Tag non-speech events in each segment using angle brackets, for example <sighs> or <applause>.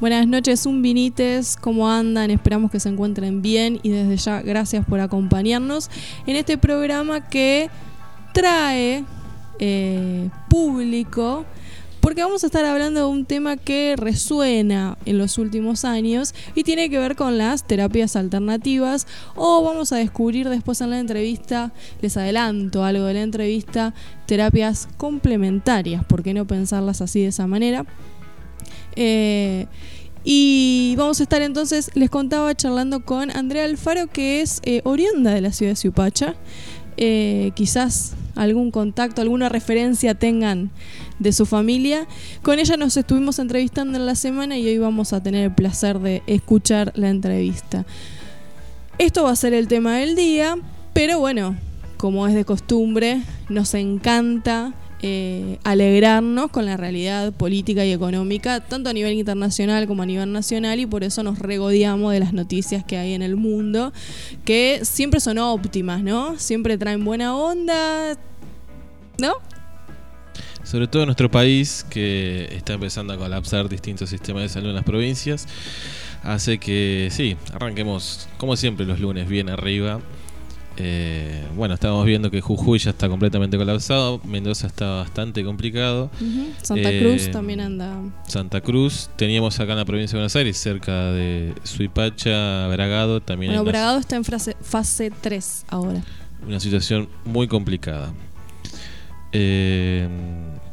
Buenas noches, Vinites, ¿cómo andan? Esperamos que se encuentren bien y desde ya gracias por acompañarnos en este programa que trae eh, público porque vamos a estar hablando de un tema que resuena en los últimos años y tiene que ver con las terapias alternativas o vamos a descubrir después en la entrevista, les adelanto algo de la entrevista, terapias complementarias, ¿por qué no pensarlas así de esa manera? Eh, y vamos a estar entonces, les contaba, charlando con Andrea Alfaro, que es eh, oriunda de la ciudad de Ciupacha. Eh, quizás algún contacto, alguna referencia tengan de su familia. Con ella nos estuvimos entrevistando en la semana y hoy vamos a tener el placer de escuchar la entrevista. Esto va a ser el tema del día, pero bueno, como es de costumbre, nos encanta eh, alegrarnos con la realidad política y económica, tanto a nivel internacional como a nivel nacional, y por eso nos regodeamos de las noticias que hay en el mundo, que siempre son óptimas, ¿no? Siempre traen buena onda, ¿no? Sobre todo en nuestro país, que está empezando a colapsar distintos sistemas de salud en las provincias. Hace que, sí, arranquemos como siempre los lunes bien arriba eh, bueno, estamos viendo que Jujuy ya está completamente colapsado, Mendoza está bastante complicado. Santa Cruz eh, también anda. Santa Cruz, teníamos acá en la provincia de Buenos Aires, cerca de Suipacha, Bragado, también. Bueno, Bragado está en fase, fase 3 ahora. Una situación muy complicada. Eh,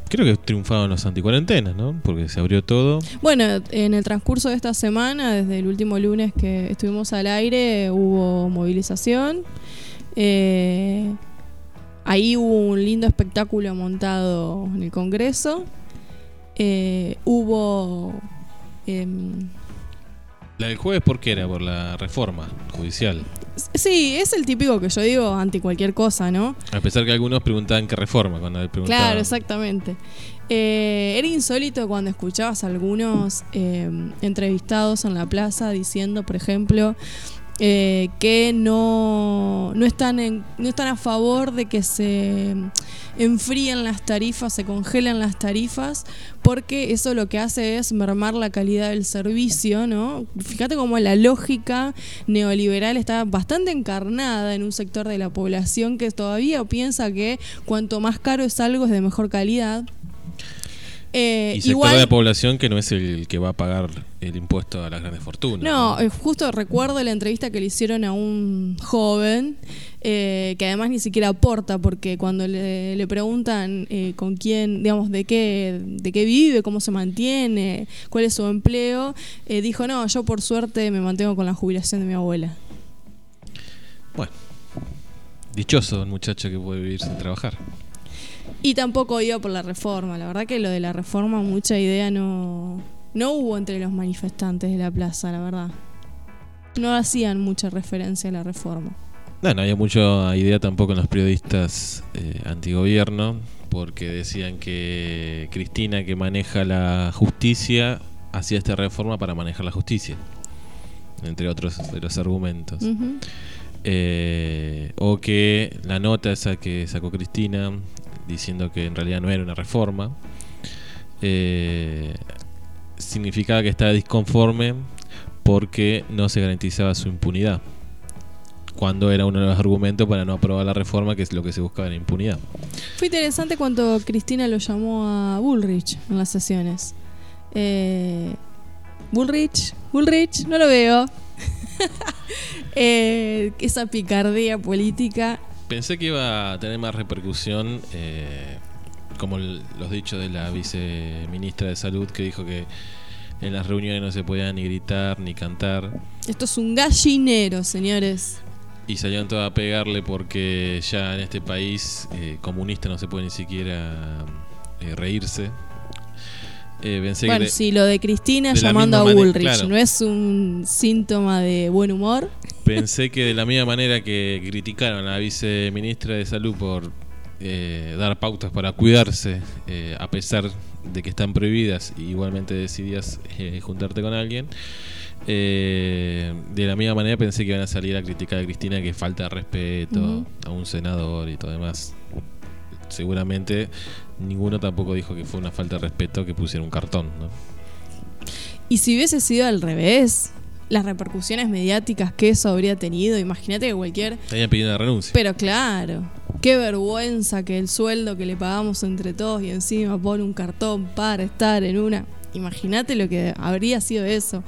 creo que triunfaron los anticuarentenas, ¿no? Porque se abrió todo. Bueno, en el transcurso de esta semana, desde el último lunes que estuvimos al aire, hubo movilización. Eh, ahí hubo un lindo espectáculo montado en el Congreso. Eh, hubo... Em, la del jueves, ¿por qué era? Por la reforma judicial. Sí, es el típico que yo digo ante cualquier cosa, ¿no? A pesar que algunos preguntaban qué reforma cuando preguntaban. Claro, exactamente. Eh, era insólito cuando escuchabas a algunos em, entrevistados en la plaza diciendo, por ejemplo, eh, que no, no, están no están a favor de que se enfríen las tarifas, se congelen las tarifas, porque eso lo que hace es mermar la calidad del servicio, ¿no? Fíjate cómo la lógica neoliberal está bastante encarnada en un sector de la población que todavía piensa que cuanto más caro es algo es de mejor calidad. Eh, y sector de la población que no es el que va a pagar el impuesto a las grandes fortunas. No, eh, justo recuerdo la entrevista que le hicieron a un joven eh, que además ni siquiera aporta porque cuando le, preguntan con quién, digamos, de qué, de qué vive, cómo se mantiene, cuál es su empleo, dijo, no, yo por suerte me mantengo con la jubilación de mi abuela. Bueno, dichoso un muchacho que puede vivir sin trabajar. Y tampoco iba por la reforma. La verdad que lo de la reforma, mucha idea no, no hubo entre los manifestantes de la plaza, la verdad. No hacían mucha referencia a la reforma. No, no había mucha idea tampoco en los periodistas eh, antigobierno, porque decían que Cristina, que maneja la justicia, hacía esta reforma para manejar la justicia, entre otros de los argumentos. eh, o que la nota esa que sacó Cristina diciendo que en realidad no era una reforma, eh, significaba que estaba disconforme porque no se garantizaba su impunidad, cuando era uno de los argumentos para no aprobar la reforma, que es lo que se buscaba en impunidad. Fue interesante cuando Cristina lo llamó a Bullrich en las sesiones. Eh, Bullrich, Bullrich, no lo veo. <laughs> Eh, esa picardía política pensé que iba a tener más repercusión, eh, como los dichos de la viceministra de Salud, que dijo que en las reuniones no se podía ni gritar ni cantar. Esto es un gallinero, señores. Y salieron todos a pegarle porque ya en este país eh, comunista no se puede ni siquiera eh, reírse. bueno, sí, lo de Cristina llamando a Bullrich no es un síntoma de buen humor. Pensé que de la misma manera que criticaron a la viceministra de Salud por eh, dar pautas para cuidarse, eh, a pesar de que están prohibidas, igualmente decidías eh, juntarte con alguien, de la misma manera pensé que iban a salir a criticar a Cristina que falta respeto a un senador y todo demás. Seguramente ninguno tampoco dijo que fue una falta de respeto que pusiera un cartón, ¿no? Y si hubiese sido al revés, las repercusiones mediáticas que eso habría tenido, imagínate que cualquier... Estarían pidiendo la renuncia. Pero claro, qué vergüenza que el sueldo que le pagamos entre todos y encima pone un cartón para estar en una... Imagínate lo que habría sido eso.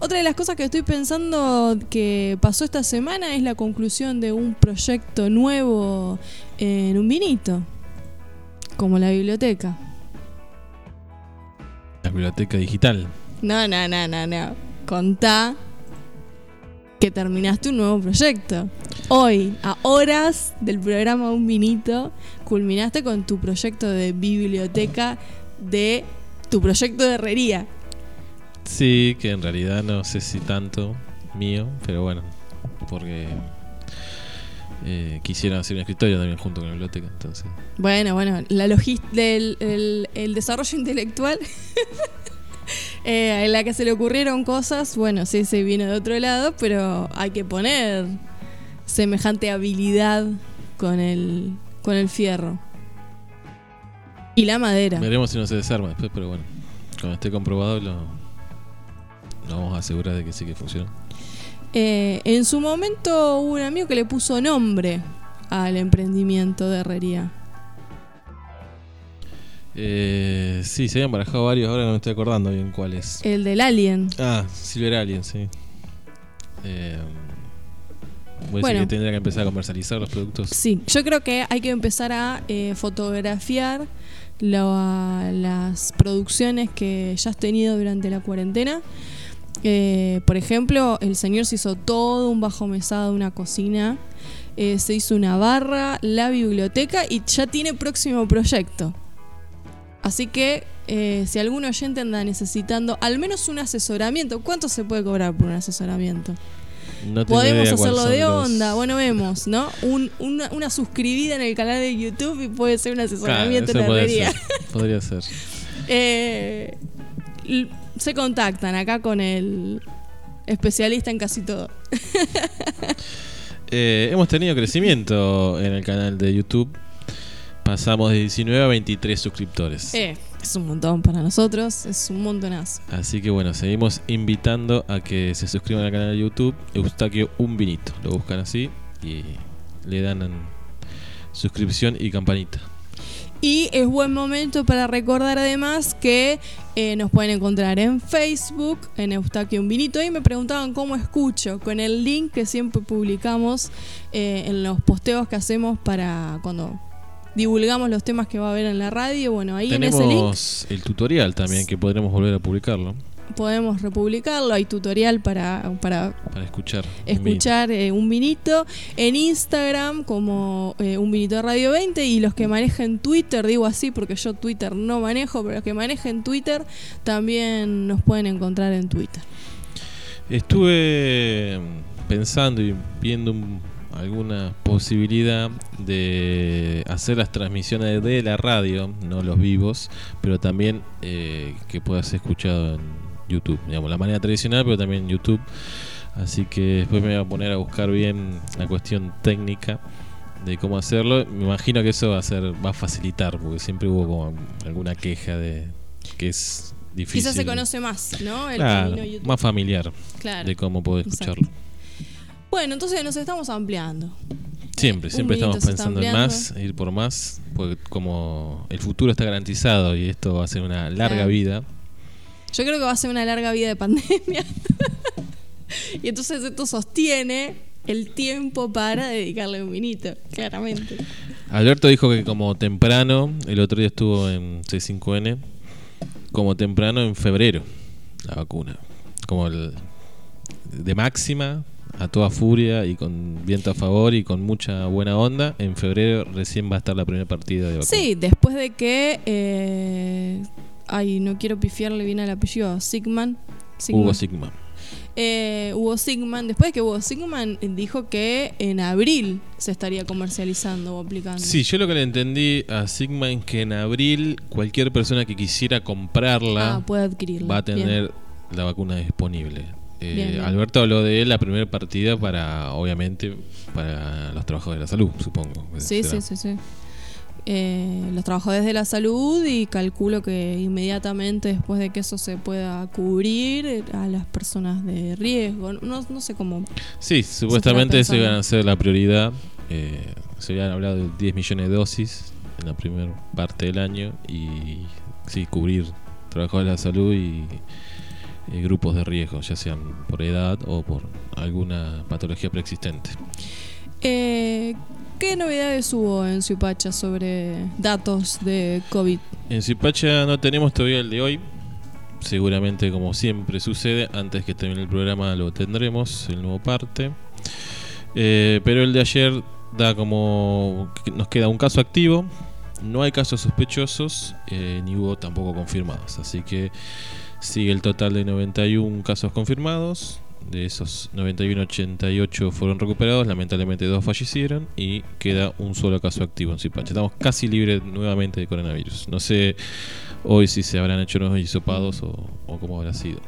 Otra de las cosas que estoy pensando que pasó esta semana es la conclusión de un proyecto nuevo en un vinito, como la biblioteca. La biblioteca digital. No, no, no, no, no. Contá que terminaste un nuevo proyecto. Hoy, a horas del programa Un Vinito, culminaste con tu proyecto de biblioteca de tu proyecto de herrería. Sí, que en realidad no sé si tanto mío, pero bueno, porque eh, quisieron hacer un escritorio también junto con la biblioteca, entonces. Bueno, bueno, la el, el, el desarrollo intelectual <laughs> <laughs> eh, en la que se le ocurrieron cosas, bueno, sí, se vino de otro lado, pero hay que poner semejante habilidad con el, con el fierro. Y la madera. Veremos si no se desarma después, pero bueno, cuando esté comprobado lo, lo vamos a asegurar de que sí que funciona. Eh, en su momento hubo un amigo que le puso nombre al emprendimiento de herrería. Eh, sí, se habían barajado varios, ahora no me estoy acordando bien cuáles. El del Alien. Ah, Silver Alien, sí. Eh, bueno, que tendría que empezar a comercializar los productos. Sí, yo creo que hay que empezar a eh, fotografiar las producciones que ya has tenido durante la cuarentena eh, por ejemplo, el señor se hizo todo un bajo mesado, una cocina, eh, se hizo una barra, la biblioteca y ya tiene próximo proyecto. Así que eh, si algún oyente anda necesitando al menos un asesoramiento, ¿cuánto se puede cobrar por un asesoramiento? Podemos hacerlo de onda, bueno, vemos, ¿no? una, suscribida en el canal de YouTube y puede ser un asesoramiento en la Podría ser. <laughs> Eh, se contactan acá con el especialista en casi todo. <laughs> Eh, hemos tenido crecimiento en el canal de YouTube. Pasamos de 19 a 23 suscriptores. Eh, es un montón para nosotros, es un montonazo. Así que bueno, seguimos invitando a que se suscriban al canal de YouTube Eustaquio Un Vinito. Lo buscan así y le dan suscripción y campanita. Y es buen momento para recordar además que eh, nos pueden encontrar en Facebook, en Eustaquio Un Vinito. Y me preguntaban cómo escucho, con el link que siempre publicamos eh, en los posteos que hacemos para cuando divulgamos los temas que va a haber en la radio. Bueno, ahí en ese link. el tutorial también, que podremos volver a publicarlo podemos republicarlo. Hay tutorial para, para, escuchar, escuchar un, eh, un, vinito. En Instagram como eh, un vinito de Radio 20 y los que manejen Twitter, digo así porque yo Twitter no manejo, pero los que manejen Twitter también nos pueden encontrar en Twitter. Estuve pensando y viendo alguna posibilidad de hacer las transmisiones de la radio, no los vivos, pero también eh, que pueda ser escuchado en YouTube, digamos, la manera tradicional, pero también YouTube. Así que después me voy a poner a buscar bien la cuestión técnica de cómo hacerlo. Me imagino que eso va a ser va a facilitar, porque siempre hubo como alguna queja de que es difícil. Quizás se conoce más, ¿no? El YouTube. Más familiar de cómo puedo escucharlo. Bueno, entonces nos estamos ampliando. Siempre, siempre estamos pensando en más, ir por más, porque como el futuro está garantizado y esto va a ser una larga vida, yo creo que va a ser una larga vida de pandemia. <laughs> y entonces esto sostiene el tiempo para dedicarle un vinito, claramente. Alberto dijo que como temprano, el otro día estuvo en C5N, como temprano en febrero, la vacuna. Como el, de máxima, a toda furia y con viento a favor y con mucha buena onda. En febrero recién va a estar la primera partida de vacuna. Sí, después de que eh, Ay, no quiero pifiarle bien al apellido. Sigman. Hugo Sigman. Eh, Hugo Sigman, después de que Hugo Sigman dijo que en abril se estaría comercializando o aplicando. Sí, yo lo que le entendí a Sigman es que en abril cualquier persona que quisiera comprarla ah, puede adquirirla. va a tener la vacuna disponible. Eh, Alberto habló de la primera partida para, obviamente, para los trabajos de la salud, supongo. Sí, sí, sí, sí. eh, los trabajadores de la salud y calculo que inmediatamente después de que eso se pueda cubrir eh, a las personas de riesgo. No, no sé cómo. Sí, supuestamente eso iba a ser la prioridad. Eh, se habían hablado de 10 millones de dosis en la primera parte del año y sí, cubrir trabajadores de la salud y grupos de riesgo, ya sean por edad o por alguna patología preexistente. Eh, ¿Qué novedades hubo en Suipacha sobre datos de COVID? En Suipacha no tenemos todavía el de hoy. Seguramente, como siempre sucede, antes que termine el programa lo tendremos, el nuevo parte. Eh, pero el de ayer da como que nos queda un caso activo. No hay casos sospechosos eh, ni hubo tampoco confirmados. Así que sigue el total de 91 casos confirmados, de esos 91, 88 fueron recuperados, lamentablemente dos fallecieron y queda un solo caso activo en Zipacha. Estamos casi libres nuevamente de coronavirus. No sé hoy si se habrán hecho nuevos hisopados o, o cómo habrá sido.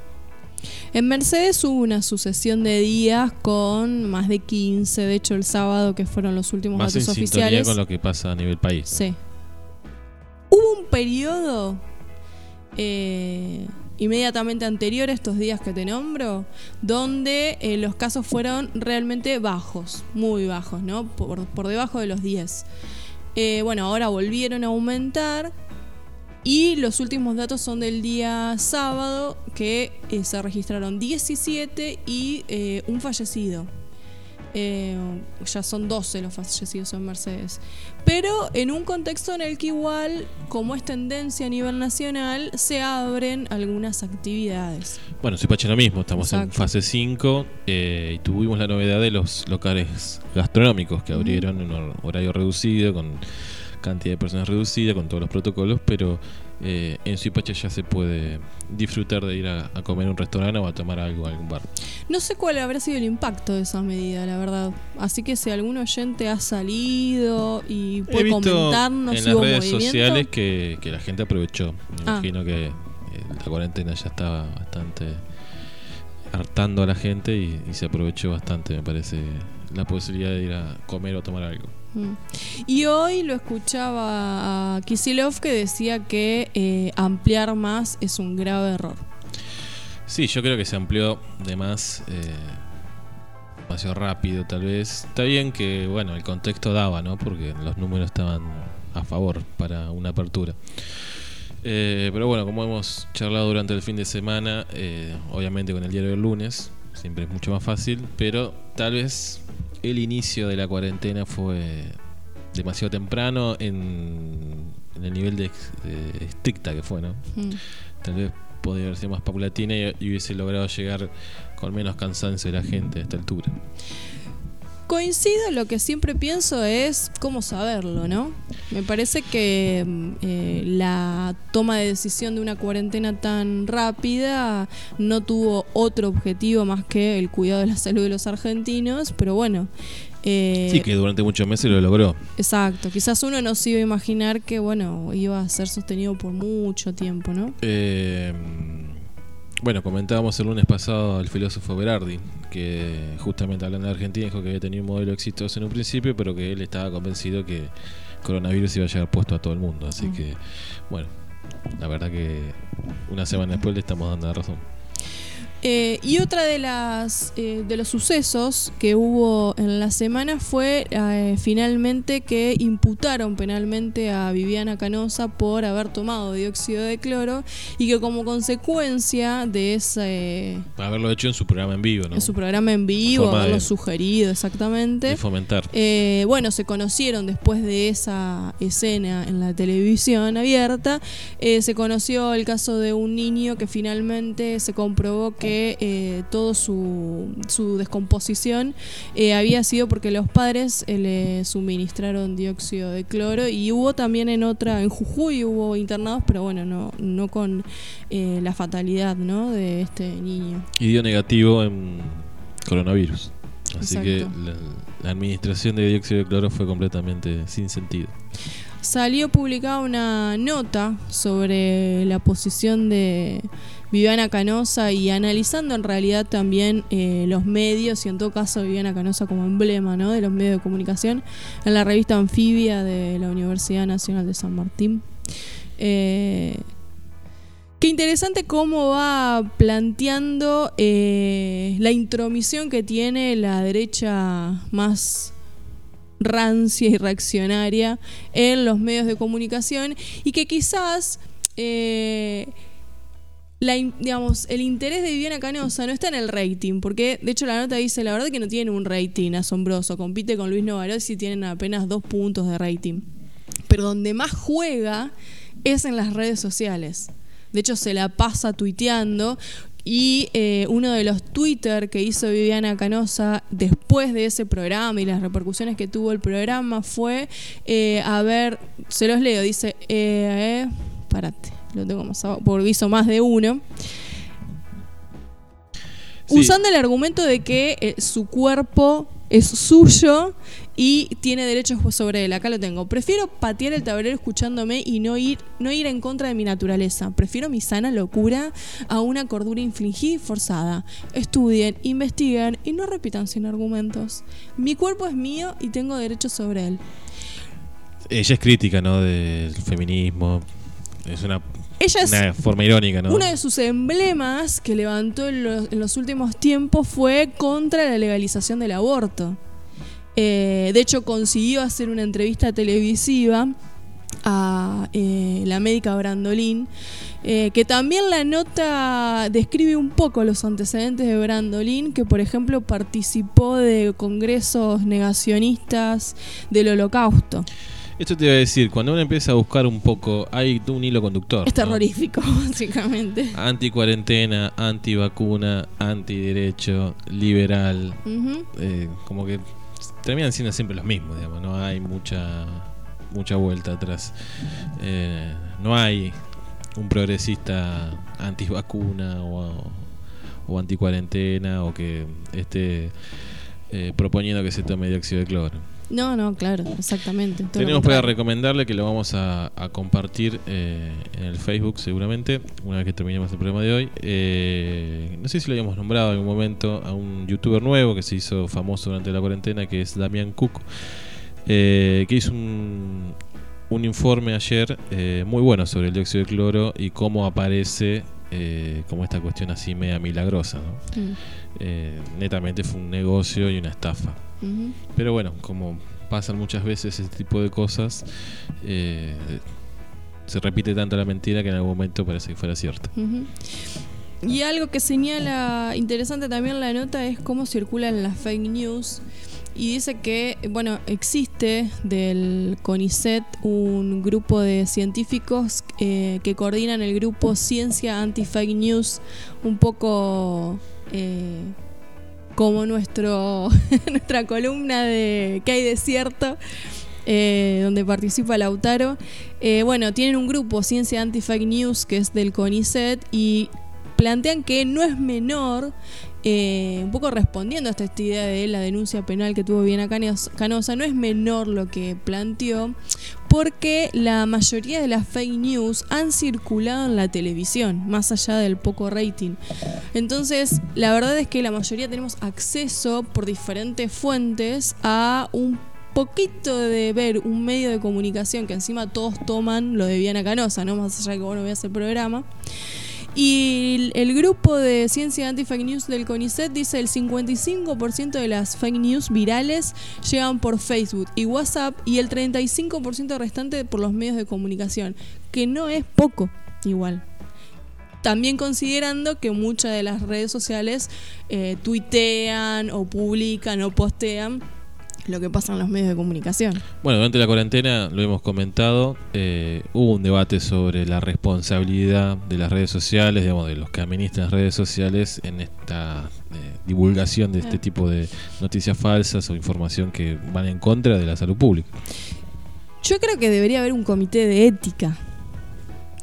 En Mercedes hubo una sucesión de días con más de 15, de hecho el sábado que fueron los últimos más datos en oficiales. con lo que pasa a nivel país. Sí. Hubo un periodo eh, inmediatamente anterior a estos días que te nombro, donde eh, los casos fueron realmente bajos, muy bajos, ¿no? Por, debajo de los 10. Eh, bueno, ahora volvieron a aumentar y los últimos datos son del día sábado que eh, se registraron 17 y un fallecido. Eh, ya son 12 los fallecidos en Mercedes. Pero en un contexto en el que igual, como es tendencia a nivel nacional, se abren algunas actividades. Bueno, Suipacha lo mismo, estamos en fase 5 eh, y tuvimos la novedad de los locales gastronómicos que abrieron en un horario reducido, con cantidad de personas reducida, con todos los protocolos, pero eh, en Suipacha ya se puede disfrutar de ir a, comer a un restaurante o a tomar algo a algún bar. No sé cuál habrá sido el impacto de esa medida, la verdad. Así que si algún oyente ha salido y puede comentarnos en las redes sociales que, la gente aprovechó. Me ah. imagino que eh, la cuarentena ya estaba bastante hartando a la gente y, y se aprovechó bastante, me parece, la posibilidad de ir a comer o tomar algo. Mm. Y hoy lo escuchaba a Kisilov que decía que eh, ampliar más es un grave error. Sí, yo creo que se amplió de más, eh, demasiado rápido tal vez. Está bien que, bueno, el contexto daba, ¿no? Porque los números estaban a favor para una apertura. Eh, pero bueno, como hemos charlado durante el fin de semana, obviamente con el diario del lunes, siempre es mucho más fácil, pero tal vez el inicio de la cuarentena fue demasiado temprano en, el nivel de, estricta que fue, ¿no? Mm. Tal vez podría haber sido más paulatina y, hubiese logrado llegar con menos cansancio de la gente a esta altura. Coincido, lo que siempre pienso es cómo saberlo, ¿no? Me parece que mm, eh, la toma de decisión de una cuarentena tan rápida no tuvo otro objetivo más que el cuidado de la salud de los argentinos, pero bueno. Eh, sí, que durante muchos meses lo logró. Exacto, quizás uno no se iba a imaginar que, bueno, iba a ser sostenido por mucho tiempo, ¿no? Eh bueno, comentábamos el lunes pasado al filósofo Berardi, que justamente hablando de Argentina dijo que había tenido un modelo exitoso en un principio, pero que él estaba convencido que coronavirus iba a llegar puesto a todo el mundo. Así mm. que, bueno, la verdad que una semana después le estamos dando la razón. Eh, y otra de las eh, de los sucesos que hubo en la semana fue eh, finalmente que imputaron penalmente a Viviana Canosa por haber tomado dióxido de cloro y que como consecuencia de ese haberlo hecho en su programa en vivo, ¿no? En su programa en vivo, haberlo sugerido exactamente. De fomentar. bueno, se conocieron después de esa escena en la televisión abierta, se conoció el caso de un niño que finalmente se comprobó que eh, todo su, su descomposición eh, había sido porque los padres eh, le suministraron dióxido de cloro y hubo también en otra, en Jujuy hubo internados, pero bueno, no, no con la fatalidad ¿no? de este niño. Y dio negativo en coronavirus. Así que la administración de dióxido de cloro fue completamente sin sentido salió publicada una nota sobre la posición de Viviana Canosa y analizando en realidad también eh, los medios y en todo caso Viviana Canosa como emblema ¿no? de los medios de comunicación en la revista Anfibia de la Universidad Nacional de San Martín. Eh, Qué interesante cómo va planteando eh, la intromisión que tiene la derecha más rancia y reaccionaria en los medios de comunicación y que quizás el interés de Viviana Canosa no está en el rating, porque de hecho la nota dice la verdad que no tiene un rating asombroso, compite con Luis Novaroz y tienen apenas dos puntos de rating. Pero donde más juega es en las redes sociales. De hecho, se la pasa tuiteando. Y eh, uno de los Twitter que hizo Viviana Canosa después de ese programa y las repercusiones que tuvo el programa fue, eh, a ver, se los leo, dice, eh, parate, lo tengo más abajo, porque hizo más de uno. Usando el argumento de que su cuerpo es suyo y tiene derechos sobre él. Acá lo tengo. Prefiero patear el tablero escuchándome y no ir, no ir en contra de mi naturaleza. Prefiero mi sana locura a una cordura infligida y forzada. Estudien, investiguen y no repitan sin argumentos. Mi cuerpo es mío y tengo derechos sobre él. Ella es crítica, ¿no? Del feminismo. Es una ella es forma irónica, ¿no? Uno de sus emblemas que levantó en los, en los, últimos tiempos fue contra la legalización del aborto. Eh, de hecho, consiguió hacer una entrevista televisiva a eh, la médica Brandolín, eh, que también la nota describe un poco los antecedentes de Brandolín, que por ejemplo participó de congresos negacionistas del holocausto. Esto te iba a decir, cuando uno empieza a buscar un poco, hay un hilo conductor. Es terrorífico, <laughs> básicamente. Anti-cuarentena, anti-vacuna, anti-derecho, liberal. como que terminan siendo siempre los mismos, digamos, no hay mucha mucha vuelta atrás. Eh, no hay un progresista anti vacuna o, o anti cuarentena o que esté eh, proponiendo que se tome dióxido de cloro. No, no, claro, exactamente. Tenemos para recomendarle que lo vamos a, compartir eh, en el Facebook seguramente, una vez que terminemos el programa de hoy. Eh, no sé si lo habíamos nombrado en algún momento a un youtuber nuevo que se hizo famoso durante la cuarentena, que es Damian Cook, eh, que hizo un, un informe ayer muy bueno sobre el dióxido de cloro y cómo aparece como esta cuestión así media milagrosa. Mm. netamente fue un negocio y una estafa. Pero bueno, como pasan muchas veces ese tipo de cosas, eh, se repite tanto la mentira que en algún momento parece que fuera cierta. Y algo que señala interesante también la nota es cómo circulan las fake news. Y dice que, bueno, existe del CONICET un grupo de científicos eh, que coordinan el grupo Ciencia Anti-Fake News, un poco eh, como nuestro, <laughs> nuestra columna de ¿Qué hay de cierto? Eh, donde participa Lautaro. Eh, bueno, tienen un grupo, Ciencia Anti-Fake News, que es del CONICET, y plantean que no es menor, eh, un poco respondiendo a esta idea de la denuncia penal que tuvo Viena Canosa, no es menor lo que planteó, porque la mayoría de las fake news han circulado en la televisión, más allá del poco rating. Entonces, la verdad es que la mayoría tenemos acceso por diferentes fuentes a un poquito de ver un medio de comunicación que encima todos toman lo de Viana Canosa, ¿no? Más allá de que vos no veas el programa. Y el grupo de ciencia anti-fake news del CONICET dice el 55% de las fake news virales llegan por Facebook y WhatsApp y el 35% restante por los medios de comunicación, que no es poco igual. También considerando que muchas de las redes sociales eh, tuitean o publican o postean lo que pasa en los medios de comunicación. Bueno, durante la cuarentena, lo hemos comentado, eh, hubo un debate sobre la responsabilidad de las redes sociales, digamos, de los que administran las redes sociales en esta eh, divulgación de este tipo de noticias falsas o información que van en contra de la salud pública. Yo creo que debería haber un comité de ética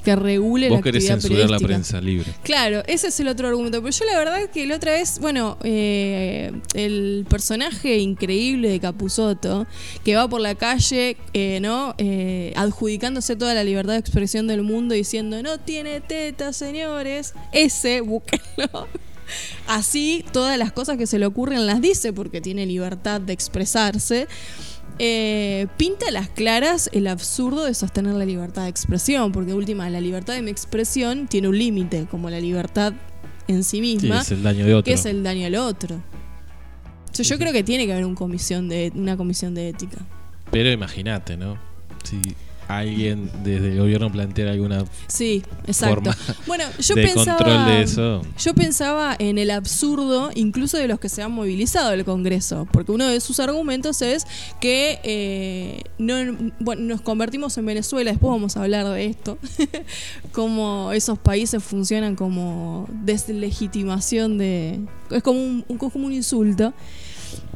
que regule Vos la querés actividad censurar la prensa libre. Claro, ese es el otro argumento. Pero yo la verdad que la otra vez, bueno, eh, el personaje increíble de Capuzoto, que va por la calle, eh, ¿no? Eh, adjudicándose toda la libertad de expresión del mundo, diciendo, no tiene tetas, señores. Ese, búsquenlo. <laughs> Así, todas las cosas que se le ocurren las dice porque tiene libertad de expresarse. Eh, pinta a las claras el absurdo de sostener la libertad de expresión, porque última, la libertad de expresión tiene un límite, como la libertad en sí Sí, misma, es el daño de otro. que es el daño al otro. O sea, yo creo que tiene que haber un comisión de, una comisión de ética. Pero imagínate, ¿no? Si alguien desde el gobierno planteara alguna Sí, exacto. forma Bueno, <laughs> yo de pensaba. control de eso. Yo pensaba en el absurdo, incluso de los que se han movilizado del Congreso, porque uno de sus argumentos es que eh, no, bueno, nos convertimos en Venezuela, después vamos a hablar de esto, <laughs> cómo esos países funcionan como deslegitimación de... es como un, un- como un insulto.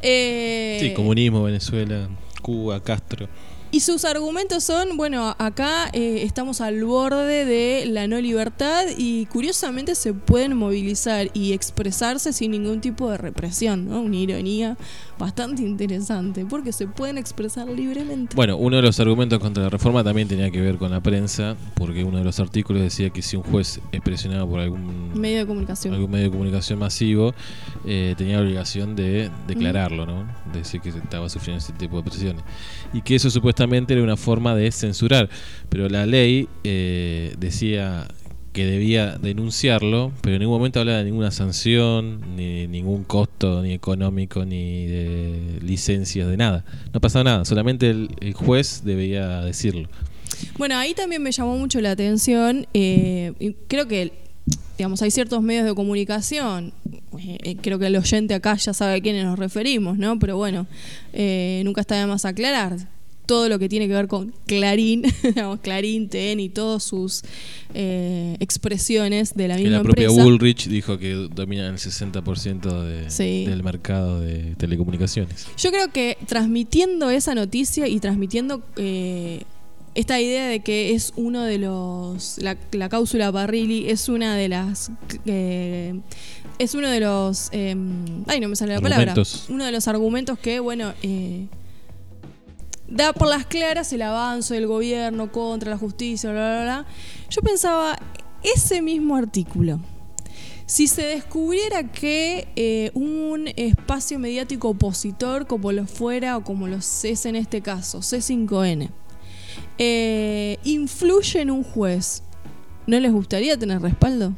Eh, Sí, comunismo, Venezuela, Cuba, Castro. Y sus argumentos son, bueno, acá eh, estamos al borde de la no libertad y curiosamente se pueden movilizar y expresarse sin ningún tipo de represión, ¿no? Una ironía bastante interesante, porque se pueden expresar libremente. Bueno, uno de los argumentos contra la reforma también tenía que ver con la prensa, porque uno de los artículos decía que si un juez es presionado por algún Medio de comunicación. algún medio de comunicación masivo, eh, tenía la obligación de declararlo, ¿no? De decir que estaba sufriendo ese tipo de presiones. Y que eso supuestamente era una forma de censurar. Pero la ley eh, decía que debía denunciarlo, pero en ningún momento hablaba de ninguna sanción, ni ningún costo, ni económico, ni de licencias, de nada. No pasaba nada, solamente el, el juez debía decirlo. Bueno, ahí también me llamó mucho la atención. eh, y creo que, digamos, hay ciertos medios de comunicación. eh, eh, creo que el oyente acá ya sabe a quiénes nos referimos, ¿no? Pero bueno, eh, nunca está de más aclarar. Todo lo que tiene que ver con Clarín, <laughs> digamos, Clarín, TN y todas sus eh, expresiones de la misma la propia empresa. Bullrich dijo que dominan el 60% de, Sí. del mercado de telecomunicaciones. Yo creo que transmitiendo esa noticia y transmitiendo eh, esta idea de que es uno de los. La, la cápsula Barrilli es una de las. eh, es uno de los. eh, ay, no me sale la palabra. Uno de los argumentos que, bueno. Da por las claras el avance del gobierno contra la justicia, bla, bla, bla. Yo pensaba, ese mismo artículo, si se descubriera que eh, un espacio mediático opositor, como lo fuera o como lo es en este caso, C5N, eh, influye en un juez, ¿no les gustaría tener respaldo?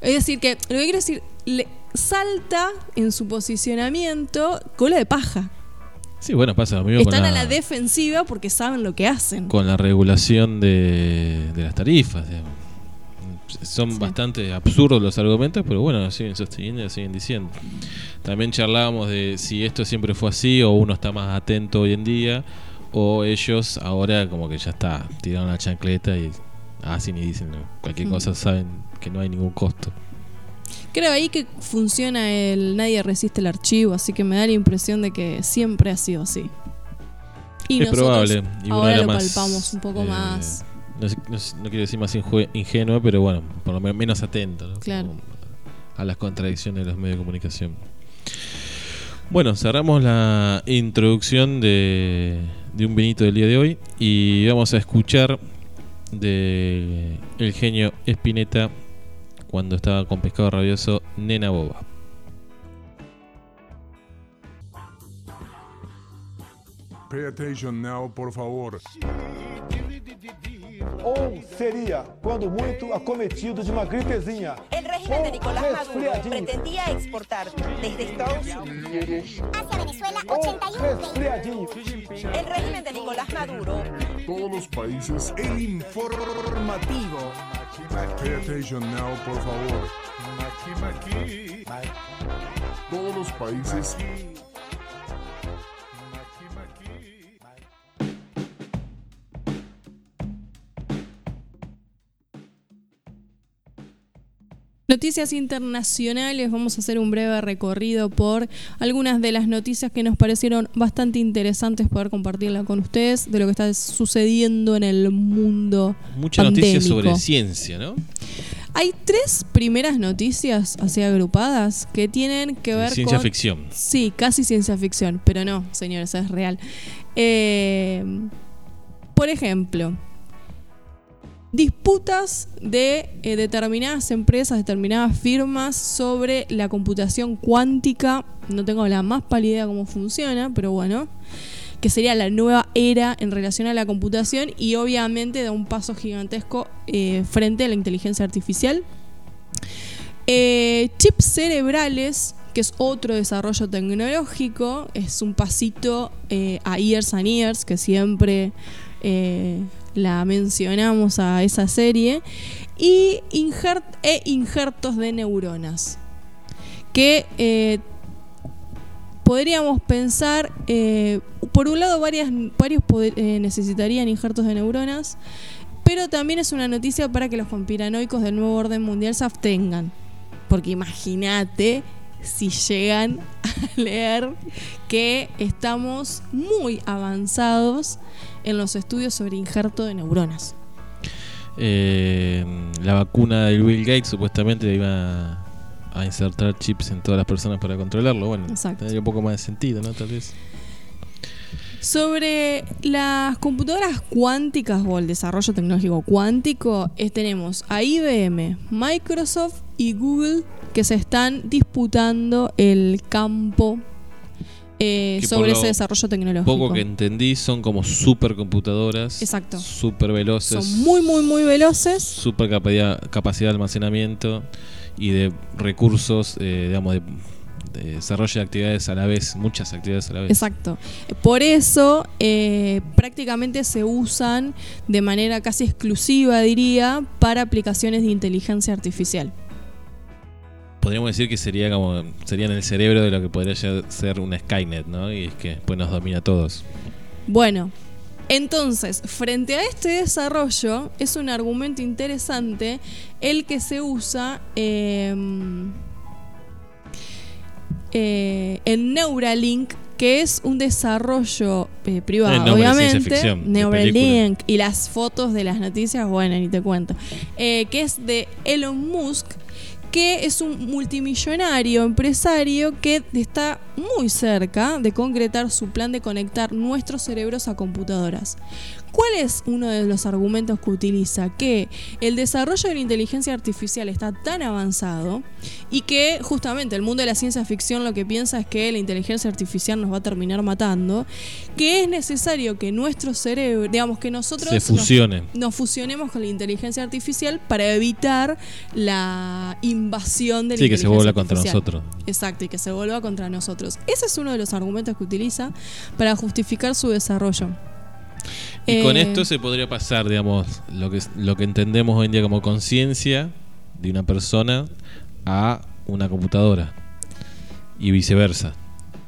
Es decir, que lo que quiero decir, le salta en su posicionamiento cola de paja. Sí, bueno, pasa lo mismo Están con a la, la defensiva porque saben lo que hacen. con la regulación de, de las tarifas. digamos. Son Sí. bastante absurdos los argumentos, pero bueno, siguen sosteniendo y siguen diciendo. También charlábamos de si esto siempre fue así o uno está más atento hoy en día o ellos ahora como que ya está, tiraron la chancleta y hacen y dicen cualquier Mm. cosa, saben que no hay ningún costo. Creo ahí que funciona el nadie resiste el archivo, así que me da la impresión de que siempre ha sido así. Y es nosotros probable. Y ahora lo más, palpamos un poco eh, más. No, quiero decir más ingenuo, pero bueno, por lo menos menos atento ¿no? Claro. A las contradicciones de los medios de comunicación. Bueno, cerramos la introducción de, de un Benito del día de hoy y vamos a escuchar de el genio Spinetta cuando estaba con Pescado Rabioso, Nena Boba. Pay attention now, por favor. Ou seria, quando muito, acometido de uma gripezinha. El régimen de Nicolás Maduro pretendía exportar desde Estados Unidos. Hacia Venezuela Ou 81 resfriadinho. El régimen de Nicolás Maduro Todos los países, el informativo. Pay attention now, por favor. Todos los países. Noticias internacionales, vamos a hacer un breve recorrido por algunas de las noticias que nos parecieron bastante interesantes poder compartirla con ustedes de lo que está sucediendo en el mundo. Mucha noticia sobre ciencia, ¿no? Hay tres primeras noticias así agrupadas que tienen que ver ciencia con... ficción. Sí, casi ciencia ficción, pero no, señores, es real. Eh, por ejemplo, disputas de eh, determinadas empresas, determinadas firmas sobre la computación cuántica. No tengo la más pálida idea cómo funciona, pero bueno, que sería la nueva era en relación a la computación y obviamente da un paso gigantesco eh, frente a la inteligencia artificial. Eh, chips cerebrales, que es otro desarrollo tecnológico, es un pasito a years and years que siempre la mencionamos a esa serie, y e injertos de neuronas, que eh, podríamos pensar, eh, por un lado varias, varios eh, necesitarían injertos de neuronas, pero también es una noticia para que los conspiranoicos del nuevo orden mundial se abstengan, porque imagínate si llegan a <laughs> leer que estamos muy avanzados en los estudios sobre injerto de neuronas. Eh, la vacuna de Bill Gates supuestamente iba a insertar chips en todas las personas para controlarlo. Bueno, tendría un poco más de sentido, ¿no? Tal vez. Sobre las computadoras cuánticas o el desarrollo tecnológico cuántico, tenemos a IBM, Microsoft y Google que se están disputando el campo eh, sobre ese desarrollo tecnológico. Poco que entendí, son como supercomputadoras. Exacto. Super veloces. Son muy, muy, muy veloces. Super capacidad, capacidad de almacenamiento y de recursos, eh, digamos, de, desarrollo de actividades a la vez, muchas actividades a la vez. Exacto. Por eso eh, prácticamente se usan de manera casi exclusiva, diría, para aplicaciones de inteligencia artificial podríamos decir que sería como sería en el cerebro de lo que podría ser una Skynet, ¿no? Y es que después nos domina a todos. Bueno, entonces, frente a este desarrollo, es un argumento interesante el que se usa em, eh, en Neuralink, que es un desarrollo eh, privado, obviamente. Neuralink y las fotos de las noticias, bueno, ni te cuento. Eh, que es de Elon Musk que es un multimillonario empresario que está muy cerca de concretar su plan de conectar nuestros cerebros a computadoras. ¿Cuál es uno de los argumentos que utiliza? Que el desarrollo de la inteligencia artificial está tan avanzado y que justamente el mundo de la ciencia ficción lo que piensa es que la inteligencia artificial nos va a terminar matando, que es necesario que nuestro cerebro, digamos que nosotros Se. Nos, fusionemos con la inteligencia artificial para evitar la invasión de la sí, que se vuelva contra nosotros. Exacto, y que se vuelva contra nosotros. Ese es uno de los argumentos que utiliza para justificar su desarrollo. Y con eh, esto se podría pasar, digamos, lo que, lo que entendemos hoy en día como conciencia de una persona a una computadora y viceversa.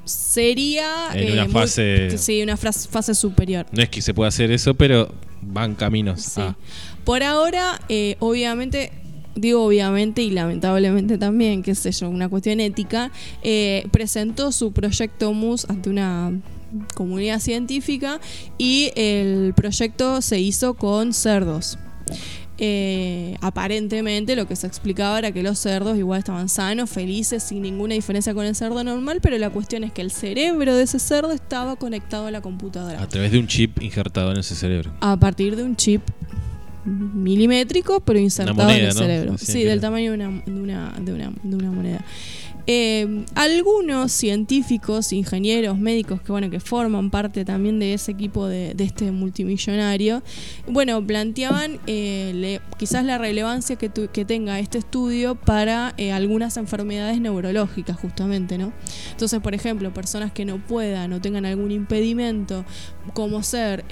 Sería en una eh, fase sí, una fase superior. No es que se pueda hacer eso, pero van caminos. Por ahora, eh, obviamente, digo obviamente y lamentablemente también, qué sé yo, una cuestión ética, presentó su proyecto MUS ante una comunidad científica y el proyecto se hizo con cerdos. Eh, aparentemente lo que se explicaba era que los cerdos igual estaban sanos, felices, sin ninguna diferencia con el cerdo normal, pero la cuestión es que el cerebro de ese cerdo estaba conectado a la computadora. A través de un chip injertado en ese cerebro. A partir de un chip milimétrico, pero insertado en el cerebro. sí, del tamaño de una, de una moneda. Eh, algunos científicos, ingenieros, médicos que bueno que forman parte también de ese equipo de, este multimillonario, bueno planteaban eh, quizás la relevancia que, tenga este estudio para eh, algunas enfermedades neurológicas justamente, ¿no? Entonces, por ejemplo, personas que no puedan o tengan algún impedimento, como ser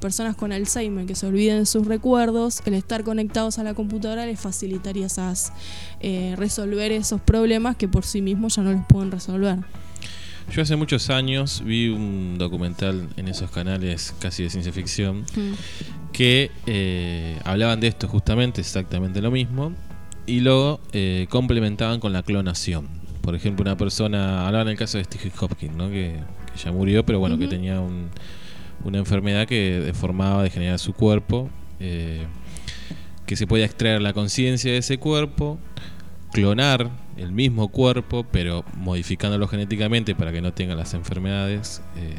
personas con Alzheimer que se olviden sus recuerdos, el estar conectados a la computadora les facilitaría esas resolver esos problemas que por sí mismos ya no los pueden resolver. Yo hace muchos años vi un documental en esos canales casi de ciencia ficción que eh, hablaban de esto justamente, exactamente lo mismo, y lo eh, complementaban con la clonación. Por ejemplo, una persona, hablaban el caso de Steve Hopkins, ¿no? que, que ya murió, pero bueno, que tenía un- una enfermedad que deformaba, degeneraba su cuerpo, eh, que se podía extraer la conciencia de ese cuerpo, clonar el mismo cuerpo, pero modificándolo genéticamente para que no tenga las enfermedades, eh,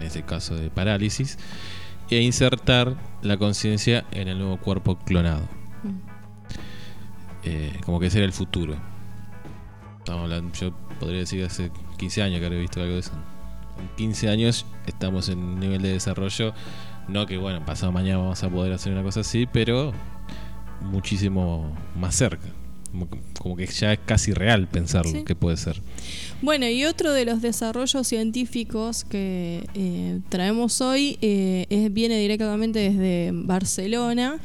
en este caso de parálisis, e insertar la conciencia en el nuevo cuerpo clonado. Eh, como que ese era el futuro. Estamos hablando, yo podría decir hace 15 años que habría visto algo de eso. En 15 años estamos en un nivel de desarrollo, no que bueno, pasado mañana vamos a poder hacer una cosa así, pero muchísimo más cerca. Como, como que ya es casi real pensarlo Sí. que puede ser. Bueno, y otro de los desarrollos científicos que eh, traemos hoy eh, es- viene directamente desde Barcelona,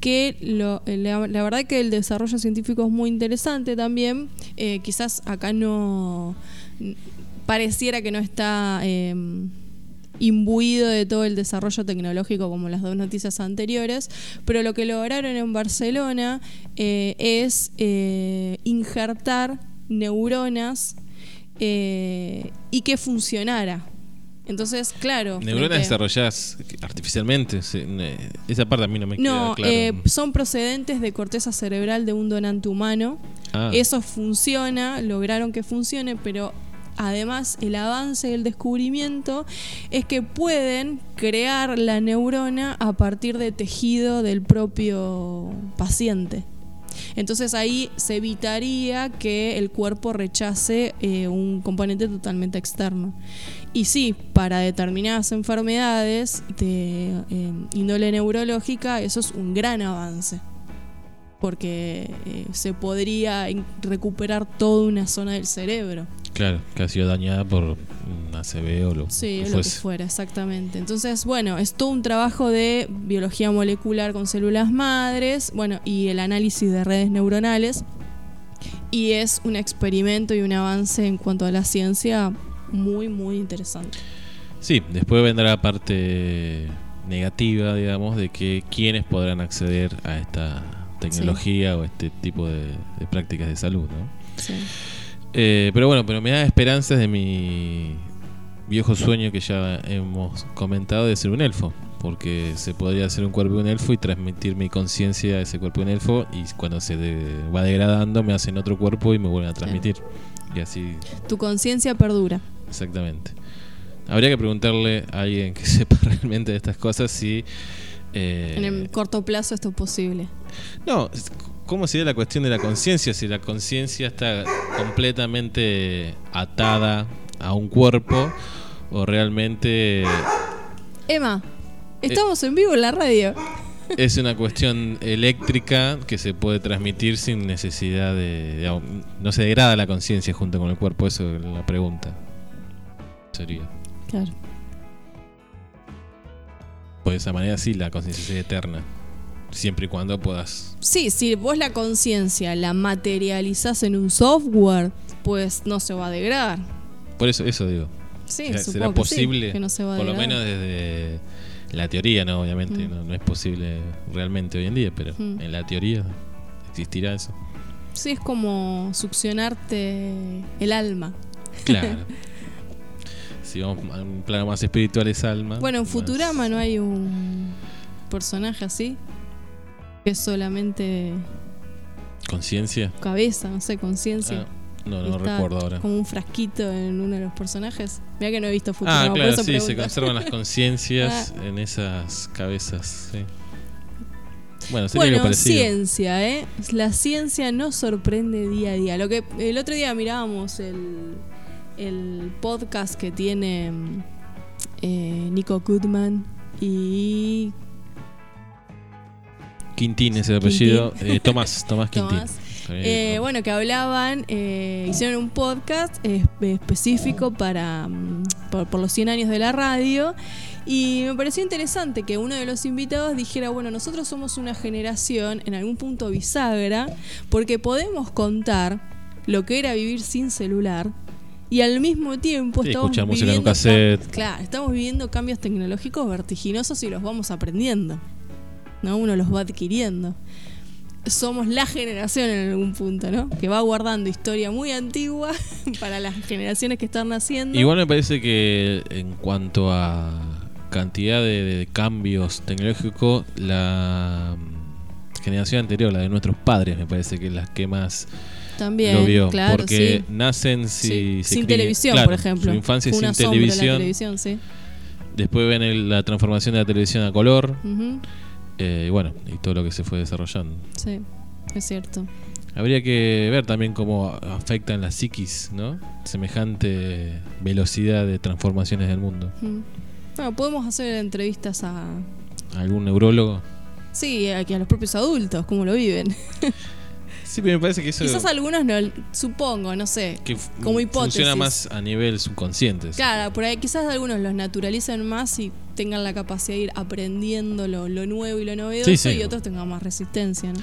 que lo- la, la verdad que el desarrollo científico es muy interesante también. Eh, quizás acá no pareciera que no está eh, imbuido de todo el desarrollo tecnológico como las dos noticias anteriores, pero lo que lograron en Barcelona eh, es eh, injertar neuronas eh, y que funcionara. Entonces, claro. Neuronas desarrolladas artificialmente, esa parte a mí no me No, queda claro. eh, son procedentes de corteza cerebral de un donante humano. Ah. Eso funciona, lograron que funcione, pero además el avance del descubrimiento es que pueden crear la neurona a partir de tejido del propio paciente. Entonces ahí se evitaría que el cuerpo rechace eh, un componente totalmente externo. Y sí, para determinadas enfermedades de eh, índole neurológica, eso es un gran avance. Porque eh, se podría recuperar toda una zona del cerebro. Claro, que ha sido dañada por un ACV o lo Sí, que lo que fuera, exactamente. Entonces, bueno, es todo un trabajo de biología molecular con células madres, bueno, y el análisis de redes neuronales. Y es un experimento y un avance en cuanto a la ciencia muy, muy interesante. Sí, después vendrá la parte negativa, digamos, de que quienes podrán acceder a esta tecnología o este tipo de, de prácticas de salud, ¿no? Sí. Eh, pero bueno, pero me da esperanzas de mi viejo sueño que ya hemos comentado de ser un elfo. Porque se podría hacer un cuerpo de un elfo y transmitir mi conciencia a ese cuerpo de un elfo. Y cuando se de- va degradando, me hacen otro cuerpo y me vuelven a transmitir. Y así, Tu conciencia perdura. exactamente. Habría que preguntarle a alguien que <laughs> sepa realmente de estas cosas si. eh, En el corto plazo esto es posible. no, ¿cómo sería la cuestión de la conciencia? Si la conciencia está completamente atada a un cuerpo o realmente Emma, estamos en vivo en la radio. es una cuestión eléctrica que se puede transmitir sin necesidad de... no se degrada la conciencia junto con el cuerpo, eso es la pregunta. Sería. Claro. Pues de esa manera sí, la conciencia sería eterna. Siempre y cuando puedas... Sí, si vos la conciencia la materializás en un software, pues no se va a degradar. Por eso, eso digo. Sí, ¿Será- ¿Será que sí, posible? que no se va a por lo menos desde la teoría, ¿no? Obviamente Mm. no, no es posible realmente hoy en día, pero Mm. en la teoría existirá eso. Sí, es como succionarte el alma. Claro. <laughs> si vamos a un plano más espiritual es alma. Bueno, en más- Futurama no hay un personaje así que es solamente ¿Conciencia? cabeza, no sé, conciencia. Ah, no, no Está recuerdo ahora. Como un frasquito en uno de los personajes. Mira que no he visto Futurama, Ah, claro, sí, se conservan las <laughs> conciencias Ah. en esas cabezas, sí. Bueno, sería algo Bueno, parecido. ciencia, ¿eh? La ciencia nos sorprende día a día. Lo que el otro día mirábamos el, el podcast que tiene mm, eh, Nico Goodman y Quintín es el apellido. Eh, Tomás, <laughs> Tomás Quintín. Tomás. Eh, bueno, que hablaban, eh, hicieron un podcast eh, específico para mm, por, por los 100 años de la radio y me pareció interesante que uno de los invitados dijera, bueno, nosotros somos una generación en algún punto bisagra porque podemos contar lo que era vivir sin celular y al mismo tiempo Sí, estamos música en un viviendo claro, estamos viviendo cambios tecnológicos vertiginosos y los vamos aprendiendo. ¿No? Uno los va adquiriendo. somos la generación en algún punto, ¿no? Que va guardando historia muy antigua <laughs> para las generaciones que están naciendo. Igual me parece que en cuanto a cantidad de, de cambios tecnológicos, la mm, generación anterior, la de nuestros padres, me parece que es la que más También, lo vio. claro, porque sí. nacen Sí. si, se sin televisión, claro, por ejemplo. Su infancia sin televisión. Sí. Después ven el- la transformación de la televisión a color. Ujú, eh, y bueno, y todo lo que se fue desarrollando. sí, es cierto. Habría que ver también cómo afectan la psiquis, ¿no? Semejante velocidad de transformaciones del mundo. Mm. Bueno, podemos hacer entrevistas a. ¿Algún neurólogo? Sí, a, a los propios adultos, cómo lo viven. <laughs> Sí, pero me parece que eso Quizás algunos no, supongo, no sé. que como hipótesis. funciona más a nivel subconsciente. Claro, por ahí quizás algunos los naturalicen más y tengan la capacidad de ir aprendiendo lo, lo nuevo y lo novedoso Sí, sí. y otros tengan más resistencia, ¿no?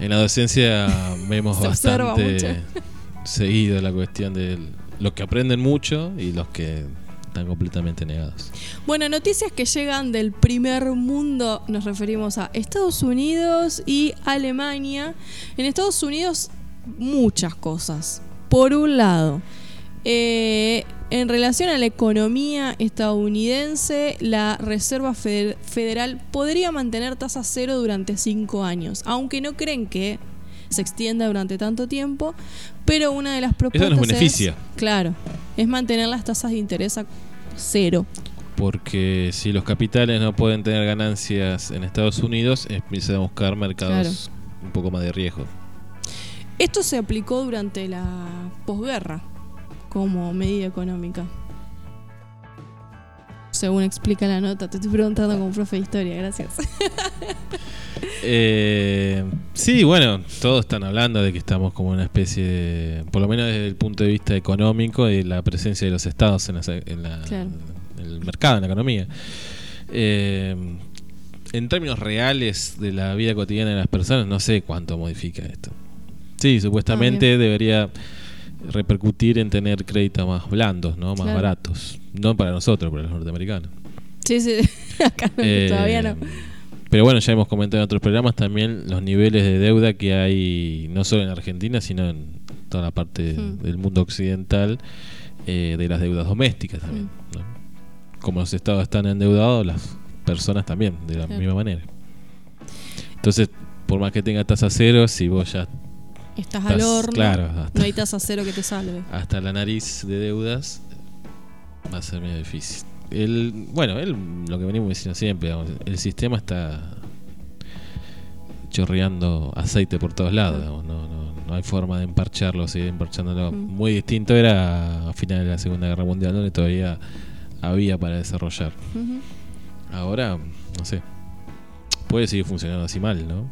En la docencia <laughs> vemos Se bastante seguido la cuestión de los que aprenden mucho y los que están completamente negados. Bueno, noticias que llegan del primer mundo, nos referimos a Estados Unidos y Alemania. En Estados Unidos, muchas cosas. Por un lado, eh, en relación a la economía estadounidense, la Reserva Feder- Federal podría mantener tasa cero durante cinco años, aunque no creen que se extienda durante tanto tiempo, pero una de las propuestas nos es- claro, es mantener las tasas de interés a cero. Porque si los capitales no pueden tener ganancias en Estados Unidos, empiezan a buscar mercados un poco más de riesgo. Esto se aplicó durante la posguerra como medida económica. Según explica la nota, te estoy preguntando como profe de historia, gracias. Eh, sí, bueno, todos están hablando de que estamos como una especie de, por lo menos desde el punto de vista económico y la presencia de los estados en, la- en la- Claro. en el mercado, en la economía. Eh, en términos reales de la vida cotidiana de las personas, no sé cuánto modifica esto. Sí, supuestamente Ah, debería repercutir en tener créditos más blandos, ¿no? Más Claro. baratos. No para nosotros, para los norteamericanos. Sí, sí, <laughs> acá no, Eh, todavía no. Pero bueno, ya hemos comentado en otros programas también los niveles de deuda que hay no solo en Argentina, sino en toda la parte Hmm. del mundo occidental eh, de las deudas domésticas también. Hmm. ¿no? Como los estados están endeudados, las personas también, de la Claro. misma manera. Entonces, por más que tenga tasa cero, si vos ya Estás estás, al horno, claro, hasta, no hay tasa cero que te salve. hasta la nariz de deudas, va a ser medio difícil. El, bueno, el, lo que venimos diciendo siempre, digamos, el sistema está chorreando aceite por todos lados, digamos, no, no, no hay forma de emparcharlo, seguir emparchándolo. Mm. Muy distinto era a finales de la Segunda Guerra Mundial, donde todavía había para desarrollar. Ahora, no sé, puede seguir funcionando así mal, ¿no?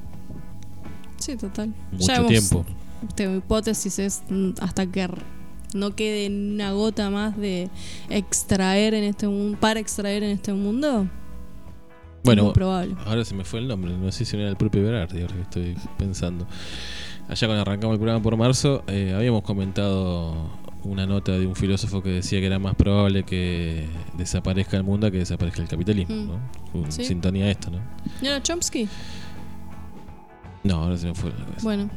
Sí, total. Mucho Ya tiempo. Este, hipótesis es mm, hasta que no quede una gota más de extraer en este mundo, para extraer en este mundo. Bueno, probable. Ahora se me fue el nombre, no sé si no era el propio Berardi, ahora que estoy pensando. Allá cuando arrancamos el programa por marzo, eh, habíamos comentado una nota de un filósofo que decía que era más probable que desaparezca el mundo que desaparezca el capitalismo, Mm. ¿no? Sí. sintonía a esto, ¿no? ¿No era Chomsky? No, ahora se me fue la cabeza. Bueno,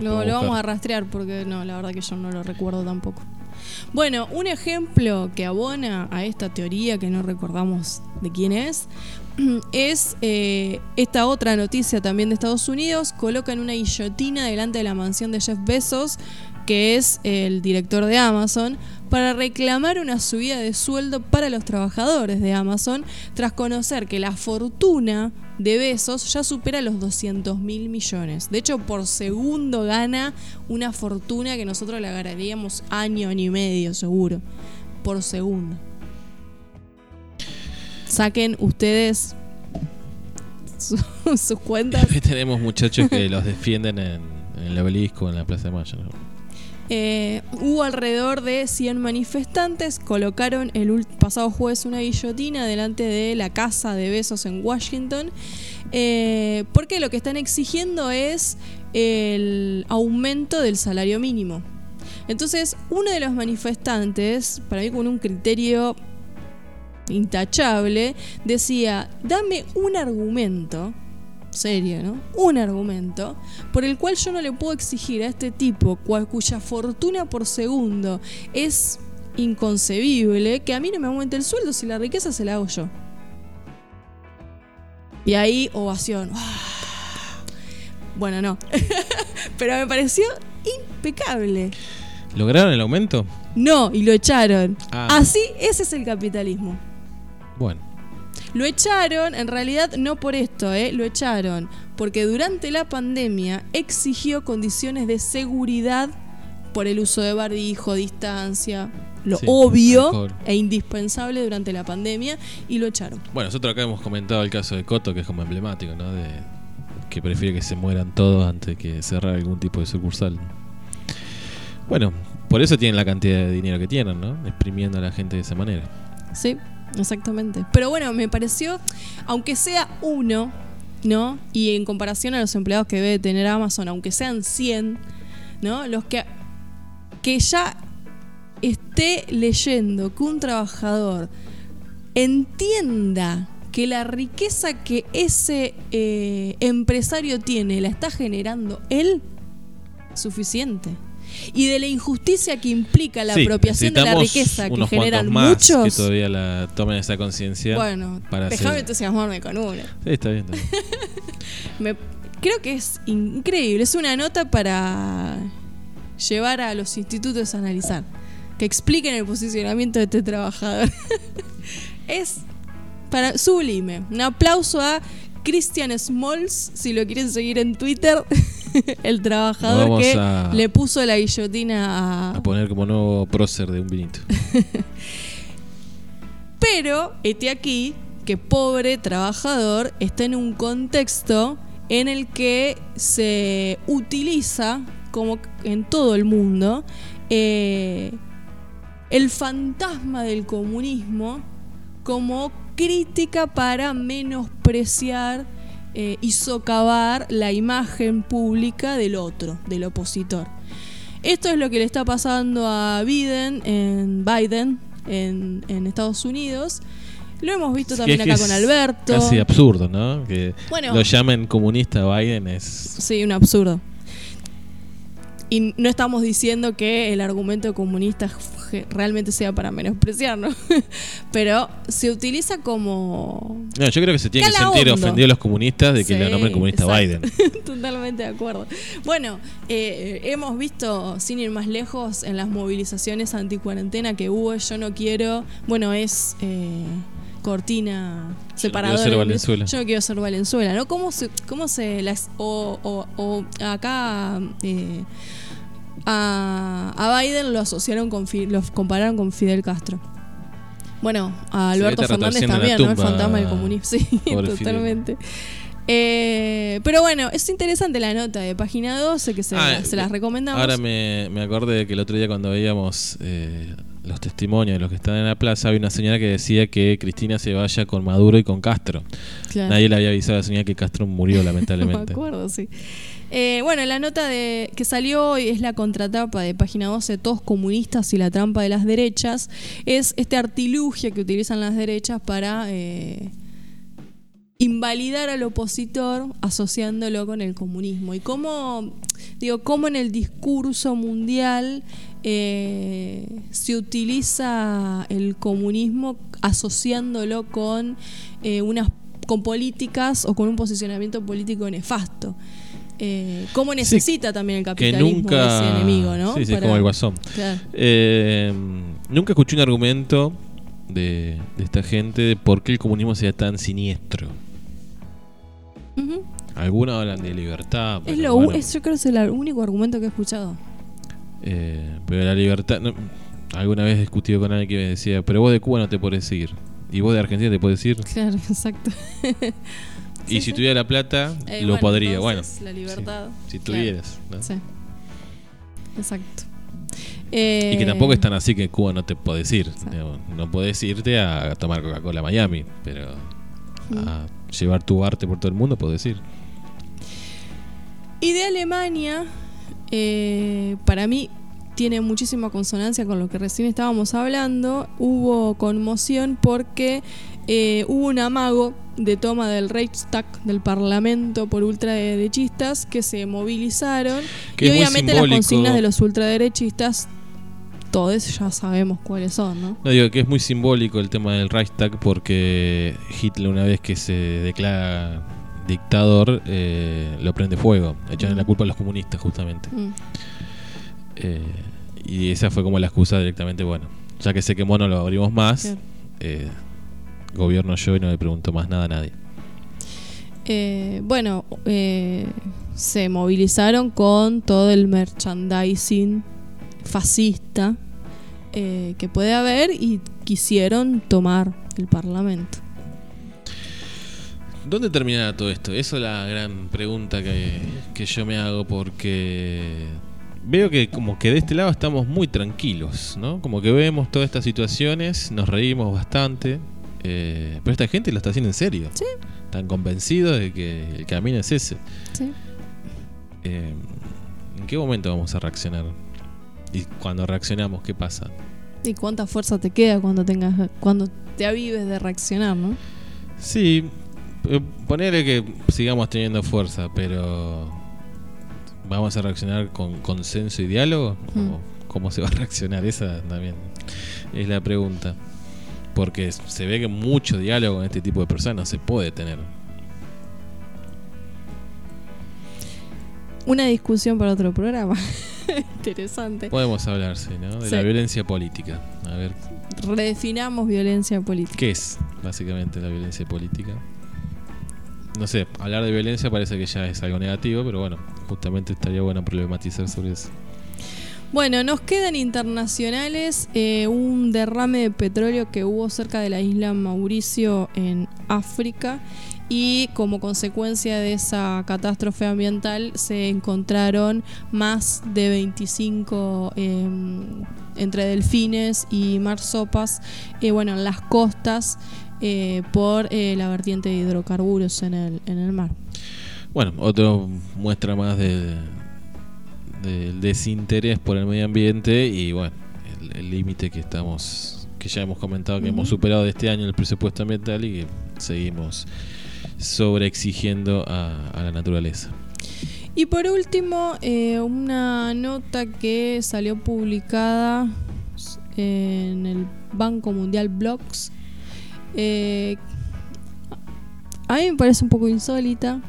Lo lo, vamos a rastrear porque no, la verdad que yo no lo recuerdo tampoco. Bueno, un ejemplo que abona a esta teoría que no recordamos de quién es, <clears throat> es eh, esta otra noticia también de Estados Unidos. Colocan una guillotina delante de la mansión de Jeff Bezos, que es el director de Amazon, para reclamar una subida de sueldo para los trabajadores de Amazon, tras conocer que la fortuna de Bezos ya supera los 200 mil millones. De hecho, por segundo gana una fortuna que nosotros le agarraríamos año, año y medio, seguro. Por segundo. Saquen ustedes su- <laughs> sus cuentas. Ahí <laughs> tenemos muchachos que los defienden en, en el obelisco, en la Plaza de Mayo. ¿no? Eh, hubo alrededor de 100 manifestantes, colocaron el pasado jueves una guillotina delante de la casa de Besos en Washington, eh, porque lo que están exigiendo es el aumento del salario mínimo. Entonces, uno de los manifestantes, para mí con un criterio intachable, decía, dame un argumento serio, ¿no? Un argumento por el cual yo no le puedo exigir a este tipo, cual- cuya fortuna por segundo es inconcebible, que a mí no me aumente el sueldo si la riqueza se la hago yo. Y ahí, ovación. <sighs> Bueno, no. <laughs> Pero me pareció impecable. ¿Lograron el aumento? No, y lo echaron. Ah. Así, ese es el capitalismo. Bueno. Lo echaron, en realidad no por esto, ¿eh? lo echaron porque durante la pandemia exigió condiciones de seguridad por el uso de barbijo, distancia, lo Sí, obvio alcohol. e indispensable durante la pandemia y lo echaron. Bueno, nosotros acá hemos comentado el caso de Coto, que es como emblemático, ¿no? De que prefiere que se mueran todos antes que cerrar algún tipo de sucursal. Bueno, por eso tienen la cantidad de dinero que tienen, ¿no? Exprimiendo a la gente de esa manera. Sí, exactamente. Pero bueno, me pareció, aunque sea uno, ¿no? Y en comparación a los empleados que debe tener Amazon, aunque sean 100, ¿no? Los que, que ya esté leyendo que un trabajador entienda que la riqueza que ese eh, empresario tiene la está generando él, suficiente. Y de la injusticia que implica la Sí, apropiación de la riqueza que generan muchos. que todavía la tomen esa conciencia. Bueno, para déjame entusiasmarme con una. Sí, está bien. está bien. <laughs> Me- creo que es increíble. Es una nota para llevar a los institutos a analizar. Que expliquen el posicionamiento de este trabajador. <laughs> es para sublime. Un aplauso a Christian Smalls, si lo quieren seguir en Twitter. <laughs> <laughs> el trabajador que a- le puso la guillotina a, A poner como nuevo prócer de un vinito. <laughs> Pero, este aquí, que pobre trabajador está en un contexto en el que se utiliza, como en todo el mundo, eh, el fantasma del comunismo como crítica para menospreciar eh, y socavar la imagen pública del otro, del opositor. Esto es lo que le está pasando a Biden en Biden en, en Estados Unidos. Lo hemos visto también Que acá con Alberto. Casi absurdo, ¿no? Que Bueno. lo llamen comunista Biden es. Sí, un absurdo. Y no estamos diciendo que el argumento comunista je- realmente sea para menospreciar, ¿no? <laughs> Pero se utiliza como... No, yo creo que se tienen que sentir ofendidos los comunistas de que le Sí, nombren comunista exacto. Biden. <laughs> Totalmente de acuerdo. Bueno, eh, hemos visto, sin ir más lejos, en las movilizaciones anti-cuarentena que hubo, yo no quiero, bueno, es eh, cortina separadora. ser de- Valenzuela. Yo no quiero ser Valenzuela, ¿no? ¿Cómo se, cómo se las... O, o- o acá... eh, a, a Biden lo asociaron con lo compararon con Fidel Castro. Bueno, a Alberto Fernández también, ¿no? El fantasma del comunismo. <laughs> Sí, totalmente. Eh, pero bueno, es interesante la nota de página 12 que se, Ah, se las recomendamos. Ahora me, me acordé de que el otro día cuando veíamos eh, los testimonios de los que están en la plaza, había una señora que decía que Cristina se vaya con Maduro y con Castro. Claro. Nadie le había avisado a la señora que Castro murió, No <laughs> me lamentablemente. acuerdo, sí. Eh, bueno, la nota de, que salió hoy es la contratapa de página 12, Todos comunistas y la trampa de las derechas. Es este artilugio que utilizan las derechas para eh, invalidar al opositor asociándolo con el comunismo. Y cómo, digo, cómo en el discurso mundial eh, se utiliza el comunismo asociándolo con unas con políticas o con un posicionamiento político nefasto. Eh, cómo necesita también el que capitalismo nunca. ese enemigo, ¿no? Sí, sí, Para- como el guasón. Claro. Eh, nunca escuché un argumento de, de esta gente de por qué el comunismo sea tan siniestro. Ujú. Algunos hablan de libertad. Es lo, u- bueno, es- yo creo que es el único argumento que he escuchado. eh, pero la libertad. no, alguna vez he discutido con alguien que me decía, pero vos de Cuba no te podés ir. Y vos de Argentina te podés ir. Claro, <laughs> exacto. Y si tuviera la plata, Eh, lo bueno, podría. Bueno, la libertad. si Claro. tuvieras. ¿no? Sí. Exacto. Y Eh, que tampoco es tan así que en Cuba no te podés ir. Digamos. No podés irte a tomar Coca-Cola a Miami, pero Mm. a llevar tu arte por todo el mundo podés ir. Y de Alemania, eh, para mí tiene muchísima consonancia con lo que recién estábamos hablando. Hubo conmoción porque eh, hubo un amago de toma del Reichstag, del Parlamento por ultraderechistas, que se movilizaron. Que y obviamente las consignas de los ultraderechistas, todos ya sabemos cuáles son, ¿no? No digo que es muy simbólico el tema del Reichstag porque Hitler una vez que se declara dictador eh, lo prende fuego, echan Mm. la culpa a los comunistas justamente. Mm. Eh, y esa fue como la excusa directamente, bueno, ya que se quemó no lo abrimos más, Claro. eh, gobierno yo y no le pregunto más nada a nadie. Eh, bueno, eh, se movilizaron con todo el merchandising fascista eh, que puede haber y quisieron tomar el Parlamento. ¿Dónde terminará todo esto? Esa es la gran pregunta que, que yo me hago porque veo que como que de este lado estamos muy tranquilos, ¿no? Como que vemos todas estas situaciones, nos reímos bastante, eh, pero esta gente lo está haciendo en serio. Sí. Están convencidos de que el camino es ese. ¿sí? Eh, ¿En qué momento vamos a reaccionar? Y cuando reaccionamos, ¿qué pasa? ¿Y cuánta fuerza te queda cuando tengas cuando te avives de reaccionar, no? Sí, eh, ponerle que sigamos teniendo fuerza, pero ¿vamos a reaccionar con consenso y diálogo? Mm. ¿O ¿Cómo se va a <laughs> reaccionar? Esa también es la pregunta. Porque se ve que mucho diálogo con este tipo de personas se puede tener. Una discusión para otro programa. <laughs> Interesante. Podemos hablar, sí, ¿no? De Sí. la violencia política. A ver, Redefinamos violencia política. ¿qué es básicamente la violencia política? No sé, hablar de violencia parece que ya es algo negativo, pero bueno, justamente estaría bueno problematizar sobre eso. Bueno, nos quedan internacionales eh, un derrame de petróleo que hubo cerca de la isla Mauricio en África y como consecuencia de esa catástrofe ambiental se encontraron más de 25 eh, entre delfines y marsopas eh, bueno, en las costas eh, por eh, la vertiente de hidrocarburos en el, en el mar. Bueno, otro muestra más de- del desinterés por el medio ambiente y bueno, el- límite que estamos, que ya hemos comentado que hemos superado de este año el presupuesto ambiental y que seguimos sobreexigiendo a, a la naturaleza. Y por último, eh, una nota que salió publicada en el Banco Mundial Blogs. Eh, a mí me parece un poco insólita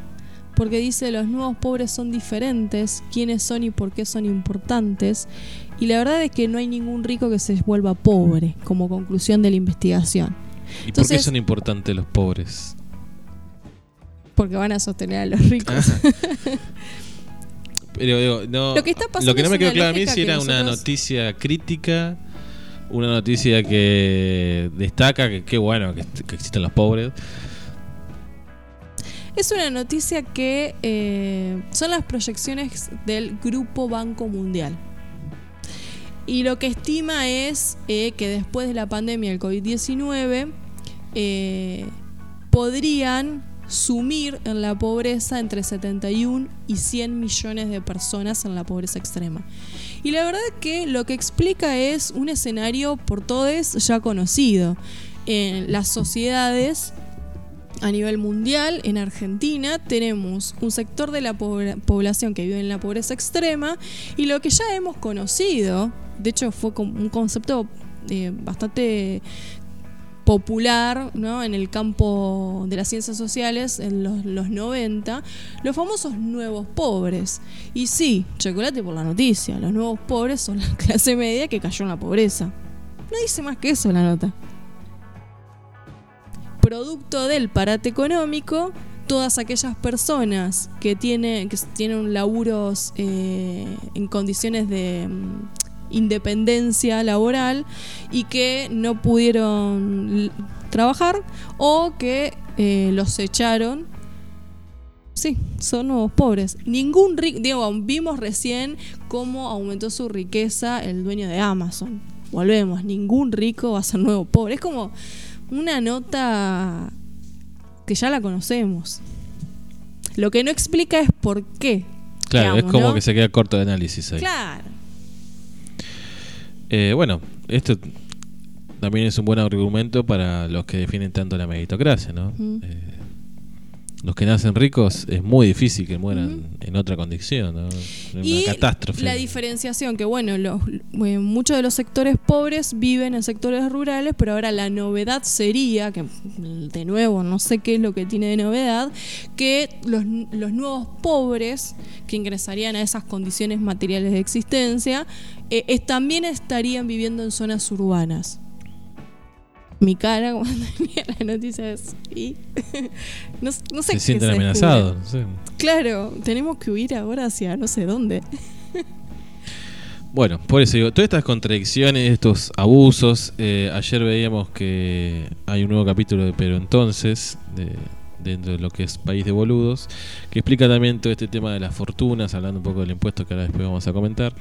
porque dice los nuevos pobres son diferentes, quiénes son y por qué son importantes. Y la verdad es que no hay ningún rico que se vuelva pobre como conclusión de la investigación. ¿Y por qué son importantes los pobres? Porque van a sostener a los ricos. <laughs> Pero digo, no, Lo que está pasando lo que no me quedó claro a mí si era una noticia crítica, una noticia que destaca que qué bueno que, que existen los pobres. Es una noticia que eh, son las proyecciones del Grupo Banco Mundial. Y lo que estima es eh, que después de la pandemia del COVID-19 eh, podrían sumir en la pobreza entre 71 y 100 millones de personas en la pobreza extrema. Y la verdad que lo que explica es un escenario por todos ya conocido. En las sociedades a nivel mundial, en Argentina, tenemos un sector de la población que vive en la pobreza extrema y lo que ya hemos conocido, de hecho fue un concepto eh, bastante popular ¿no? en el campo de las ciencias sociales en los, los 90, los famosos nuevos pobres. Y sí, chocolate por la noticia, los nuevos pobres son la <laughs> clase media que cayó en la pobreza. No dice más que eso la nota producto del parate económico, todas aquellas personas que, tiene, que tienen laburos eh, en condiciones de mm, independencia laboral y que no pudieron trabajar o que eh, los echaron. Sí, son nuevos pobres. Ningún rico, digo, vimos recién cómo aumentó su riqueza el dueño de Amazon. Volvemos, ningún rico va a ser nuevo pobre. Es como una nota que ya la conocemos. Lo que no explica es por qué. Claro, digamos, es como ¿no? que se queda corto de análisis ahí. Claro. Eh, bueno, esto también es un buen argumento para los que defienden tanto la meritocracia, ¿no? Eh, los que nacen ricos es muy difícil que mueran en otra condición, ¿no? En Y una catástrofe. la diferenciación, que bueno, los, eh, muchos de los sectores pobres viven en sectores rurales, pero ahora la novedad sería, que de nuevo no sé qué es lo que tiene de novedad, que los, los nuevos pobres que ingresarían a esas condiciones materiales de existencia, eh, es- también estarían viviendo en zonas urbanas. Mi cara <laughs> cuando tenía la noticia es... ¿y? <laughs> no, no sé se qué sienten amenazados. no sé. Claro, tenemos que huir ahora hacia no sé dónde. Bueno, por eso digo, todas estas contradicciones, estos abusos, eh, ayer veíamos que hay un nuevo capítulo de Pero entonces, de- dentro de lo que es País de Boludos, que explica también todo este tema de las fortunas, hablando un poco del impuesto que ahora después vamos a comentar.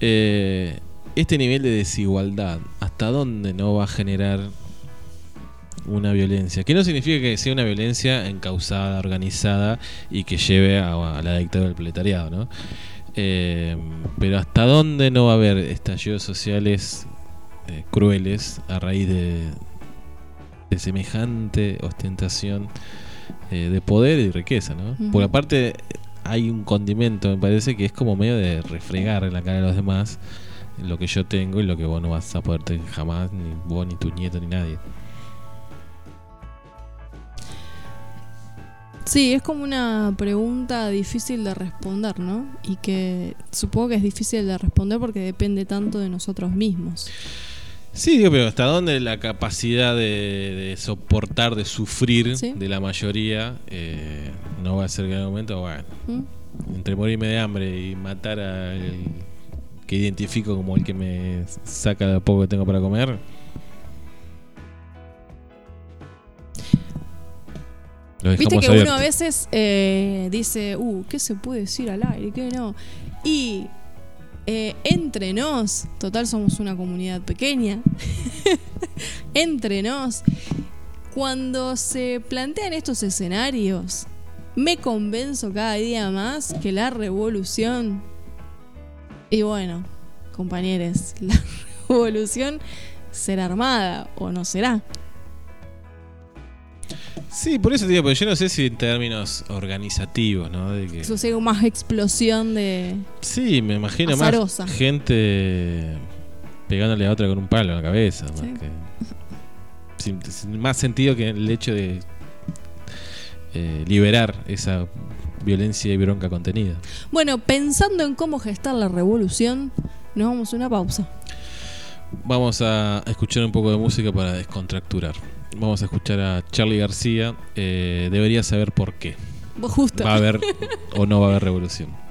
Eh, este nivel de desigualdad, ¿hasta dónde no va a generar una violencia? Que no significa que sea una violencia encausada, organizada y que lleve a, a la dictadura del proletariado, ¿no? Eh, pero hasta dónde no va a haber estallidos sociales eh, crueles a raíz de, de semejante ostentación eh, de poder y riqueza, ¿no? Ujú. Porque aparte hay un condimento, me parece, que es como medio de refregar en la cara de los demás lo que yo tengo y lo que vos no vas a poder tener jamás, ni vos, ni tu nieto, ni nadie. Sí, es como una pregunta difícil de responder, ¿no? Y que supongo que es difícil de responder porque depende tanto de nosotros mismos. Sí, digo, pero ¿hasta dónde la capacidad de, de soportar, de sufrir Sí. de la mayoría eh, no va a ser que en algún momento, bueno, ¿Mm? entre morirme de hambre y matar al que identifico como el que me saca lo poco que tengo para comer? Lo Viste que uno a veces eh, dice, uh, ¿qué se puede decir al aire? ¿Qué no? Y eh, entre nos, total somos una comunidad pequeña, <laughs> entre nos, cuando se plantean estos escenarios, me convenzo cada día más que la revolución, y bueno, compañeros, <laughs> la revolución será armada o no será. Sí, por eso te digo, porque yo no sé si en términos organizativos, ¿no? De que... Sea más explosión de... Sí, me imagino Azarosa. más gente pegándole a otra con un palo en la cabeza. Más, Sí. que- sin, sin más sentido que el hecho de eh, liberar esa violencia y bronca contenida. Bueno, pensando en cómo gestar la revolución, nos vamos a una pausa. Vamos a escuchar un poco de música para descontracturar. Vamos a escuchar a Charlie García. eh, debería saber por qué. Justo. ¿Va a haber o no va a haber revolución?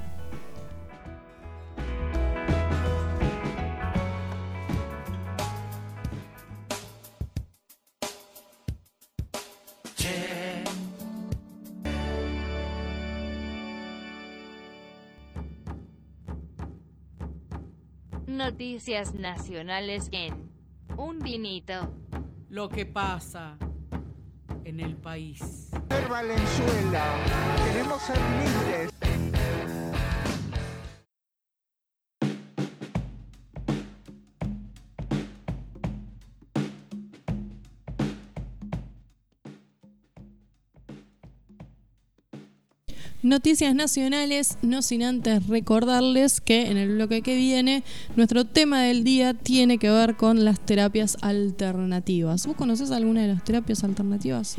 Noticias nacionales en Un Vinito. lo que pasa en el país. Valenzuela, queremos ser libres. Noticias nacionales, no sin antes recordarles que en el bloque que viene nuestro tema del día tiene que ver con las terapias alternativas. ¿Vos conocés alguna de las terapias alternativas?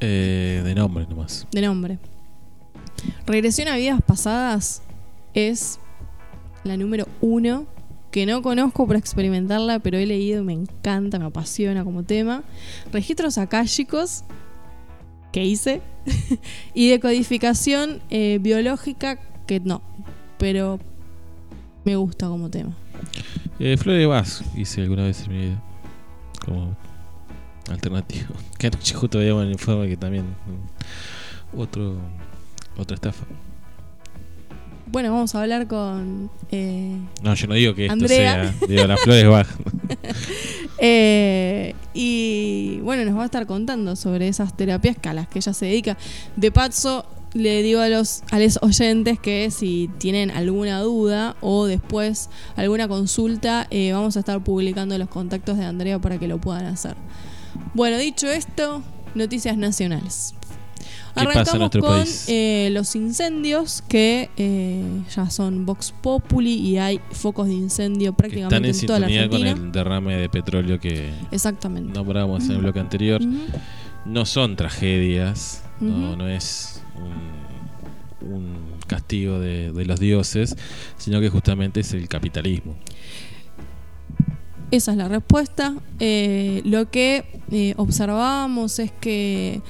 Eh, de nombre nomás. De nombre. Regresión a vidas pasadas es la número uno que no conozco para experimentarla, pero he leído y me encanta, me apasiona como tema. Registros akáshicos que hice <laughs> y decodificación eh, biológica que no, pero me gusta como tema. Eh, Flor de Vaz hice alguna vez en mi vida. Como alternativo. <laughs> Que anoche justo veíamos en el informe que también. Otro. Otra estafa. Bueno, vamos a hablar con eh, No, yo no digo que esto Andrea. sea. Digo, la Flor de Vaz. Eh, y bueno, nos va a estar contando sobre esas terapias que a las que ella se dedica. De paso, le digo a los, a los oyentes que si tienen alguna duda o después alguna consulta, eh, vamos a estar publicando los contactos de Andrea para que lo puedan hacer. Bueno, dicho esto, noticias nacionales. ¿Qué pasa en Arrancamos nuestro con país? eh, los incendios que eh, ya son Vox Populi y hay focos de incendio Que prácticamente están en en toda la sintonía con Argentina. el derrame de petróleo que Exactamente. nombrábamos en el bloque anterior. No son tragedias, no, es un, un castigo de, de los dioses, sino que justamente es el capitalismo. Esa es la respuesta. Eh, lo que eh, observábamos es que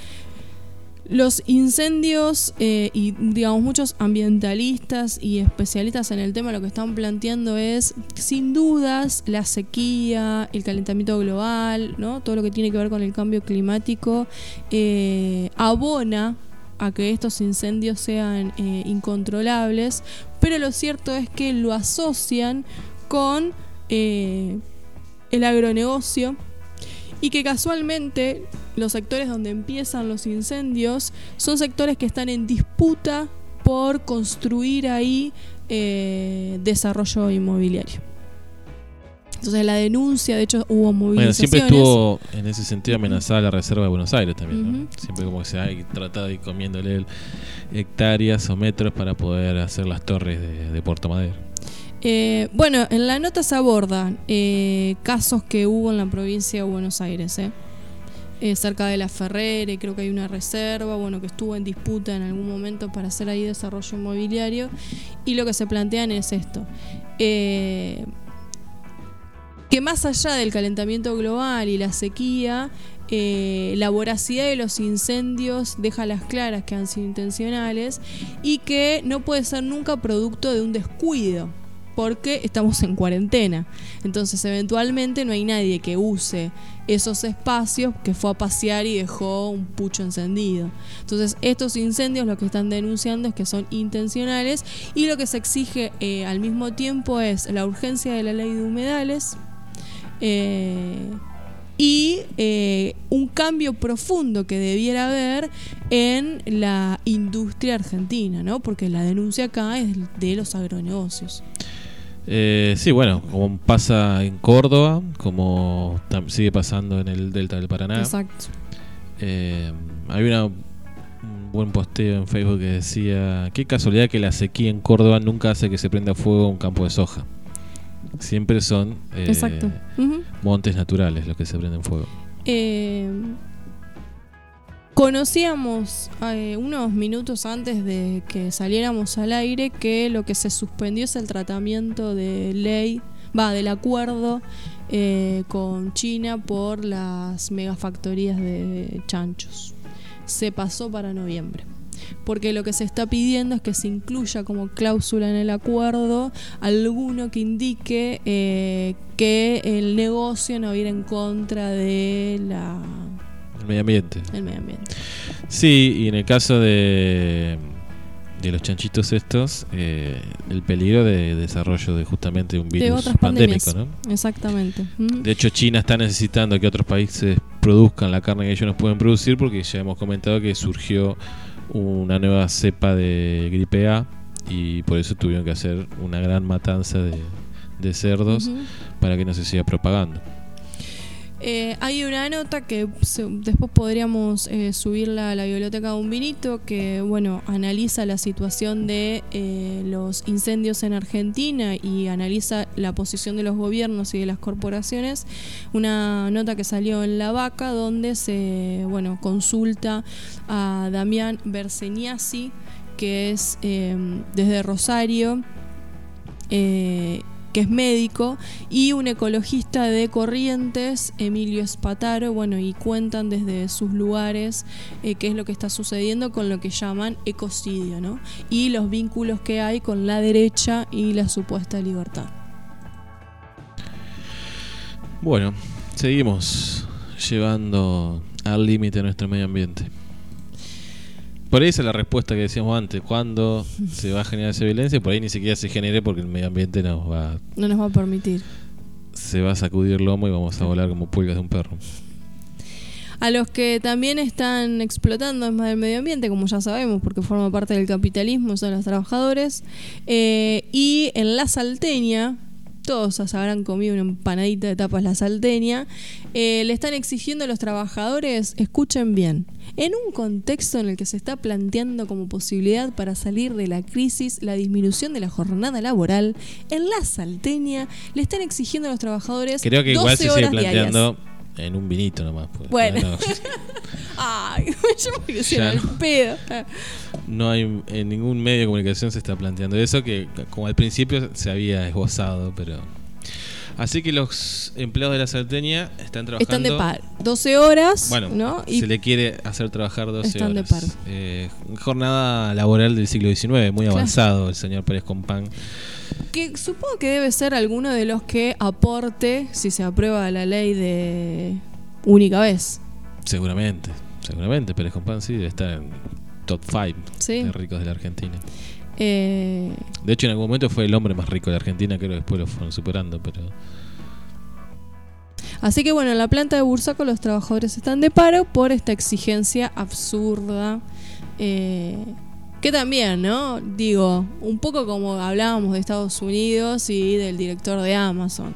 los incendios eh, y digamos muchos ambientalistas y especialistas en el tema lo que están planteando es sin dudas la sequía, el calentamiento global, ¿no? todo lo que tiene que ver con el cambio climático eh, abona a que estos incendios sean eh, incontrolables, pero lo cierto es que lo asocian con eh, el agronegocio y que casualmente los sectores donde empiezan los incendios son sectores que están en disputa por construir ahí eh, desarrollo inmobiliario. Entonces la denuncia, de hecho hubo Bueno, movilizaciones. siempre estuvo en ese sentido amenazada la reserva de Buenos Aires también. ¿no? Siempre como que se ha tratado de ir comiéndole hectáreas o metros para poder hacer las torres de, de Puerto Madero. Eh, bueno, en la nota se abordan eh, casos que hubo en la provincia de Buenos Aires, ¿eh? Cerca de la Ferrere, creo que hay una reserva, bueno, que estuvo en disputa en algún momento para hacer ahí desarrollo inmobiliario. Y lo que se plantean es esto. que más allá del calentamiento global y la sequía, la voracidad de los incendios deja las claras que han sido intencionales y que no puede ser nunca producto de un descuido, porque estamos en cuarentena. Entonces, eventualmente no hay nadie que use esos espacios que fue a pasear y dejó un pucho encendido. Entonces, estos incendios lo que están denunciando es que son intencionales y lo que se exige eh, al mismo tiempo es la urgencia de la ley de humedales. eh, y eh, un cambio profundo que debiera haber en la industria argentina, ¿no? Porque la denuncia acá es de los agronegocios. Eh, sí, bueno, como pasa en Córdoba, como sigue pasando en el Delta del Paraná. Exacto. Eh, hay una, un buen posteo en Facebook que decía, qué casualidad que la sequía en Córdoba nunca hace que se prenda fuego un campo de soja. Siempre son eh, Exacto. Montes naturales los que se prenden fuego. Conocíamos eh, unos minutos antes de que saliéramos al aire que lo que se suspendió es el tratamiento de ley, va, del acuerdo eh, con China por las megafactorías de chanchos. Se pasó para noviembre. Porque lo que se está pidiendo es que se incluya como cláusula en el acuerdo alguno que indique eh, que el negocio no va a ir en contra de la El medio ambiente. el medio ambiente. Sí, y en el caso de, de los chanchitos estos, eh, el peligro de desarrollo de justamente un De virus otras pandémico. ¿no? Exactamente. Mm. De hecho, China está necesitando que otros países produzcan la carne que ellos no pueden producir porque ya hemos comentado que surgió una nueva cepa de gripe A y por eso tuvieron que hacer una gran matanza de, de cerdos para que no se siga propagando. Eh, hay una nota que después podríamos eh, subirla a la biblioteca de un vinito que bueno analiza la situación de eh, los incendios en Argentina y analiza la posición de los gobiernos y de las corporaciones. Una nota que salió en La Vaca donde se bueno consulta a Damián Berseniasi que es desde Rosario. Que es médico, y un ecologista de Corrientes, Emilio Espataro, bueno, y cuentan desde sus lugares eh, qué es lo que está sucediendo con lo que llaman ecocidio, ¿no? Y los vínculos que hay con la derecha y la supuesta libertad. Bueno, seguimos llevando al límite nuestro medio ambiente. Por ahí esa es la respuesta que decíamos antes. ¿Cuándo se va a generar esa violencia? Por ahí ni siquiera se genere porque el medio ambiente nos va, No nos va a permitir. se va a sacudir el lomo y vamos a volar como pulgas de un perro. A los que también están explotando más del medio ambiente, como ya sabemos, porque forma parte del capitalismo, son los trabajadores. Eh, y en la salteña, todos se habrán comido una empanadita de tapas la salteña, eh, le están exigiendo a los trabajadores, escuchen bien, en un contexto en el que se está planteando como posibilidad para salir de la crisis la disminución de la jornada laboral, en la salteña le están exigiendo a los trabajadores Creo que igual 12 se sigue diarias. planteando en un vinito nomás. porque Bueno. No, <laughs> Ay, <laughs> yo me quisiera el no. pedo. no hay en ningún medio de comunicación se está planteando eso, que como al principio se había esbozado, pero... Así que los empleados de la salteña están trabajando... Están de paro. 12 horas, Bueno, ¿no? Y se le quiere hacer trabajar 12 Están de horas. paro. Eh, jornada laboral del siglo XIX, muy Claro. avanzado el señor Pérez Compán. que supongo que debe ser alguno de los que aporte si se aprueba la ley de única vez. Seguramente, seguramente Pérez Compán sí debe estar en top 5 Sí. de ricos de la Argentina. Eh, De hecho, en algún momento fue el hombre más rico de la Argentina, creo que después lo fueron superando, pero... así que bueno, en la planta de Bursaco los trabajadores están de paro por esta exigencia absurda. eh, que también, ¿no? Digo, un poco como hablábamos de Estados Unidos y del director de Amazon.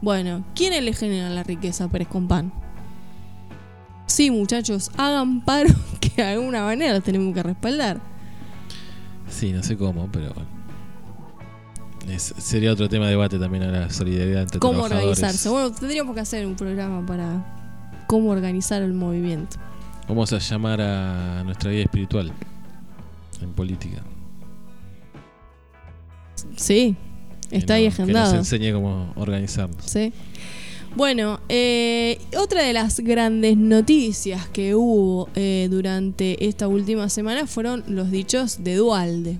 Bueno, ¿quiénes le generan la riqueza a Pérez Compán? Sí, muchachos, hagan paro <laughs> que de alguna manera los tenemos que respaldar. Sí, no sé cómo, pero bueno. Es- sería otro tema de debate también a la solidaridad entre cómo trabajadores. organizarse. Bueno, tendríamos que hacer un programa para cómo organizar el movimiento. Vamos a llamar a nuestra guía espiritual en política. Sí, está Que ahí nos- Que agendado. nos enseñe cómo organizarnos. Sí. Bueno, eh, otra de las grandes noticias que hubo eh, durante esta última semana fueron los dichos de Dualde.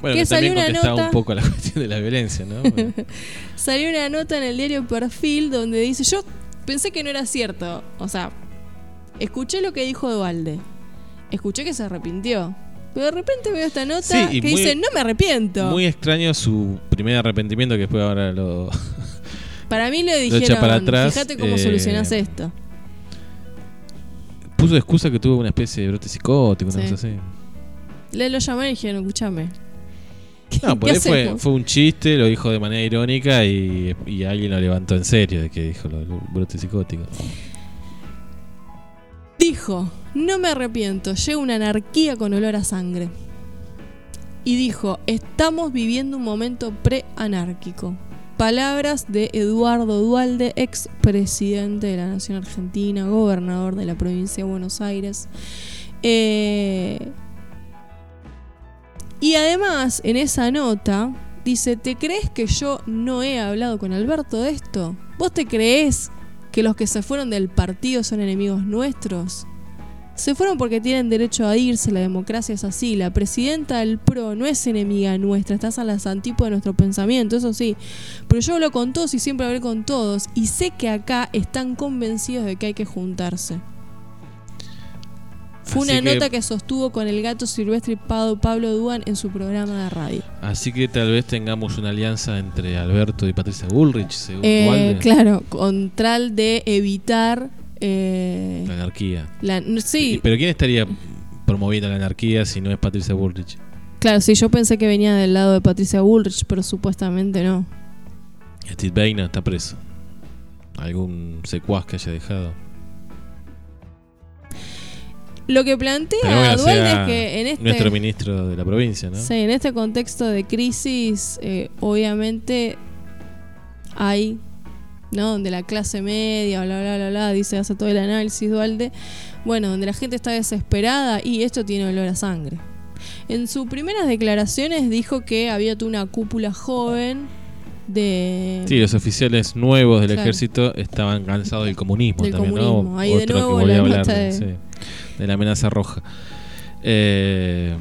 Bueno, Que que también una nota- un poco a la <laughs> cuestión de la violencia, ¿no? Bueno, <laughs> Salió una nota en el diario Perfil donde dice, yo pensé que no era cierto, o sea, escuché lo que dijo Dualde, escuché que se arrepintió, pero de repente veo esta nota Sí, que muy- dice, no me arrepiento. Muy extraño su primer arrepentimiento que después ahora lo... Para mí le dijeron, para atrás, fíjate cómo eh, solucionás esto. Puso de excusa que tuvo una especie de brote psicótico, una Sí. cosa así. Le lo llamaron y dijeron, escúchame. <laughs> No, por ¿Qué ahí fue, fue un chiste, lo dijo de manera irónica y, y alguien lo levantó en serio de que dijo lo del brote psicótico. Dijo, no me arrepiento, llega una anarquía con olor a sangre. Y dijo, estamos viviendo un momento pre-anárquico. Palabras de Eduardo Dualde, ex presidente de la Nación Argentina, gobernador de la provincia de Buenos Aires. Eh, y además, en esa nota, dice, ¿te crees que yo no he hablado con Alberto de esto? ¿Vos te crees que los que se fueron del partido son enemigos nuestros? Se fueron porque tienen derecho a irse, la democracia es así. La presidenta del PRO no es enemiga nuestra, estás a las antípodas de nuestro pensamiento, eso sí. Pero yo hablo con todos y siempre hablé con todos. Y sé que acá están convencidos de que hay que juntarse. Fue Así una que- nota que sostuvo con el gato silvestre Pablo, Pablo Duan en su programa de radio. Así que tal vez tengamos una alianza entre Alberto y Patricia Bullrich, según Eh, claro, con tal de evitar eh, La anarquía. la, sí, Pero ¿quién estaría promoviendo la anarquía si no es Patricia Bullrich? Claro, sí, yo pensé que venía del lado de Patricia Bullrich, pero supuestamente no. Steve Bannon está preso. Algún secuaz que haya dejado. Lo que plantea Dualde es que en este, Nuestro ministro de la provincia, ¿no? sí, en este contexto de crisis, eh, obviamente hay, ¿no? Donde la clase media, bla, bla, bla, bla, dice, hace todo el análisis Dualde. Bueno, donde la gente está desesperada y esto tiene olor a sangre. En sus primeras declaraciones dijo que había una cúpula joven de... Sí, los oficiales nuevos del Claro. ejército estaban cansados del comunismo Del también, comunismo. ¿no? Ahí de nuevo que la a hablar sí, de la amenaza roja. Eh,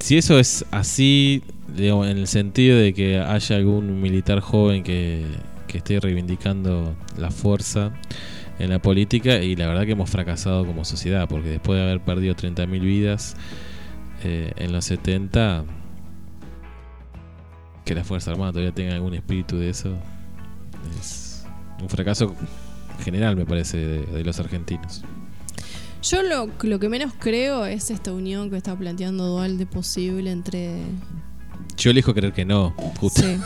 si eso es así, en el sentido de que haya algún militar joven que, que esté reivindicando la fuerza en la política, y la verdad que hemos fracasado como sociedad, porque después de haber perdido 30.000 vidas eh, en los 70, que la Fuerza Armada todavía tenga algún espíritu de eso, es un fracaso general, me parece, de, de los argentinos. Yo lo, lo que menos creo es esta unión que está planteando Dualde posible entre... Yo elijo creer que no, justo. Sí.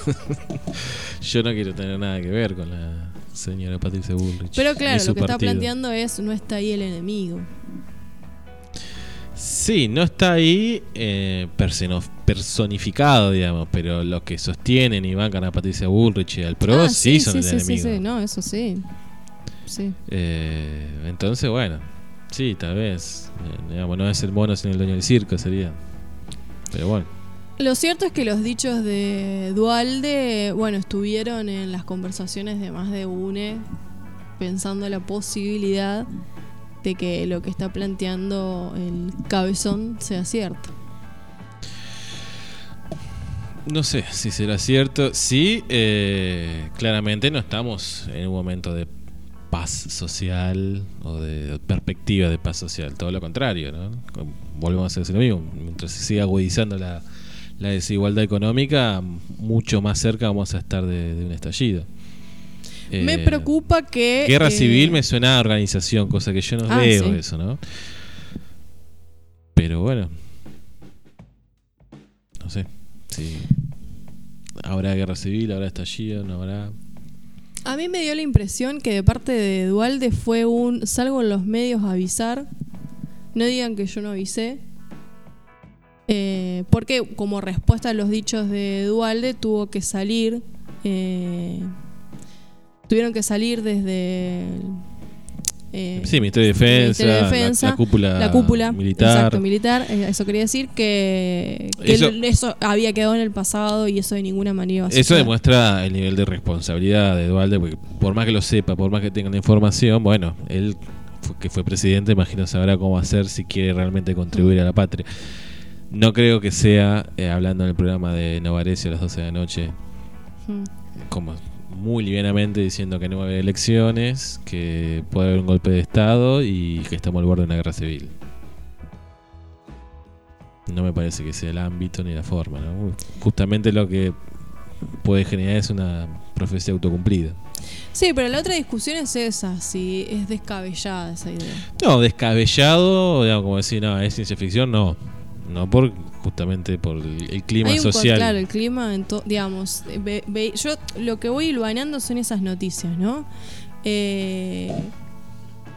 <laughs> Yo no quiero tener nada que ver con la señora Patricia Bullrich. Pero claro, lo que está planteando es no está ahí el enemigo. Sí, no está ahí eh, personificado, digamos, pero los que sostienen y bancan a Patricia Bullrich y al PRO Ah, sí, son el sí, sí, enemigo. sí, no, eso sí. Sí. Eh, entonces, bueno, sí, tal vez. eh, digamos, no es el mono sino el dueño del circo, sería. Pero bueno. Lo cierto es que los dichos de Dualde, bueno, estuvieron en las conversaciones de más de UNE pensando la posibilidad de que lo que está planteando el cabezón sea cierto. No sé si será cierto. Sí, eh, claramente no estamos en un momento de paz social o de perspectiva de paz social. Todo lo contrario, ¿no? Volvemos a hacer lo mismo. Mientras se siga agudizando la, la desigualdad económica, mucho más cerca vamos a estar de, de un estallido. me Eh, preocupa que... Guerra eh, civil me suena a organización, cosa que yo no Ah, veo sí. eso, ¿no? Pero bueno. No sé. Si habrá guerra civil, habrá estallido, no habrá. A mí me dio la impresión que de parte de Dualde fue un salgo en los medios a avisar. No digan que yo no avisé. Eh, porque como respuesta a los dichos de Dualde tuvo que salir. eh, tuvieron que salir desde. eh, Sí, Ministerio de Defensa, de la- Defensa, la, cúpula, la cúpula militar. Exacto, militar. eh, Eso quería decir que, que Eso- el- eso había quedado en el pasado y eso de ninguna manera iba a Eso demuestra el nivel de responsabilidad de Dualde, porque por más que lo sepa, por más que tenga la información, bueno, él que fue presidente, imagino sabrá cómo hacer si quiere realmente contribuir a la patria. No creo que sea, eh, hablando en el programa de Novarecio a las 12 de la noche, Mm. como muy livianamente diciendo que no va a haber elecciones, que puede haber un golpe de Estado y que estamos al borde de una guerra civil. No me parece que sea el ámbito ni la forma. ¿no? Justamente lo que puede generar es una profecía autocumplida. Sí, pero la otra discusión es esa, si es descabellada esa idea. No, descabellado, digamos, como decir, no, es ciencia ficción, no. No por justamente por el, el clima Hay un con- social. claro, el clima, en to- digamos, ve- yo lo que voy hilvanando son esas noticias, ¿no? Eh,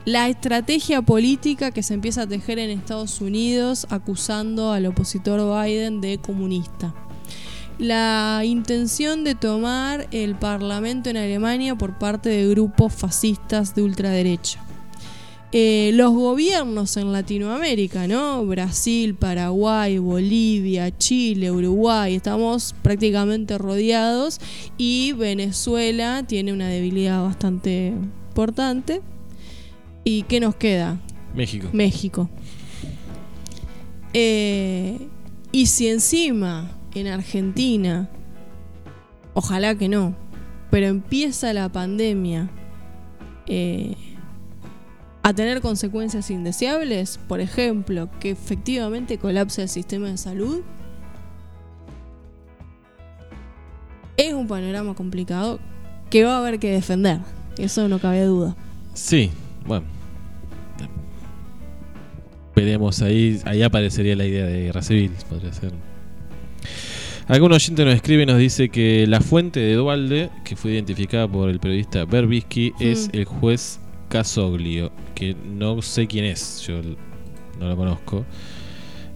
la estrategia política que se empieza a tejer en Estados Unidos acusando al opositor Biden de comunista. La intención de tomar el parlamento en Alemania por parte de grupos fascistas de ultraderecha. Eh, los gobiernos en Latinoamérica, ¿no? Brasil, Paraguay, Bolivia, Chile, Uruguay, estamos prácticamente rodeados y Venezuela tiene una debilidad bastante importante. ¿Y qué nos queda? México. México. Eh, y si encima en Argentina, ojalá que no, pero empieza la pandemia eh, a tener consecuencias indeseables, por ejemplo, que efectivamente colapse el sistema de salud, es un panorama complicado que va a haber que defender. Eso no cabe duda. Sí, bueno. Veremos ahí, ahí aparecería la idea de guerra civil, podría ser. Algún oyente nos escribe y nos dice que la fuente de Dualde, que fue identificada por el periodista Berbisky, es el juez Casoglio, que no sé quién es, yo no lo conozco.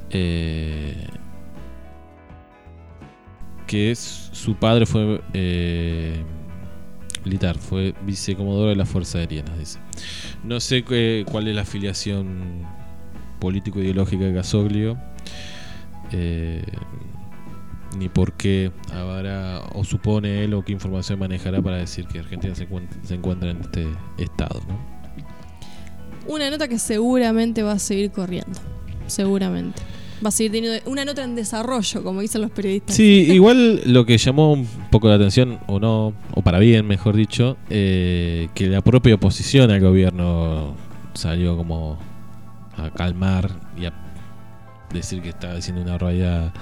Eh, que es, su padre fue eh, militar, fue vicecomodoro de la Fuerza Aérea, nos dice. No sé qué- cuál es la afiliación político-ideológica de Casoglio, eh, ni por qué habrá, o supone él, o qué información manejará para decir que Argentina se, encuent- se encuentra en este estado. ¿no? Una nota que seguramente va a seguir corriendo. Seguramente. Va a seguir teniendo una nota en desarrollo, como dicen los periodistas. Sí, igual lo que llamó un poco la atención, o no, o para bien, mejor dicho, eh, que la propia oposición al gobierno salió como a calmar y a decir que estaba diciendo una barbaridad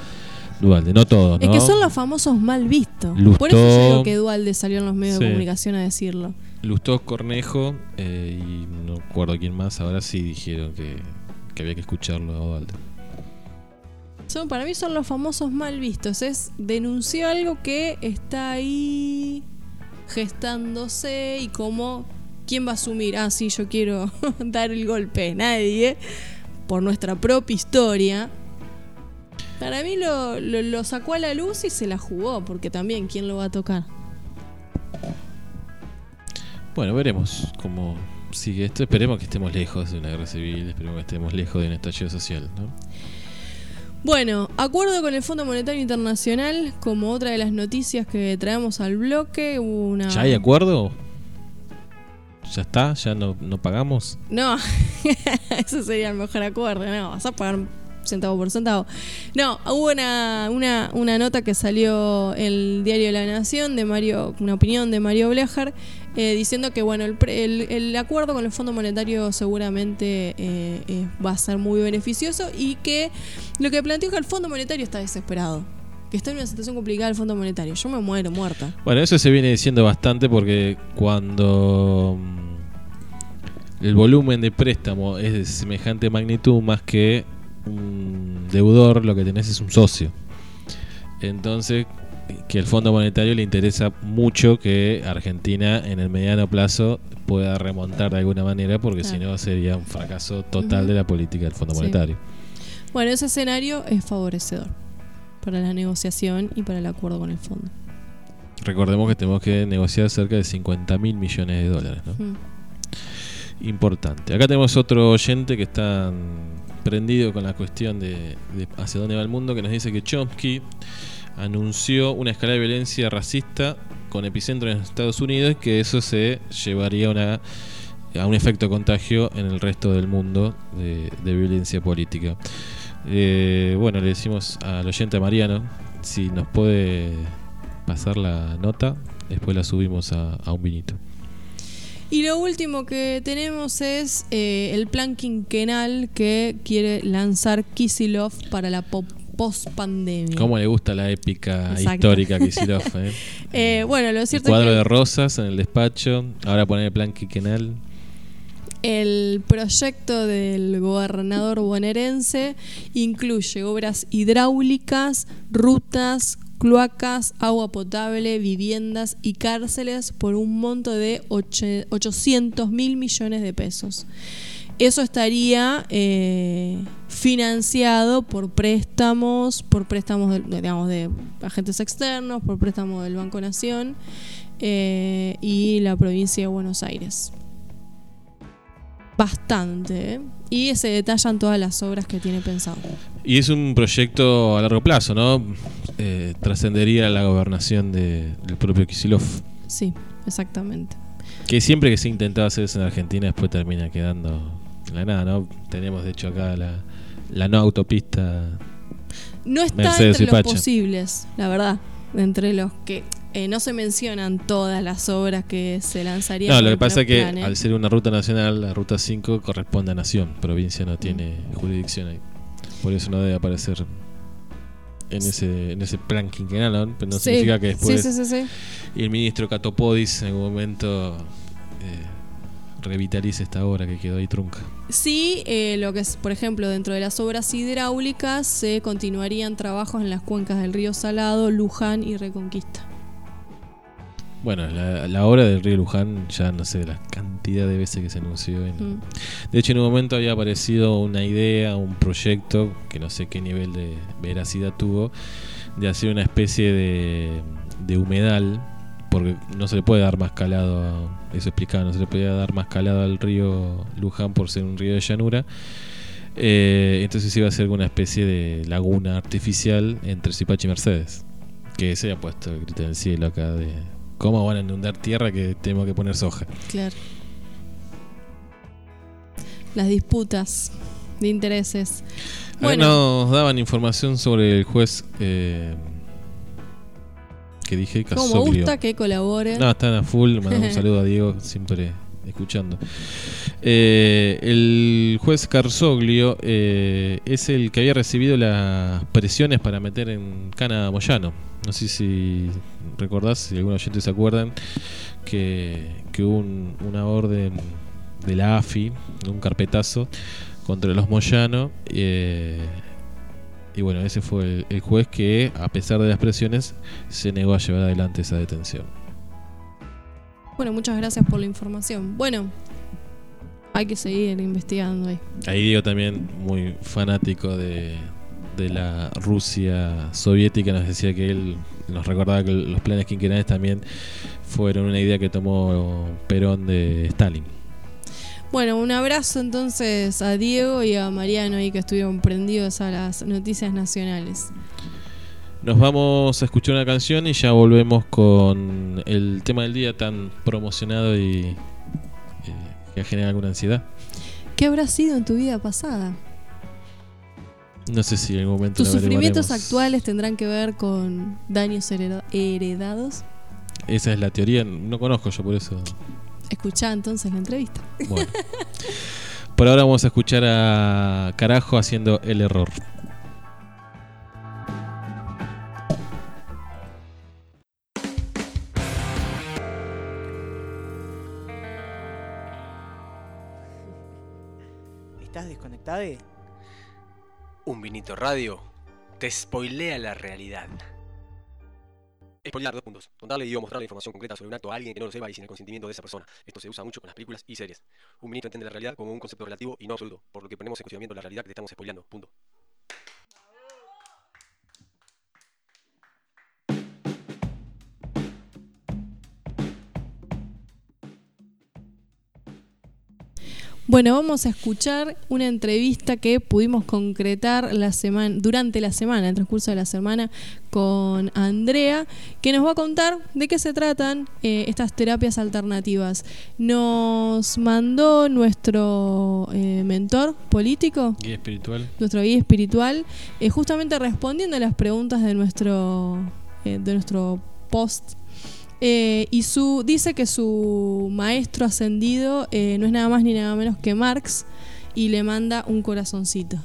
Dualde. No todo, ¿no? Es que son los famosos mal vistos. Lustó. Por eso yo digo que Dualde salió en los medios Sí. de comunicación a decirlo. Lustó Cornejo eh, y no recuerdo quién más, ahora sí dijeron que, que había que escucharlo a Ovaldo. Son, para mí son los famosos mal vistos. Es denunció algo que está ahí gestándose y como quién va a asumir. Ah, sí, yo quiero <laughs> dar el golpe. Nadie. Por nuestra propia historia. Para mí lo, lo- lo sacó a la luz y se la jugó, porque también, ¿quién lo va a tocar? Bueno, veremos cómo sigue esto. Esperemos que estemos lejos de una guerra civil, esperemos que estemos lejos de un estallido social. ¿no? Bueno, acuerdo con el Fondo Monetario Internacional, como otra de las noticias que traemos al bloque, hubo una... ¿Ya hay acuerdo? ¿Ya está? ¿Ya no, no pagamos? No, <laughs> eso sería el mejor acuerdo, no, vas a pagar centavo por centavo. No, hubo una, una, una nota que salió el diario La Nación de Mario, una opinión de Mario Blejar, eh, diciendo que bueno, el acuerdo con el Fondo Monetario seguramente eh, eh, va a ser muy beneficioso y que lo que planteó es que el Fondo Monetario está desesperado. Que está en una situación complicada el Fondo Monetario. Yo me muero muerta. Bueno, eso se viene diciendo bastante porque cuando mm, el volumen de préstamo es de semejante magnitud más que un deudor, lo que tenés es un socio. Entonces, que el Fondo Monetario le interesa mucho que Argentina en el mediano plazo pueda remontar de alguna manera porque si no sería un fracaso total de la política del Fondo Sí. Monetario. Bueno, ese escenario es favorecedor para la negociación y para el acuerdo con el fondo. Recordemos que tenemos que negociar cerca de 50 mil millones de dólares. ¿no? Importante. Acá tenemos otro oyente que está mm, prendido con la cuestión de, hacia dónde va el mundo, que nos dice que Chomsky anunció una escala de violencia racista con epicentro en Estados Unidos y que eso se llevaría una, a un efecto contagio en el resto del mundo de, violencia política. Eh, bueno, le decimos al oyente Mariano si nos puede pasar la nota, después la subimos a un vinito. Y lo último que tenemos es eh, el plan quinquenal que quiere lanzar Kisilov para la po- post-pandemia. ¿Cómo le gusta la épica Exacto. histórica a Kicillof? <laughs> eh? Eh, bueno, lo El cierto cuadro es de rosas en el despacho, ahora poner el plan quinquenal. el proyecto del gobernador bonaerense incluye obras hidráulicas, rutas, cloacas, agua potable, viviendas y cárceles por un monto de oche- 800 mil millones de pesos. Eso estaría eh, financiado por préstamos, por préstamos de, digamos, de agentes externos, por préstamos del Banco Nación eh, y la provincia de Buenos Aires. Bastante, ¿eh? Y se detallan todas las obras que tiene pensado. Y es un proyecto a largo plazo, ¿no? Eh, trascendería la gobernación de- del propio Kisilov. Sí, exactamente. Que siempre que se intentaba hacer eso en Argentina, después termina quedando en la nada, ¿no? Tenemos de hecho acá la, la no autopista. No está Mercedes entre los Pacha. posibles, la verdad. Entre los que eh, no se mencionan todas las obras que se lanzarían. No, lo que pasa es que al ser una ruta nacional, la ruta 5 corresponde a nación. Provincia no tiene jurisdicción ahí. Por eso no debe aparecer en ese, en ese plan quinquenal. Pero no Sí, significa que después Sí, sí, sí, sí. y el ministro Catopodis en algún momento eh, revitalice esta obra que quedó ahí trunca. Sí, eh, lo que es, por ejemplo, dentro de las obras hidráulicas se continuarían trabajos en las cuencas del río Salado, Luján y Reconquista. Bueno, la, la obra del río Luján, ya no sé la cantidad de veces que se anunció. en- Mm. De hecho, en un momento había aparecido una idea, un proyecto, que no sé qué nivel de veracidad tuvo, de hacer una especie de, de humedal, porque no se le puede dar más calado, a- eso explicaba, no se le podía dar más calado al río Luján por ser un río de llanura. Eh, entonces iba a ser una especie de laguna artificial entre Zipachi y Mercedes. Que se ha puesto el grito en el cielo acá de cómo van a inundar tierra que tenemos que poner soja. Claro. Las disputas de intereses. Bueno, nos daban información sobre el juez eh, que dije como Casoglio. gusta que colabore. No, están a full. Mandamos un <laughs> saludo a Diego, siempre escuchando. Eh, el juez Carsoglio eh, es el que había recibido las presiones para meter en cana a Moyano. No sé si recordás, si algunos oyentes se acuerdan, que, que hubo un- una orden de la AFI, un carpetazo contra los Moyano. eh, y bueno, ese fue el juez que, a pesar de las presiones, se negó a llevar adelante esa detención. Bueno, muchas gracias por la información. Bueno, hay que seguir investigando ahí. Ahí Diego también, muy fanático de, de la Rusia soviética, nos decía que él nos recordaba que los planes quinquenales también fueron una idea que tomó Perón de Stalin. Bueno, un abrazo entonces a Diego y a Mariano ahí que estuvieron prendidos a las noticias nacionales. Nos vamos a escuchar una canción y ya volvemos con el tema del día tan promocionado y eh, que genera alguna ansiedad. ¿Qué habrá sido en tu vida pasada? No sé si en algún momento ¿Tus sufrimientos actuales tendrán que ver con daños hereda- heredados? Esa es la teoría, no conozco yo por eso. Escuchá entonces la entrevista. Bueno. Por ahora vamos a escuchar a Carajo haciendo el error. Un vinito radio te spoilea la realidad. Spoilear dos puntos. Contarle y o mostrar la información concreta sobre un acto a alguien que no lo sepa y sin el consentimiento de esa persona. Esto se usa mucho con las películas y series. Un vinito entiende la realidad como un concepto relativo y no absoluto, por lo que ponemos en cuestionamiento la realidad que te estamos spoileando. Punto. Bueno, vamos a escuchar una entrevista que pudimos concretar la semana, durante la semana, en el transcurso de la semana, con Andrea, que nos va a contar de qué se tratan eh, estas terapias alternativas. Nos mandó nuestro eh, mentor político, Guía espiritual. nuestro guía espiritual, eh, justamente respondiendo a las preguntas de nuestro, de nuestro post. Eh, y su dice que su maestro ascendido eh, no es nada más ni nada menos que Marx y le manda un corazoncito.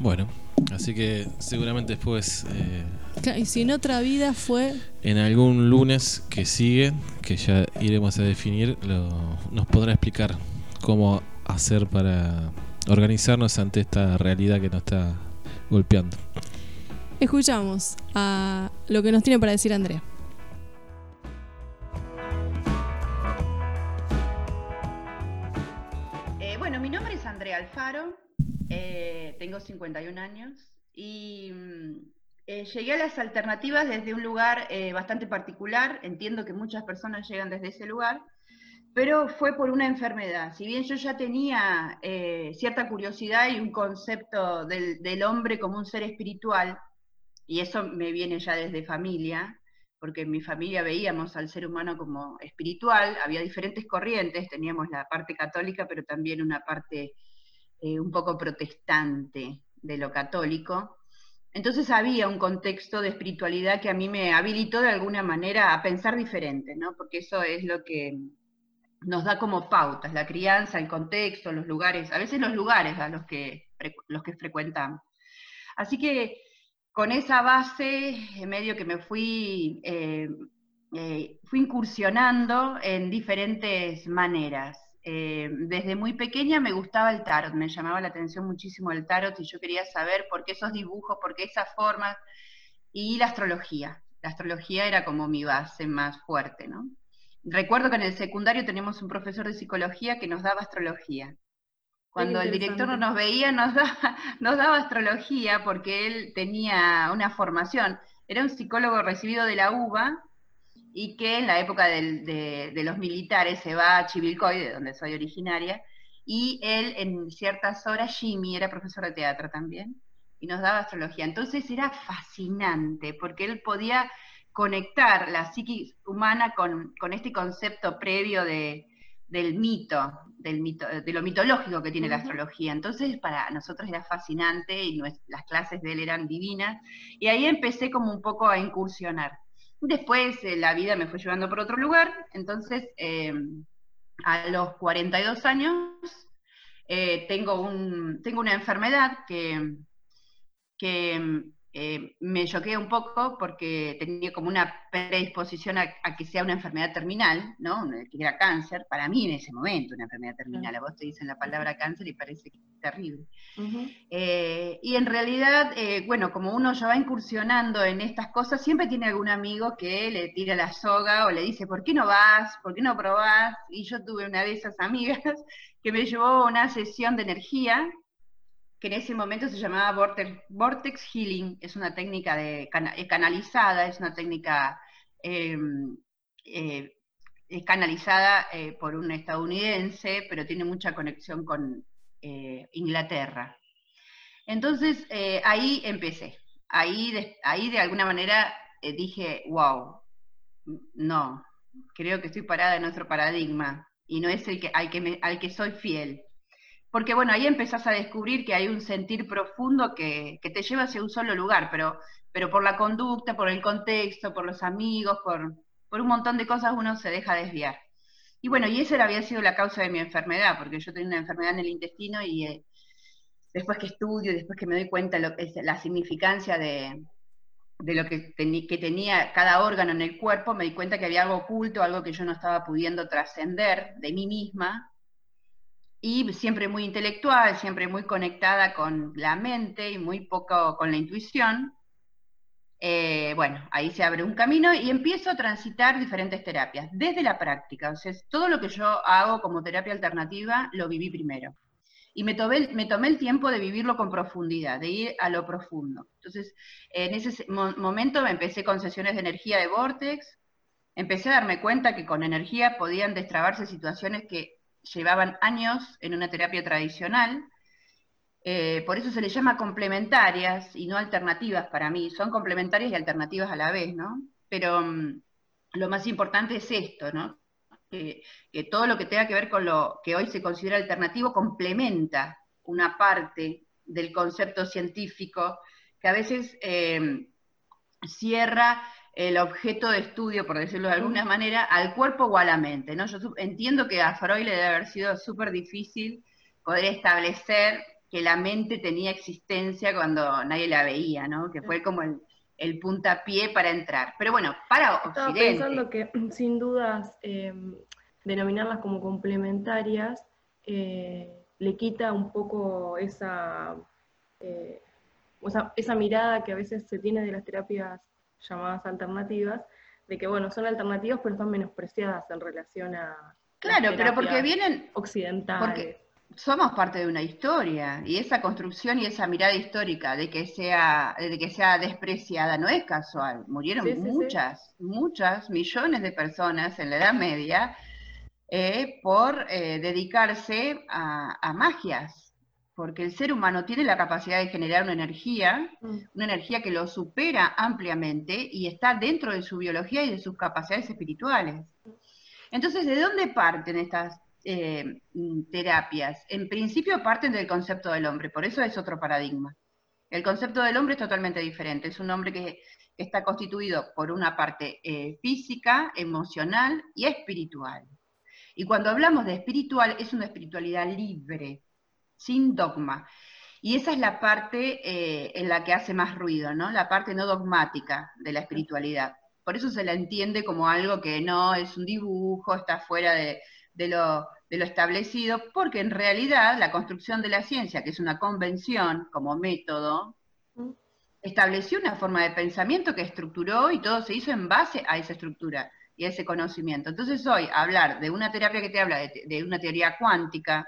Bueno, así que seguramente después, eh, Claro, Y si en otra vida fue en algún lunes que sigue, que ya iremos a definir, lo- nos podrá explicar cómo hacer para organizarnos ante esta realidad que nos está golpeando. Escuchamos a lo que nos tiene para decir Andrea. Andrea Alfaro, eh, tengo 51 años y mm, eh, llegué a las alternativas desde un lugar eh, bastante particular, entiendo que muchas personas llegan desde ese lugar, pero fue por una enfermedad. Si bien yo ya tenía eh, cierta curiosidad y un concepto del, del hombre como un ser espiritual, y eso me viene ya desde familia, porque en mi familia veíamos al ser humano como espiritual, había diferentes corrientes, teníamos la parte católica, pero también una parte eh, un poco protestante de lo católico. Entonces había un contexto de espiritualidad que a mí me habilitó de alguna manera a pensar diferente, ¿no? Porque eso es lo que nos da como pautas, la crianza, el contexto, los lugares, a veces los lugares a los que, los que frecuentamos. Así que con esa base, medio que me fui, eh, eh, fui incursionando en diferentes maneras. Eh, desde muy pequeña me gustaba el tarot, me llamaba la atención muchísimo el tarot y yo quería saber por qué esos dibujos, por qué esas formas y la astrología. La astrología era como mi base más fuerte, ¿no? Recuerdo que en el secundario teníamos un profesor de psicología que nos daba astrología. Cuando el director no nos veía, nos daba, <laughs> nos daba astrología porque él tenía una formación. Era un psicólogo recibido de la UBA y que en la época del- de, de los militares se va a Chivilcoy, de donde soy originaria, y él en ciertas horas, Jimmy era profesor de teatro también, y nos daba astrología. Entonces era fascinante porque él podía conectar la psiquis humana con, con este concepto previo de, del mito, del mito, de lo mitológico que tiene la astrología. Entonces para nosotros era fascinante y nues- las clases de él eran divinas. Y ahí empecé como un poco a incursionar. Después eh, la vida me fue llevando por otro lugar, entonces eh, a los 42 años eh, tengo, un, tengo una enfermedad que, que eh, me choqué un poco porque tenía como una predisposición a, que sea una enfermedad terminal, ¿no? Que era cáncer, para mí en ese momento una enfermedad terminal. A vos te dicen la palabra cáncer y parece que es terrible. Eh, y en realidad, eh, bueno, como uno ya va incursionando en estas cosas, siempre tiene algún amigo que le tira la soga o le dice, ¿por qué no vas? ¿Por qué no probás? Y yo tuve una de esas amigas <laughs> que me llevó a una sesión de energía que en ese momento se llamaba Vortex, Healing, es una técnica de, eh, canalizada, es una técnica em, eh, canalizada eh, por un estadounidense, pero tiene mucha conexión con Inglaterra. Entonces ahí empecé, ahí de, ahí de alguna manera dije, wow, no, creo que estoy parada en otro paradigma y no es el que, al, que al que soy fiel porque bueno, ahí empezás a descubrir que hay un sentir profundo que, te lleva hacia un solo lugar, pero, pero por la conducta, por el contexto, por los amigos, por, por un montón de cosas uno se deja desviar. Y bueno, y esa había sido la causa de mi enfermedad, porque yo tenía una enfermedad en el intestino y eh, después que estudio, después que me doy cuenta lo, la significancia de, de lo que, que, tenía cada órgano en el cuerpo, me di cuenta que había algo oculto, algo que yo no estaba pudiendo trascender de mí misma, y siempre muy intelectual, siempre muy conectada con la mente y muy poco con la intuición. Eh, bueno, ahí se abre un camino y empiezo a transitar diferentes terapias, desde la práctica. O sea, todo lo que yo hago como terapia alternativa lo viví primero. Y me tomé, me tomé el tiempo de vivirlo con profundidad, de ir a lo profundo. Entonces, en ese momento me empecé con sesiones de energía de Vortex, empecé a darme cuenta que con energía podían destrabarse situaciones que llevaban años en una terapia tradicional. Eh, por eso se les llama complementarias y no alternativas para mí. Son complementarias y alternativas a la vez, ¿no? Pero mm, lo más importante es esto, ¿no? Que, todo lo que tenga que ver con lo que hoy se considera alternativo complementa una parte del concepto científico que a veces eh, cierra el objeto de estudio, por decirlo de alguna manera, al cuerpo o a la mente. ¿no? Yo entiendo que a Freud le debe haber sido súper difícil poder establecer que la mente tenía existencia cuando nadie la veía, ¿no? que fue como el, el puntapié para entrar. Pero bueno, para Estaba pensando que <clears throat> sin dudas em, denominarlas como complementarias eh, le quita un poco esa, eh, esa, esa mirada que a veces se tiene de las terapias llamadas alternativas, de que, bueno, son alternativas, pero están menospreciadas en relación a... Claro, pero porque vienen... Occidentales. Porque somos parte de una historia, y esa construcción y esa mirada histórica de que sea, de que sea despreciada no es casual. Murieron muchas, muchas millones de personas en la Edad Media eh, por eh, dedicarse a, a magias, porque el ser humano tiene la capacidad de generar una energía, mm. una energía que lo supera ampliamente y está dentro de su biología y de sus capacidades espirituales. Entonces, ¿de dónde parten estas eh, terapias? En principio parten del concepto del hombre, por eso es otro paradigma. El concepto del hombre es totalmente diferente, es un hombre que está constituido por una parte eh, física, emocional y espiritual. Y cuando hablamos de espiritual, es una espiritualidad libre, sin dogma. Y esa es la parte eh, en la que hace más ruido, ¿no? La parte no dogmática de la espiritualidad. Por eso se la entiende como algo que no es un dibujo, está fuera de, lo, establecido, porque en realidad la construcción de la ciencia, que es una convención como método, estableció una forma de pensamiento que estructuró y todo se hizo en base a esa estructura y a ese conocimiento. Entonces hoy hablar de una terapia que te habla de una teoría cuántica,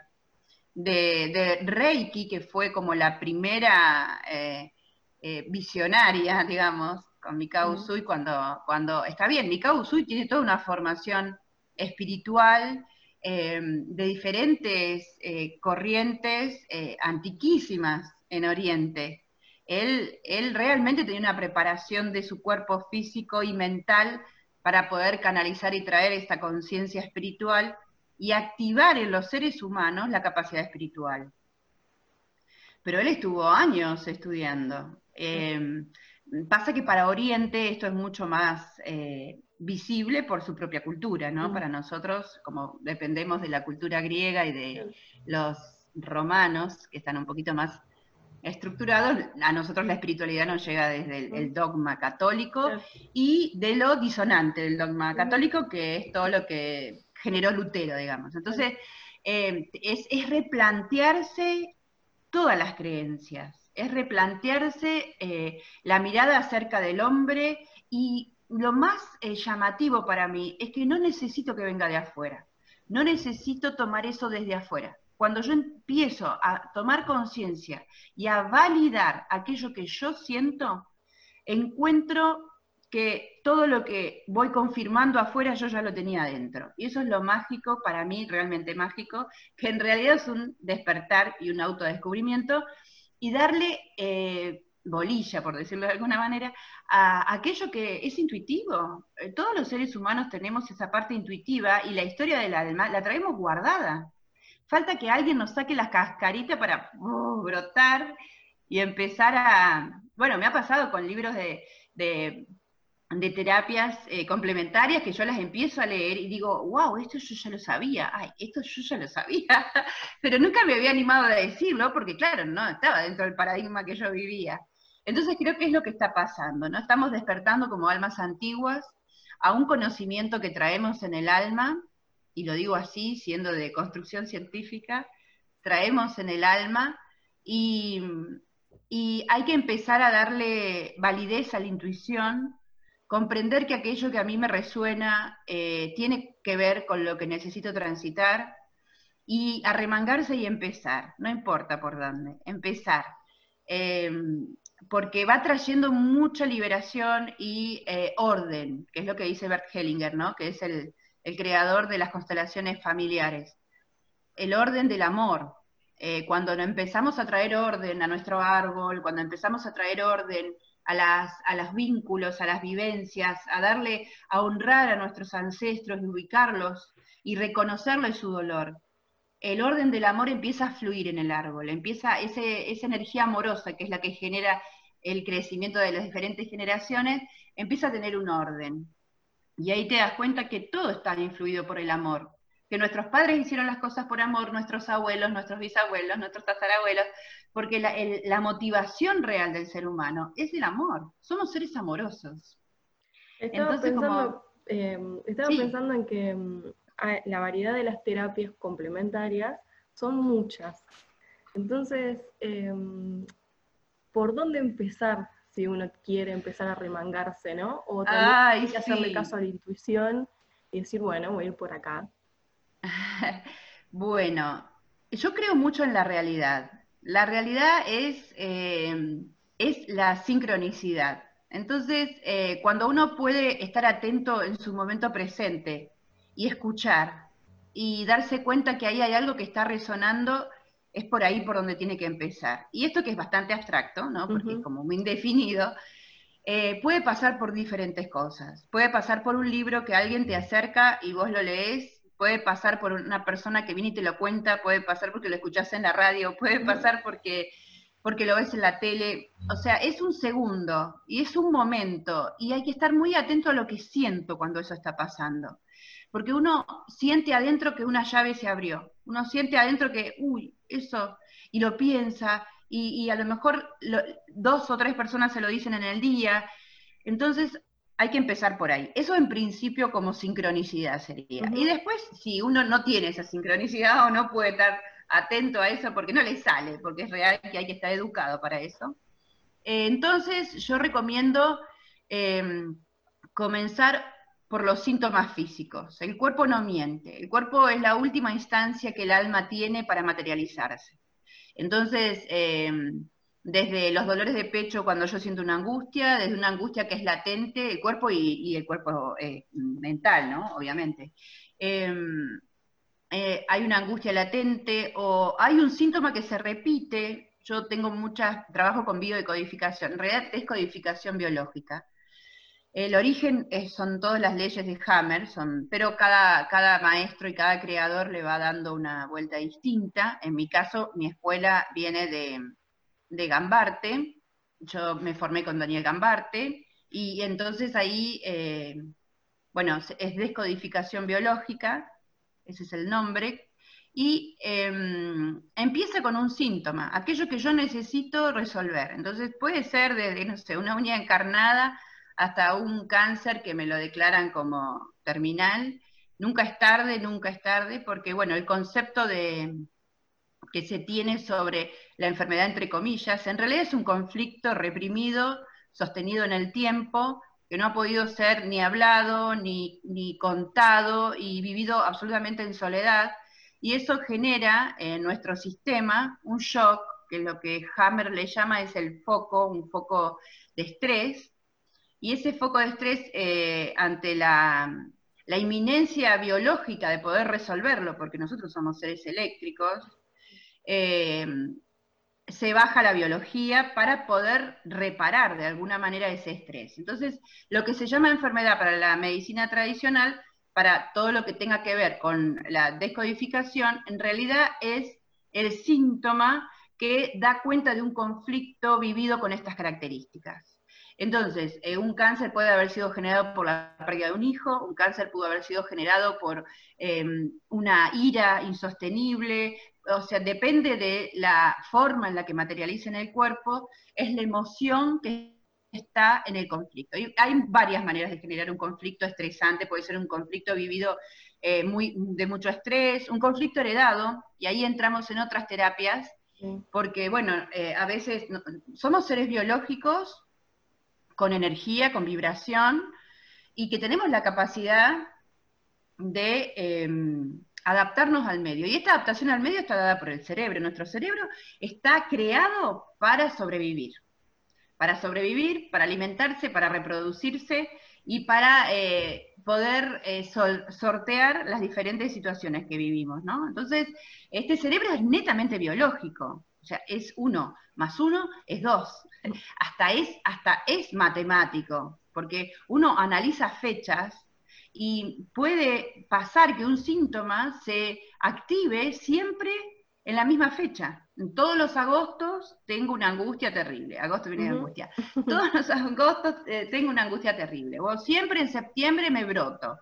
de, Reiki, que fue como la primera eh, eh, visionaria, <laughs> digamos, con Mikao Usui, cuando, cuando, está bien, Mikao Usui tiene toda una formación espiritual eh, de diferentes corrientes antiquísimas en Oriente. Él, él realmente tenía una preparación de su cuerpo físico y mental para poder canalizar y traer esta conciencia espiritual y activar en los seres humanos la capacidad espiritual. Pero él estuvo años estudiando. Em, pasa que para Oriente esto es mucho más, eh, visible por su propia cultura, ¿no? Para nosotros, como dependemos de la cultura griega y de los romanos, que están un poquito más estructurados, a nosotros la espiritualidad nos llega desde el, dogma católico y de lo disonante del dogma católico, que es todo lo que generó Lutero, digamos. Entonces, eh, es, replantearse todas las creencias, es replantearse eh, la mirada acerca del hombre y lo más eh, llamativo para mí es que no necesito que venga de afuera, no necesito tomar eso desde afuera. Cuando yo empiezo a tomar conciencia y a validar aquello que yo siento, encuentro que todo lo que voy confirmando afuera yo ya lo tenía adentro. Y eso es lo mágico, para mí realmente mágico, que en realidad es un despertar y un autodescubrimiento y darle eh, bolilla, por decirlo de alguna manera, a aquello que es intuitivo. Eh, todos los seres humanos tenemos esa parte intuitiva y la historia del alma la traemos guardada. Falta que alguien nos saque la cascarita para uh, brotar y empezar a... Bueno, me ha pasado con libros de, terapias eh, complementarias que yo las empiezo a leer y digo, wow, esto yo ya lo sabía, ay, esto yo ya lo sabía, <laughs> pero nunca me había animado a decirlo porque claro, no estaba dentro del paradigma que yo vivía. Entonces creo que es lo que está pasando, ¿no? Estamos despertando como almas antiguas a un conocimiento que traemos en el alma, y lo digo así, siendo de construcción científica, traemos en el alma y, hay que empezar a darle validez a la intuición, comprender que aquello que a mí me resuena eh, tiene que ver con lo que necesito transitar y arremangarse y empezar, no importa por dónde, empezar. Eh, porque va trayendo mucha liberación y eh, orden, que es lo que dice Bert Hellinger, ¿no? que es el, creador de las constelaciones familiares. El orden del amor. Eh, cuando empezamos a traer orden a nuestro árbol, cuando empezamos a traer orden a, las, a los vínculos, a las vivencias, a darle, a honrar a nuestros ancestros y ubicarlos y reconocerles su dolor el orden del amor empieza a fluir en el árbol, empieza esa energía amorosa que es la que genera el crecimiento de las diferentes generaciones, empieza a tener un orden. Y ahí te das cuenta que todo está influido por el amor, que nuestros padres hicieron las cosas por amor, nuestros abuelos, nuestros bisabuelos, nuestros tatarabuelos, porque la, motivación real del ser humano es el amor, somos seres amorosos. Estaba, pensando, eh, pensando en que mm, la variedad de las terapias complementarias son muchas. Entonces, em, ¿por dónde empezar si uno quiere empezar a remangarse, no? O también hay que hacerle caso a la intuición y decir, bueno, voy a ir por acá. <laughs> bueno, yo creo mucho en la realidad. La realidad es, em, es la sincronicidad. Entonces, eh, cuando uno puede estar atento en su momento presente y escuchar y darse cuenta que ahí hay algo que está resonando, es por ahí por donde tiene que empezar. Y esto que es bastante abstracto, ¿no? porque es como muy indefinido, eh, puede pasar por diferentes cosas. Puede pasar por un libro que alguien te acerca y vos lo lees, puede pasar por una persona que viene y te lo cuenta, puede pasar porque lo escuchás en la radio, puede pasar porque, porque lo ves en la tele. O sea, es un segundo y es un momento y hay que estar muy atento a lo que siento cuando eso está pasando. Porque uno siente adentro que una llave se abrió, uno siente adentro que, uy, eso, y lo piensa, y, a lo mejor dos o tres personas se lo dicen en el día, entonces hay que empezar por ahí. Eso en principio como sincronicidad sería. Y después, si uno no tiene esa sincronicidad o no puede estar atento a eso porque no le sale, porque es real que hay que estar educado para eso, eh, entonces yo recomiendo em, comenzar por los síntomas físicos. El cuerpo no miente, el cuerpo es la última instancia que el alma tiene para materializarse. Entonces, eh, desde los dolores de pecho cuando yo siento una angustia, desde una angustia que es latente, el cuerpo y, el cuerpo eh, mental, ¿no? Obviamente. Em, eh, hay una angustia latente o hay un síntoma que se repite. Yo tengo muchas, trabajo con biodecodificación, en realidad es codificación biológica. El origen son todas las leyes de Hammer, son, pero cada, cada maestro y cada creador le va dando una vuelta distinta. En mi caso, mi escuela viene de, de Gambarte, yo me formé con Daniel Gambarte, y entonces ahí, eh, bueno, es descodificación biológica, ese es el nombre, y em, empieza con un síntoma, aquello que yo necesito resolver. Entonces puede ser desde, no sé, una uña encarnada hasta un cáncer que me lo declaran como terminal. Nunca es tarde, nunca es tarde, porque bueno, el concepto de, que se tiene sobre la enfermedad, entre comillas, en realidad es un conflicto reprimido, sostenido en el tiempo, que no ha podido ser ni hablado, ni, ni contado y vivido absolutamente en soledad. Y eso genera en nuestro sistema un shock, que lo que Hammer le llama es el foco, un foco de estrés. Y ese foco de estrés eh, ante la, la inminencia biológica de poder resolverlo, porque nosotros somos seres eléctricos, eh, se baja la biología para poder reparar de alguna manera ese estrés. Entonces, lo que se llama enfermedad para la medicina tradicional, para todo lo que tenga que ver con la descodificación, en realidad es el síntoma que da cuenta de un conflicto vivido con estas características. Entonces, eh, un cáncer puede haber sido generado por la pérdida de un hijo, un cáncer pudo haber sido generado por em, una ira insostenible, o sea, depende de la forma en la que materializa en el cuerpo, es la emoción que está en el conflicto. Y hay varias maneras de generar un conflicto estresante, puede ser un conflicto vivido eh, muy, de mucho estrés, un conflicto heredado, y ahí entramos en otras terapias, porque, bueno, eh, a veces somos seres biológicos con energía, con vibración, y que tenemos la capacidad de em, adaptarnos al medio. Y esta adaptación al medio está dada por el cerebro. Nuestro cerebro está creado para sobrevivir. Para sobrevivir, para alimentarse, para reproducirse y para eh, poder eh, sortear las diferentes situaciones que vivimos, ¿no? Entonces, este cerebro es netamente biológico. O sea, es uno más uno es dos. Hasta es, hasta es matemático, porque uno analiza fechas y puede pasar que un síntoma se active siempre en la misma fecha. En todos los agostos tengo una angustia terrible. Agosto viene de angustia. Todos los <laughs> agostos eh, tengo una angustia terrible. O siempre en septiembre me broto.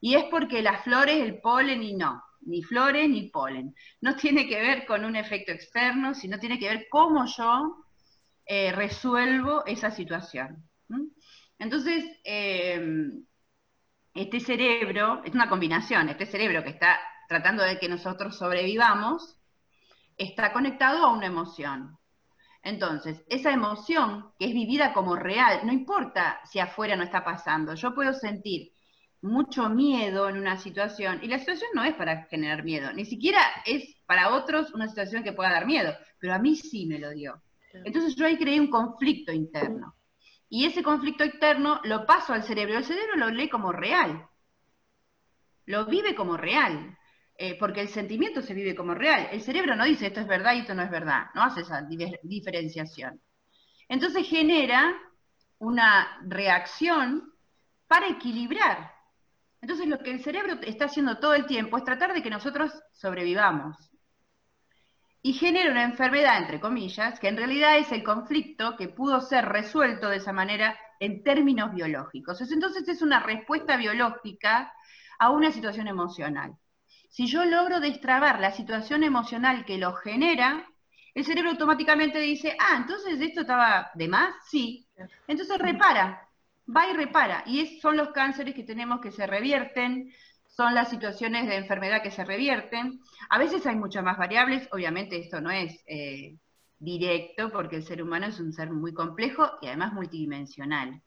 Y es porque las flores, el polen y no ni flores ni polen. No tiene que ver con un efecto externo, sino tiene que ver cómo yo eh, resuelvo esa situación. Entonces, eh, este cerebro, es una combinación, este cerebro que está tratando de que nosotros sobrevivamos, está conectado a una emoción. Entonces, esa emoción que es vivida como real, no importa si afuera no está pasando, yo puedo sentir mucho miedo en una situación, y la situación no es para generar miedo, ni siquiera es para otros una situación que pueda dar miedo, pero a mí sí me lo dio. Entonces yo ahí creé un conflicto interno. Y ese conflicto interno lo paso al cerebro, el cerebro lo lee como real, lo vive como real, eh, porque el sentimiento se vive como real. El cerebro no dice esto es verdad y esto no es verdad, no hace esa diferenciación. Entonces genera una reacción para equilibrar entonces lo que el cerebro está haciendo todo el tiempo es tratar de que nosotros sobrevivamos. Y genera una enfermedad, entre comillas, que en realidad es el conflicto que pudo ser resuelto de esa manera en términos biológicos. Entonces es una respuesta biológica a una situación emocional. Si yo logro destrabar la situación emocional que lo genera, el cerebro automáticamente dice, ah, entonces esto estaba de más, sí. Entonces repara, va y repara. Y son los cánceres que tenemos que se revierten, son las situaciones de enfermedad que se revierten. A veces hay muchas más variables, obviamente esto no es eh, directo, porque el ser humano es un ser muy complejo y además multidimensional.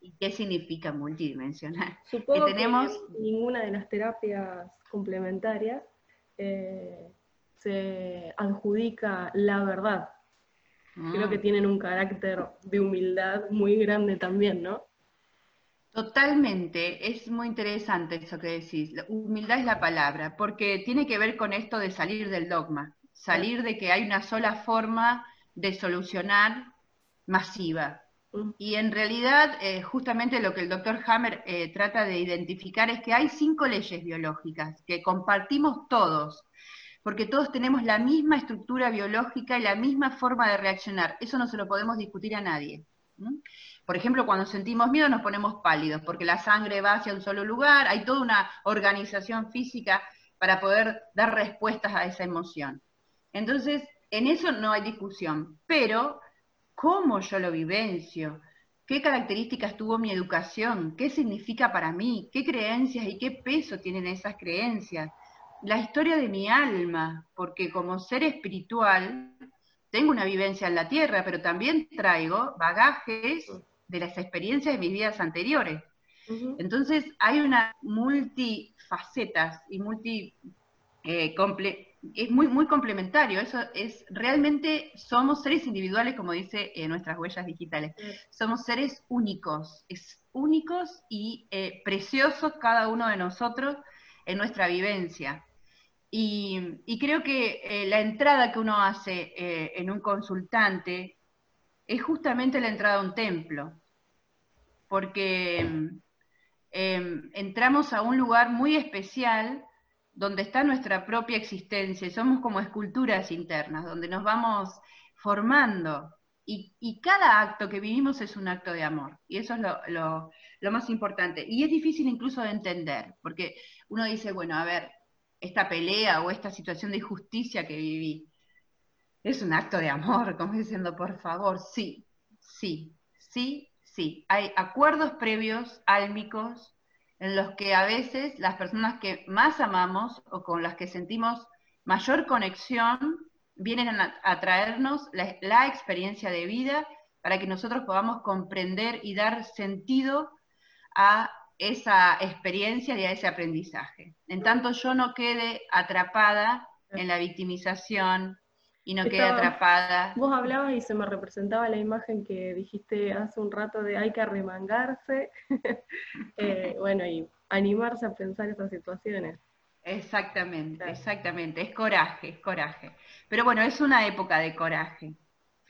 ¿Y qué significa multidimensional? <laughs> Supongo que, tenemos... ninguna de las terapias complementarias eh, se adjudica la verdad creo que mm. tienen un carácter de humildad muy grande también, ¿no? Totalmente, es muy interesante eso que decís. Humildad es la palabra, porque tiene que ver con esto de salir del dogma, salir de que hay una sola forma de solucionar masiva. Mm. Y en realidad, eh, justamente lo que el doctor Hammer eh, trata de identificar es que hay cinco leyes biológicas que compartimos todos, porque todos tenemos la misma estructura biológica y la misma forma de reaccionar. Eso no se lo podemos discutir a nadie. Por ejemplo, cuando sentimos miedo nos ponemos pálidos, porque la sangre va hacia un solo lugar, hay toda una organización física para poder dar respuestas a esa emoción. Entonces, en eso no hay discusión, pero cómo yo lo vivencio, qué características tuvo mi educación, qué significa para mí, qué creencias y qué peso tienen esas creencias, la historia de mi alma, porque como ser espiritual tengo una vivencia en la tierra, pero también traigo bagajes de las experiencias de mis vidas anteriores. Entonces hay una multifacetas y multi eh, comple- es muy, muy complementario. Eso es realmente somos seres individuales, como dice eh, nuestras huellas digitales. Somos seres únicos, es únicos y eh, preciosos cada uno de nosotros en nuestra vivencia. Y, creo que eh, la entrada que uno hace eh, en un consultante es justamente la entrada a un templo, porque mm, em, entramos a un lugar muy especial donde está nuestra propia existencia, somos como esculturas internas, donde nos vamos formando. Y, cada acto que vivimos es un acto de amor, y eso es lo- lo más importante. Y es difícil incluso de entender, porque uno dice, bueno, a ver, esta pelea o esta situación de injusticia que viví, es un acto de amor, como diciendo, por favor, sí, sí, sí, sí. Hay acuerdos previos, álmicos, en los que a veces las personas que más amamos o con las que sentimos mayor conexión vienen a, traernos la, la experiencia de vida para que nosotros podamos comprender y dar sentido a esa experiencia y a ese aprendizaje. En tanto yo no quede atrapada en la victimización y no quede atrapada. Vos hablabas y se me representaba la imagen que dijiste hace un rato de hay que arremangarse, <laughs> eh, bueno, y animarse a pensar esas situaciones. Exactamente, exactamente. Es coraje, es coraje. Pero bueno, es una época de coraje.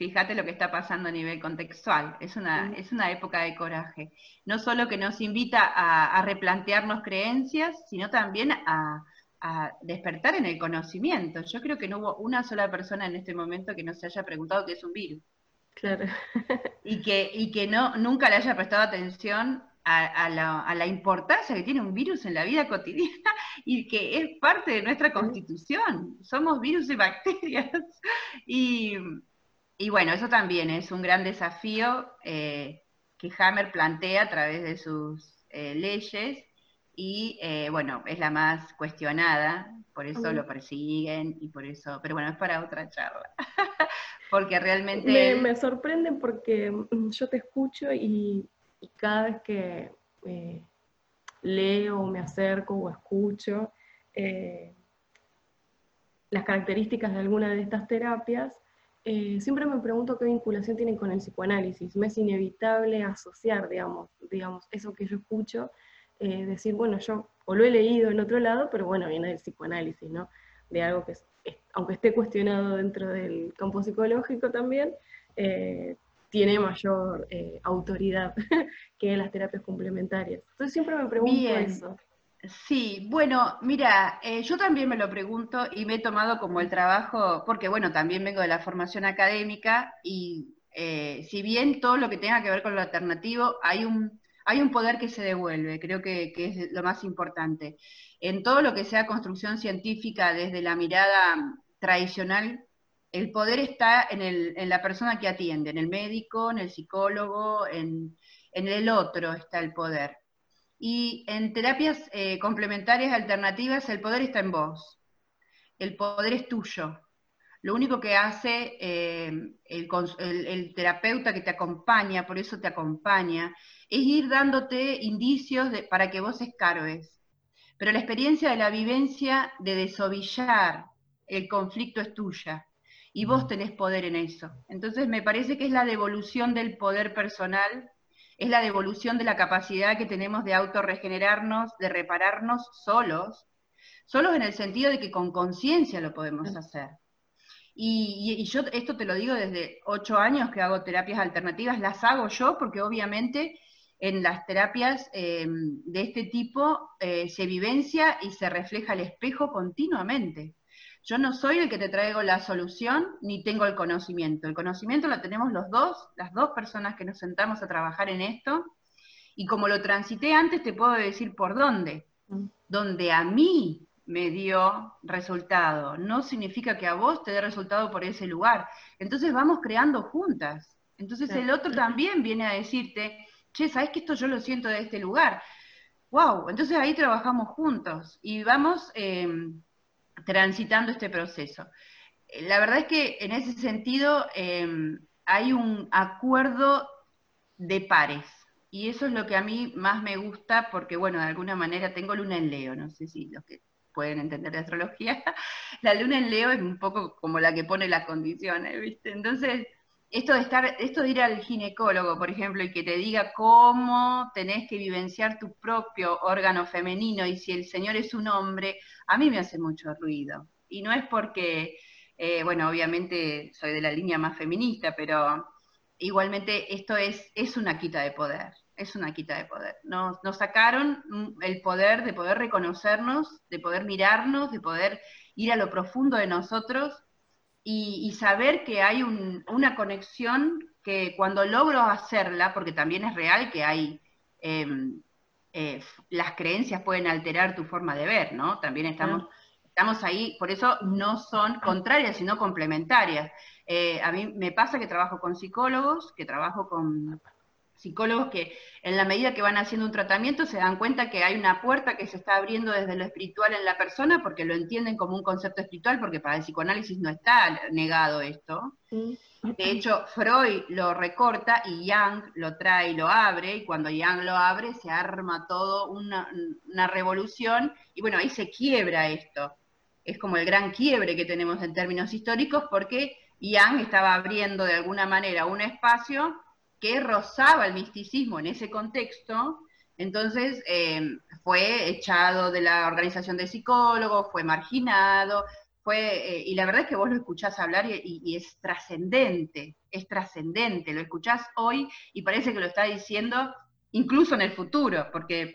Fíjate lo que está pasando a nivel contextual. Es una, es una época de coraje. No solo que nos invita a, a replantearnos creencias, sino también a, a despertar en el conocimiento. Yo creo que no hubo una sola persona en este momento que no se haya preguntado qué es un virus. Claro. <laughs> Y que, y que no, nunca le haya prestado atención a, a la, a la importancia que tiene un virus en la vida cotidiana <laughs> y que es parte de nuestra constitución. Somos virus y bacterias. <laughs> Y, y bueno, eso también es un gran desafío eh, que Hammer plantea a través de sus eh, leyes y eh, bueno, es la más cuestionada, por eso lo persiguen y por eso, pero bueno, es para otra charla, <laughs> porque realmente... Me, él- me sorprende porque mm, yo te escucho y, y cada vez que leo, me acerco o escucho las características de alguna de estas terapias, eh, siempre me pregunto qué vinculación tienen con el psicoanálisis. Me es inevitable asociar, digamos, digamos eso que yo escucho, eh, decir, bueno, yo o lo he leído en otro lado, pero bueno, viene del psicoanálisis, ¿no? De algo que, es- es- aunque esté cuestionado dentro del campo psicológico también, eh, tiene mayor eh, autoridad <laughs> que las terapias complementarias. Entonces siempre me pregunto Bien. eso. Sí, bueno, mira, eh, yo también me lo pregunto y me he tomado como el trabajo, porque bueno, también vengo de la formación académica y eh, si bien todo lo que tenga que ver con lo alternativo, hay un, hay un poder que se devuelve, creo que, que es lo más importante. En todo lo que sea construcción científica desde la mirada tradicional, el poder está en, el- en la persona que atiende, en el médico, en el psicólogo, en, en el otro está el poder. Y en terapias eh, complementarias alternativas, el poder está en vos. El poder es tuyo. Lo único que hace eh, el, cons- el- el terapeuta que te acompaña, por eso te acompaña, es ir dándote indicios de- para que vos escarbes. Pero la experiencia de la vivencia de desovillar el conflicto es tuya. Y vos tenés poder en eso. Entonces me parece que es la devolución del poder personal es la devolución de la capacidad que tenemos de autorregenerarnos, de repararnos solos, solos en el sentido de que con conciencia lo podemos hacer. Y, y- y yo esto te lo digo desde ocho años que hago terapias alternativas, las hago yo porque obviamente en las terapias eh, de este tipo eh, se vivencia y se refleja el espejo continuamente. Yo no soy el que te traigo la solución ni tengo el conocimiento. El conocimiento lo tenemos los dos, las dos personas que nos sentamos a trabajar en esto. Y como lo transité antes, te puedo decir por dónde. Mm. Donde a mí me dio resultado, no significa que a vos te dé resultado por ese lugar. Entonces vamos creando juntas. Entonces el otro también viene a decirte, che, ¿sabes que esto yo lo siento de este lugar? Wow, entonces ahí trabajamos juntos y vamos eh, transitando este proceso. Eh, La verdad es que en ese sentido eh, hay un acuerdo de pares. Y eso es lo que a mí más me gusta porque, bueno, de alguna manera tengo luna en Leo, no sé si los que pueden entender de astrología, <laughs> la luna en Leo es un poco como la que pone las condiciones, ¿viste? Entonces, esto de estar, esto de ir al ginecólogo, por ejemplo, y que te diga cómo tenés que vivenciar tu propio órgano femenino y si el señor es un hombre, a mí me hace mucho ruido. Y no es porque, eh, bueno, obviamente soy de la línea más feminista, pero igualmente esto es, es una quita de poder, es una quita de poder. Nos, nos sacaron el poder de poder reconocernos, de poder mirarnos, de poder ir a lo profundo de nosotros y, saber que hay un- una conexión que cuando logro hacerla, porque también es real que hay, em, eh, las creencias pueden alterar tu forma de ver, ¿no? También estamos, estamos ahí, por eso no son contrarias, sino complementarias. Eh, a mí me pasa que trabajo con psicólogos, que trabajo con psicólogos que en la medida que van haciendo un tratamiento se dan cuenta que hay una puerta que se está abriendo desde lo espiritual en la persona porque lo entienden como un concepto espiritual, porque para el psicoanálisis no está negado esto. De hecho, Freud lo recorta y Young lo trae y lo abre, y cuando Young lo abre se arma todo una, una revolución, y bueno, ahí se quiebra esto. Es como el gran quiebre que tenemos en términos históricos, porque Young estaba abriendo de alguna manera un espacio que rozaba el misticismo en ese contexto, entonces eh, fue echado de la organización de psicólogos, fue marginado, fue, eh, y la verdad es que vos lo escuchás hablar y es trascendente, es trascendente, lo escuchás hoy y parece que lo está diciendo incluso en el futuro, porque,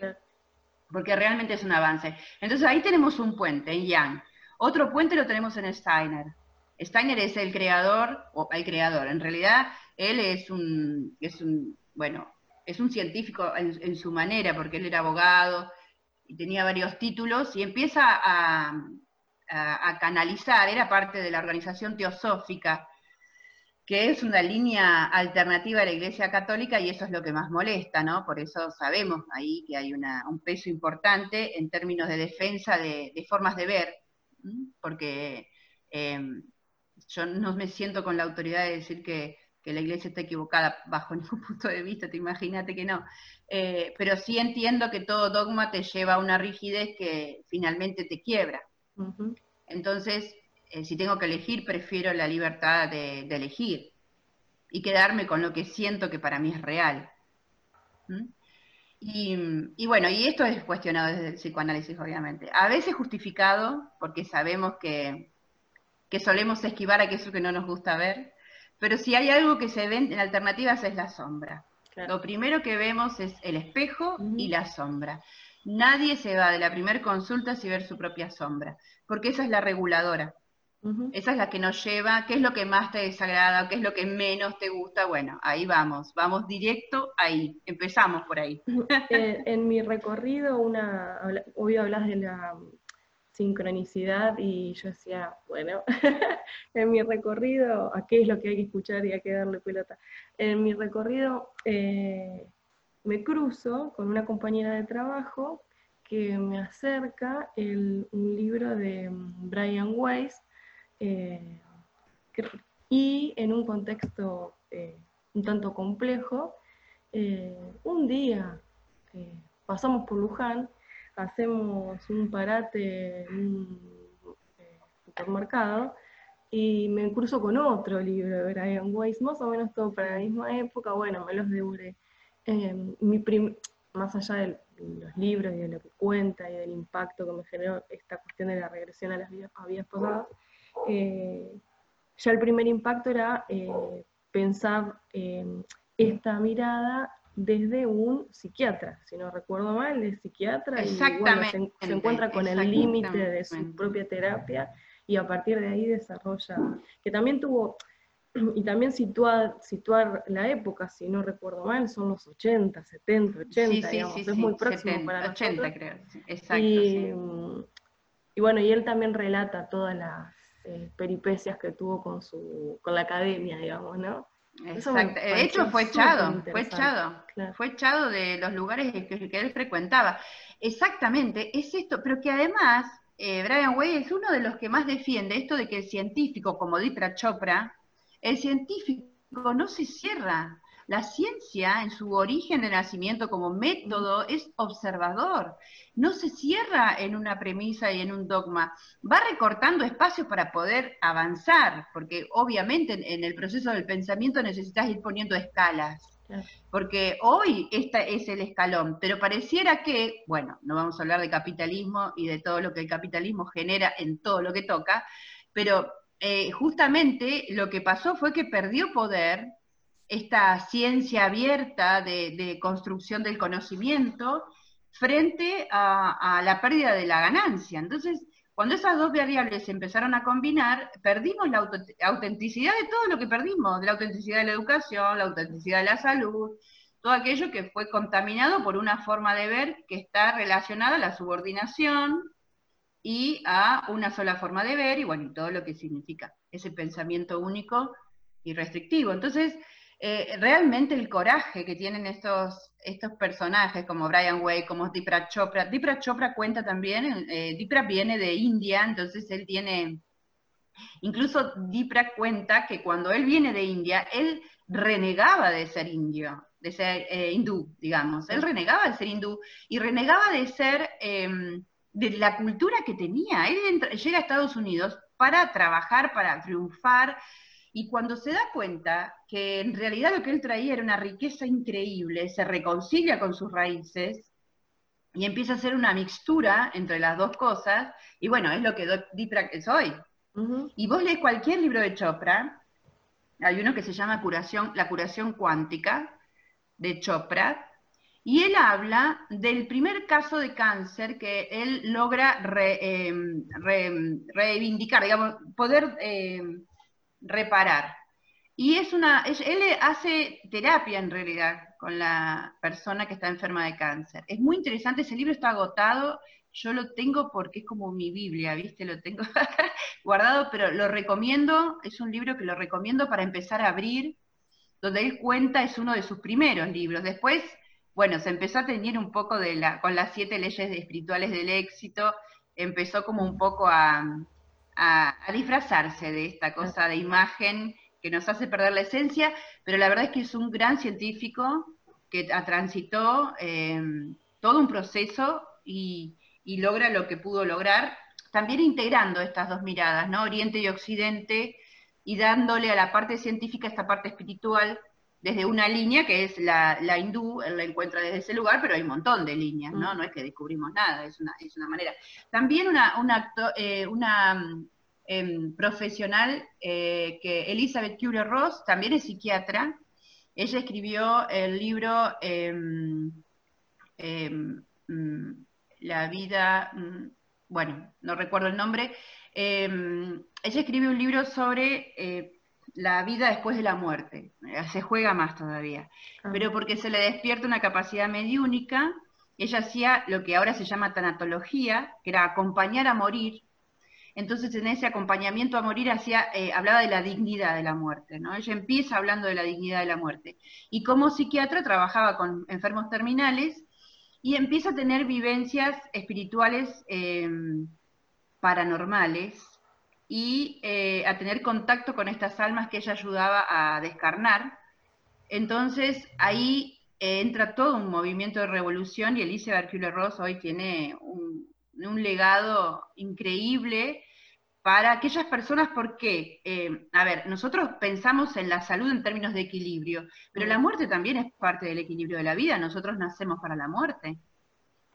porque realmente es un avance. Entonces ahí tenemos un puente en Yang. Otro puente lo tenemos en Steiner. Steiner es el creador, o el creador, en realidad él es un, es un bueno, es un científico en, su manera, porque él era abogado y tenía varios títulos, y empieza a, canalizar, era parte de la organización teosófica, que es una línea alternativa a la Iglesia Católica, y eso es lo que más molesta, ¿no? Por eso sabemos ahí que hay una- un peso importante en términos de defensa de, formas de ver, porque eh, yo no me siento con la autoridad de decir que, que la iglesia está equivocada <laughs> bajo ningún punto de vista, te imagínate que no. Eh, pero sí entiendo que todo dogma te lleva a una rigidez que finalmente te quiebra. Entonces, eh, si tengo que elegir, prefiero la libertad de, de elegir y quedarme con lo que siento que para mí es real. ¿Mm? Y, y bueno, y esto es cuestionado desde el psicoanálisis, obviamente. A veces justificado, porque sabemos que, que solemos esquivar aquello que no nos gusta ver, pero si hay algo que se ven en alternativas es la sombra. Lo primero que vemos es el espejo y la sombra. Nadie se va de la primera consulta sin ver su propia sombra, porque esa es la reguladora. Esa es la que nos lleva, qué es lo que más te desagrada, qué es lo que menos te gusta. Bueno, ahí vamos, vamos directo ahí, empezamos por ahí. <laughs> en, en mi recorrido, una, hoy hablas de la sincronicidad y yo decía, bueno, <laughs> en mi recorrido, ¿a qué es lo que hay que escuchar y a qué darle pelota? En mi recorrido eh, me cruzo con una compañera de trabajo que me acerca un libro de mm, Brian Weiss eh, y en un contexto eh, un tanto complejo, un día pasamos por Luján, hacemos un parate en un eh, supermercado y me cruzo con otro libro de Brian Weiss, más o menos todo para la misma época, bueno, me los devoré. Eh, mi más allá de los libros y de lo que cuenta y del impacto que me generó esta cuestión de la regresión a las vidas, a pasadas, eh, ya el primer impacto era eh, pensar eh, esta mirada desde un psiquiatra, si no recuerdo mal, es psiquiatra y bueno, se, en- se encuentra con el límite de su propia terapia y a partir de ahí desarrolla, que también tuvo, <clears throat> y también sitúa, situar la época, si no recuerdo mal, son los 80, 70, 80, Sí, sí, digamos, sí, es muy próximo 70, para 80 nosotros. creo. Exacto. y, mm, y bueno, y él también relata todas las eh, peripecias que tuvo con su con la academia, digamos, ¿no? Exacto. De hecho, fue echado, fue echado, claro. fue echado de los lugares que, que él frecuentaba. Exactamente, es esto, pero que además eh, Brian Way es uno de los que más defiende esto de que el científico, como Dipra Chopra, el científico no se cierra. La ciencia, en su origen de nacimiento como método, es observador. No se cierra en una premisa y en un dogma. Va recortando espacios para poder avanzar, porque obviamente en, en el proceso del pensamiento necesitas ir poniendo escalas. Porque hoy este es el escalón, pero pareciera que, bueno, no vamos a hablar de capitalismo y de todo lo que el capitalismo genera en todo lo que toca, pero eh, justamente lo que pasó fue que perdió poder esta ciencia abierta de, construcción del conocimiento frente a, la pérdida de la ganancia. Entonces, cuando esas dos variables se empezaron a combinar, perdimos la autenticidad de todo lo que perdimos, la autenticidad de la educación, la autenticidad de la salud, todo aquello que fue contaminado por una forma de ver que está relacionada a la subordinación y a una sola forma de ver, y bueno, y todo lo que significa ese pensamiento único y restrictivo. Entonces, eh, realmente el coraje que tienen estos, estos personajes como Brian Way, como Dipra Chopra. Dipra Chopra cuenta también, eh, Dipra viene de India, entonces él tiene, incluso Dipra cuenta que cuando él viene de India, él renegaba de ser indio, de ser eh, hindú, digamos. Él renegaba de ser hindú y renegaba de ser, eh, de la cultura que tenía. Él llega a Estados Unidos para trabajar, para triunfar, y cuando se da cuenta que en realidad lo que él traía era una riqueza increíble, se reconcilia con sus raíces y empieza a hacer una mixtura entre las dos cosas, y bueno, es lo que Dipra es hoy. Y vos lees cualquier libro de Chopra, hay uno que se llama curación, La curación cuántica de Chopra, y él habla del primer caso de cáncer que él logra re- eh, re- reivindicar, digamos, poder eh, reparar. Y es una, él hace terapia en realidad con la persona que está enferma de cáncer. Es muy interesante, ese libro está agotado, yo lo tengo porque es como mi Biblia, ¿viste? Lo tengo <laughs> guardado, pero lo recomiendo, es un libro que lo recomiendo para empezar a abrir, donde él cuenta, es uno de sus primeros libros. Después, bueno, se empezó a teñir un poco de la, con las siete leyes espirituales del éxito, empezó como un poco a, a- a disfrazarse de esta cosa de imagen que nos hace perder la esencia, pero la verdad es que es un gran científico que transitó eh, todo un proceso y, y logra lo que pudo lograr, también integrando estas dos miradas, ¿no? Oriente y Occidente, y dándole a la parte científica esta parte espiritual desde una línea que es la, la hindú, él la encuentra desde ese lugar, pero hay un montón de líneas, ¿no? No es que descubrimos nada, es una, es una manera. También una, una, acto- eh, una mm, em, profesional eh, que Elizabeth Kubler-Ross, también es psiquiatra, ella escribió el libro em, em, mm, La vida, mm, bueno, no recuerdo el nombre, ella escribió un libro sobre eh, la vida después de la muerte, Eh, se juega más todavía, Ah. pero porque se le despierta una capacidad mediúnica, ella hacía lo que ahora se llama tanatología, que era acompañar a morir, entonces en ese acompañamiento a morir hacía, eh, hablaba de la dignidad de la muerte, ¿no? Ella empieza hablando de la dignidad de la muerte. Y como psiquiatra trabajaba con enfermos terminales y empieza a tener vivencias espirituales eh, paranormales y eh, a tener contacto con estas almas que ella ayudaba a descarnar. Entonces ahí eh, entra todo un movimiento de revolución y Elizabeth Kubler-Ross hoy tiene un, un legado increíble para aquellas personas porque, eh, a ver, nosotros pensamos en la salud en términos de equilibrio, pero la muerte también es parte del equilibrio de la vida, nosotros nacemos para la muerte.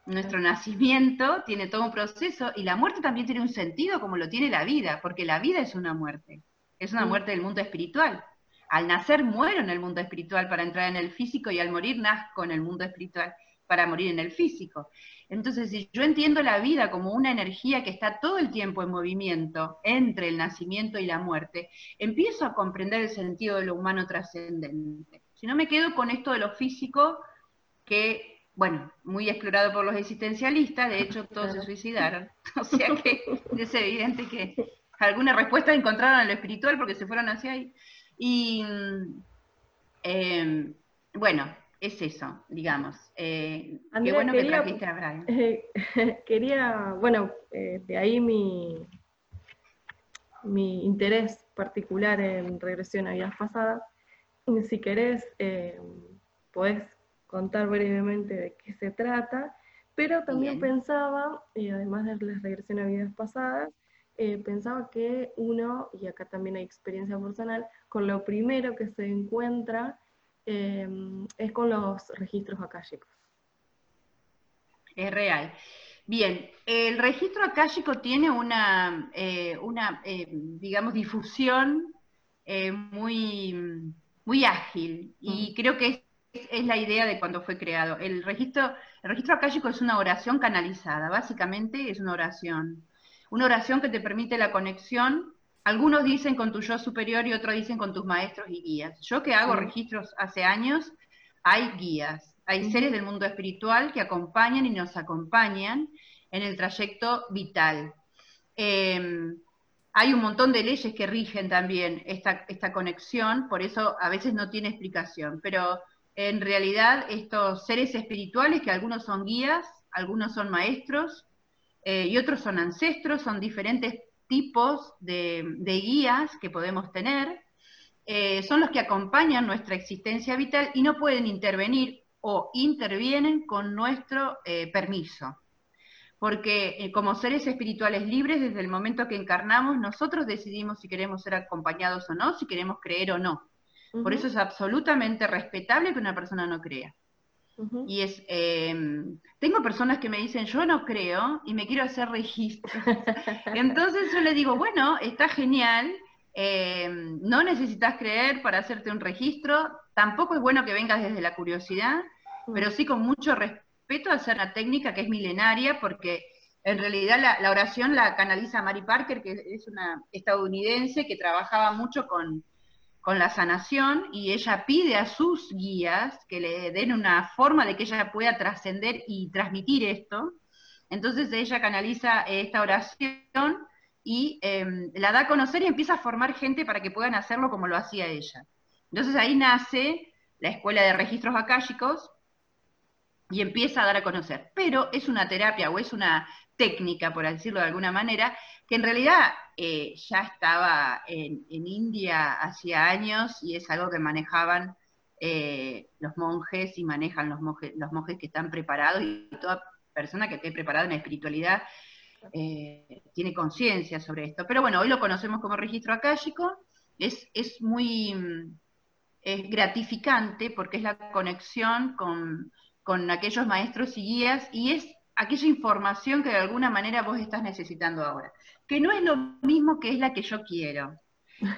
Nuestro nacimiento tiene todo un proceso y la muerte también tiene un sentido como lo tiene la vida, porque la vida es una muerte, es una Mm. muerte del mundo espiritual. Al nacer muero en el mundo espiritual para entrar en el físico y al morir nazco en el mundo espiritual. para morir en el físico. Entonces, si yo entiendo la vida como una energía que está todo el tiempo en movimiento entre el nacimiento y la muerte, empiezo a comprender el sentido de lo humano trascendente. Si no me quedo con esto de lo físico, que, bueno, muy explorado por los existencialistas, de hecho todos se suicidaron. <laughs> O sea que es evidente que alguna respuesta encontraron en lo espiritual porque se fueron hacia ahí. Y mm, em, bueno, es eso, digamos. Eh, qué bueno que trajiste a Brian. <laughs> quería, bueno, eh, de ahí mi, mi interés particular en regresión a vidas pasadas. Si querés, eh, podés contar brevemente de qué se trata, pero también pensaba, y además de las regresiones a vidas pasadas, pensaba que uno, y acá también hay experiencia personal, con lo primero que se encuentra Em, es con los registros akáshicos. Es real. Bien, el registro akáshico tiene una, eh, una eh, digamos, difusión eh, muy, muy ágil y mm. creo que es, es, la idea de cuando fue creado. El registro, el registro akáshico es una oración canalizada, básicamente es una oración. Una oración que te permite la conexión algunos dicen con tu yo superior y otros dicen con tus maestros y guías. Yo que hago registros hace años, hay guías, hay seres del mundo espiritual que acompañan y nos acompañan en el trayecto vital. Em, hay un montón de leyes que rigen también esta, esta conexión, por eso a veces no tiene explicación, pero en realidad estos seres espirituales, que algunos son guías, algunos son maestros eh, y otros son ancestros, son diferentes tipos de, guías que podemos tener, eh, son los que acompañan nuestra existencia vital y no pueden intervenir o intervienen con nuestro eh, permiso. Porque como seres espirituales libres, desde el momento que encarnamos, nosotros decidimos si queremos ser acompañados o no, si queremos creer o no. Por eso es absolutamente respetable que una persona no crea. Y es, em, tengo personas que me dicen, yo no creo y me quiero hacer registro. <laughs> Entonces yo le digo, bueno, está genial, em, no necesitas creer para hacerte un registro, tampoco es bueno que vengas desde la curiosidad, pero sí con mucho respeto a hacer una técnica que es milenaria, porque en realidad la, la oración la canaliza Mary Parker, que es una estadounidense que trabajaba mucho con con la sanación y ella pide a sus guías que le den una forma de que ella pueda trascender y transmitir esto. Entonces ella canaliza esta oración y em, la da a conocer y empieza a formar gente para que puedan hacerlo como lo hacía ella. Entonces ahí nace la escuela de registros akáshicos y empieza a dar a conocer. Pero es una terapia o es una técnica, por decirlo de alguna manera, que en realidad eh, ya estaba en, India hacía años y es algo que manejaban eh, los monjes y manejan los monjes, los monjes que están preparados y toda persona que esté preparada en la espiritualidad eh, tiene conciencia sobre esto. Pero bueno, hoy lo conocemos como registro akáshico, es, es muy es gratificante porque es la conexión con, con aquellos maestros y guías y es aquella información que de alguna manera vos estás necesitando ahora que no es lo mismo que es la que yo quiero.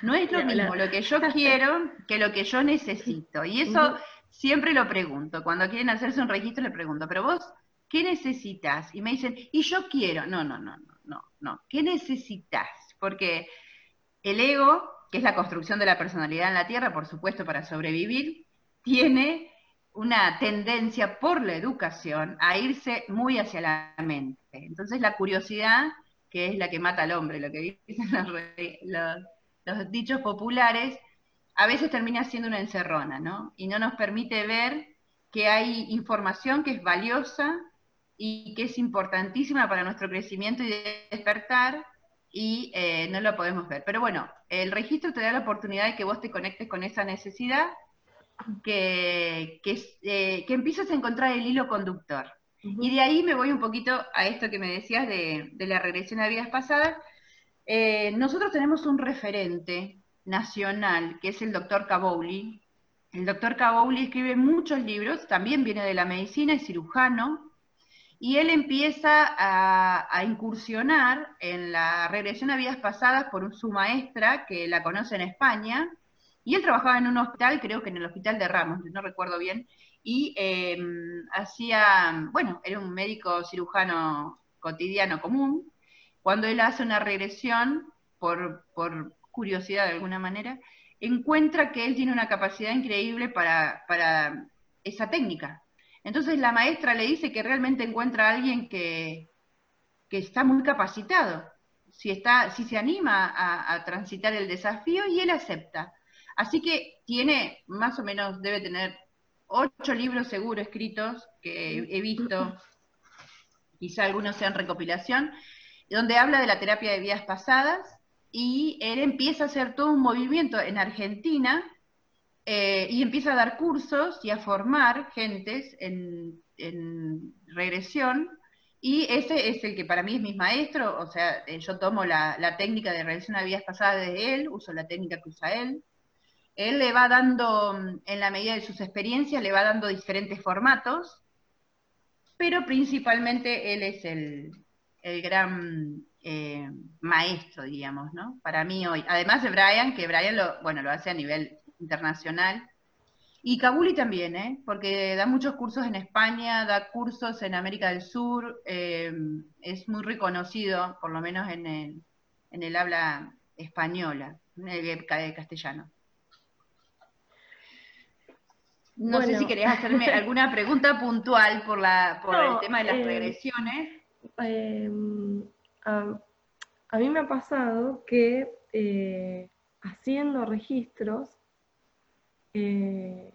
No es lo mismo lo que yo quiero que lo que yo necesito. Y eso siempre lo pregunto. Cuando quieren hacerse un registro le pregunto, pero vos, ¿qué necesitas? Y me dicen, y yo quiero. No, no, no, no, no, no. ¿Qué necesitas? Porque el ego, que es la construcción de la personalidad en la Tierra, por supuesto, para sobrevivir, tiene una tendencia por la educación a irse muy hacia la mente. Entonces la curiosidad que es la que mata al hombre, lo que dicen <laughs> los, dichos populares, a veces termina siendo una encerrona, ¿no? Y no nos permite ver que hay información que es valiosa y que es importantísima para nuestro crecimiento y despertar, y eh, no lo podemos ver. Pero bueno, el registro te da la oportunidad de que vos te conectes con esa necesidad, que, que, eh, a encontrar el hilo conductor. Y de ahí me voy un poquito a esto que me decías de, la regresión a vidas pasadas. Eh, nosotros tenemos un referente nacional, que es el doctor Cabouli. El doctor Cabouli escribe muchos libros, también viene de la medicina, es cirujano, y él empieza a, incursionar en la regresión a vidas pasadas por su maestra, que la conoce en España, y él trabajaba en un hospital, creo que en el hospital de Ramos, no recuerdo bien, y eh, hacía, bueno, era un médico cirujano cotidiano común. Cuando él hace una regresión, por, curiosidad de alguna manera, encuentra que él tiene una capacidad increíble para, esa técnica. Entonces la maestra le dice que realmente encuentra a alguien que, está muy capacitado, si, está, si se anima a, transitar el desafío y él acepta. Así que tiene, más o menos, debe tener ocho libros seguro escritos que he visto, quizá algunos sean recopilación, donde habla de la terapia de vidas pasadas y él empieza a hacer todo un movimiento en Argentina eh, y empieza a dar cursos y a formar gentes en, en, regresión. Y ese es el que para mí es mi maestro, o sea, eh, yo tomo la, la, técnica de regresión a vidas pasadas de él, uso la técnica que usa él. Él le va dando, en la medida de sus experiencias, le va dando diferentes formatos, pero principalmente él es el, gran eh, maestro, diríamos, ¿no? Para mí hoy. Además de Brian, que Brian lo, bueno, lo hace a nivel internacional. Y Kabuli también, ¿eh? porque da muchos cursos en España, da cursos en América del Sur, eh, es muy reconocido, por lo menos en el, en el habla española, en el castellano. No Bueno. sé si querías hacerme <laughs> alguna pregunta puntual por, la, por No, el tema de las eh, regresiones. Eh, a, a mí me ha pasado que eh, haciendo registros, eh,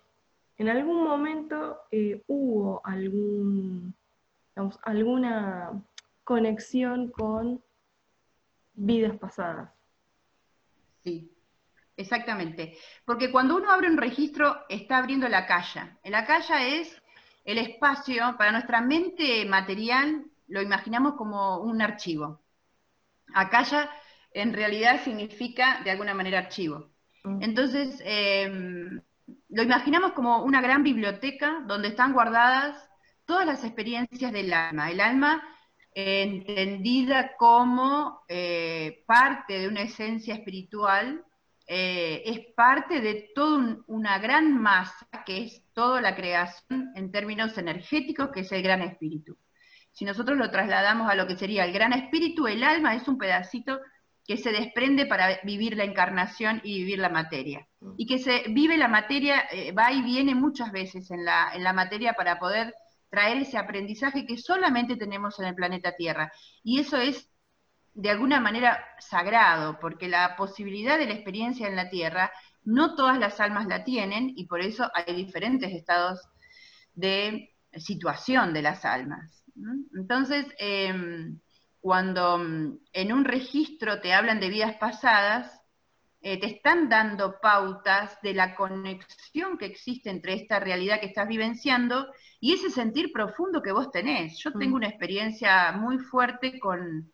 en algún momento hubo algún, digamos, alguna conexión con vidas pasadas. Sí, exactamente. Porque cuando uno abre un registro, está abriendo la calla. La calla es el espacio, para nuestra mente material, lo imaginamos como un archivo. Acalla en realidad significa de alguna manera archivo. Entonces, eh, lo imaginamos como una gran biblioteca donde están guardadas todas las experiencias del alma. El alma eh, entendida como eh, parte de una esencia espiritual, eh, es parte de toda un, una gran masa que es toda la creación en términos energéticos, que es el gran espíritu. Si nosotros lo trasladamos a lo que sería el gran espíritu, el alma es un pedacito que se desprende para vivir la encarnación y vivir la materia. Y que se vive la materia, eh, va y viene muchas veces en la, en la materia para poder traer ese aprendizaje que solamente tenemos en el planeta Tierra. Y eso es de alguna manera sagrado, porque la posibilidad de la experiencia en la Tierra, no todas las almas la tienen y por eso hay diferentes estados de situación de las almas. Entonces, eh, cuando mm, en un registro te hablan de vidas pasadas, eh, te están dando pautas de la conexión que existe entre esta realidad que estás vivenciando y ese sentir profundo que vos tenés. Yo tengo una experiencia muy fuerte con,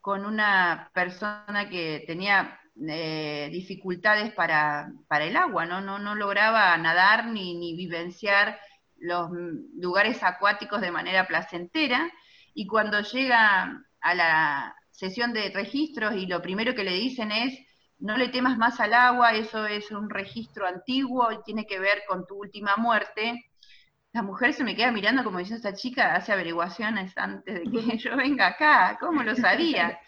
con una persona que tenía eh, dificultades para, para, el agua, ¿no? No, no lograba nadar ni, ni vivenciar los lugares acuáticos de manera placentera y cuando llega a la sesión de registros y lo primero que le dicen es no le temas más al agua, eso es un registro antiguo y tiene que ver con tu última muerte. La mujer se me queda mirando como diciendo, esta chica hace averiguaciones antes de que <laughs> yo venga acá, ¿cómo lo sabía?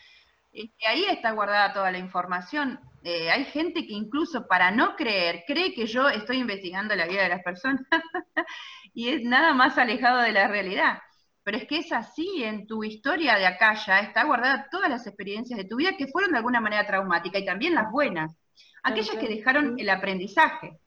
<laughs> Ahí está guardada toda la información. Eh, hay gente que incluso para no creer, cree que yo estoy investigando la vida de las personas <laughs> y es nada más alejado de la realidad pero es que es así, en tu historia de acá ya está guardada todas las experiencias de tu vida que fueron de alguna manera traumáticas y también las buenas, aquellas que dejaron el aprendizaje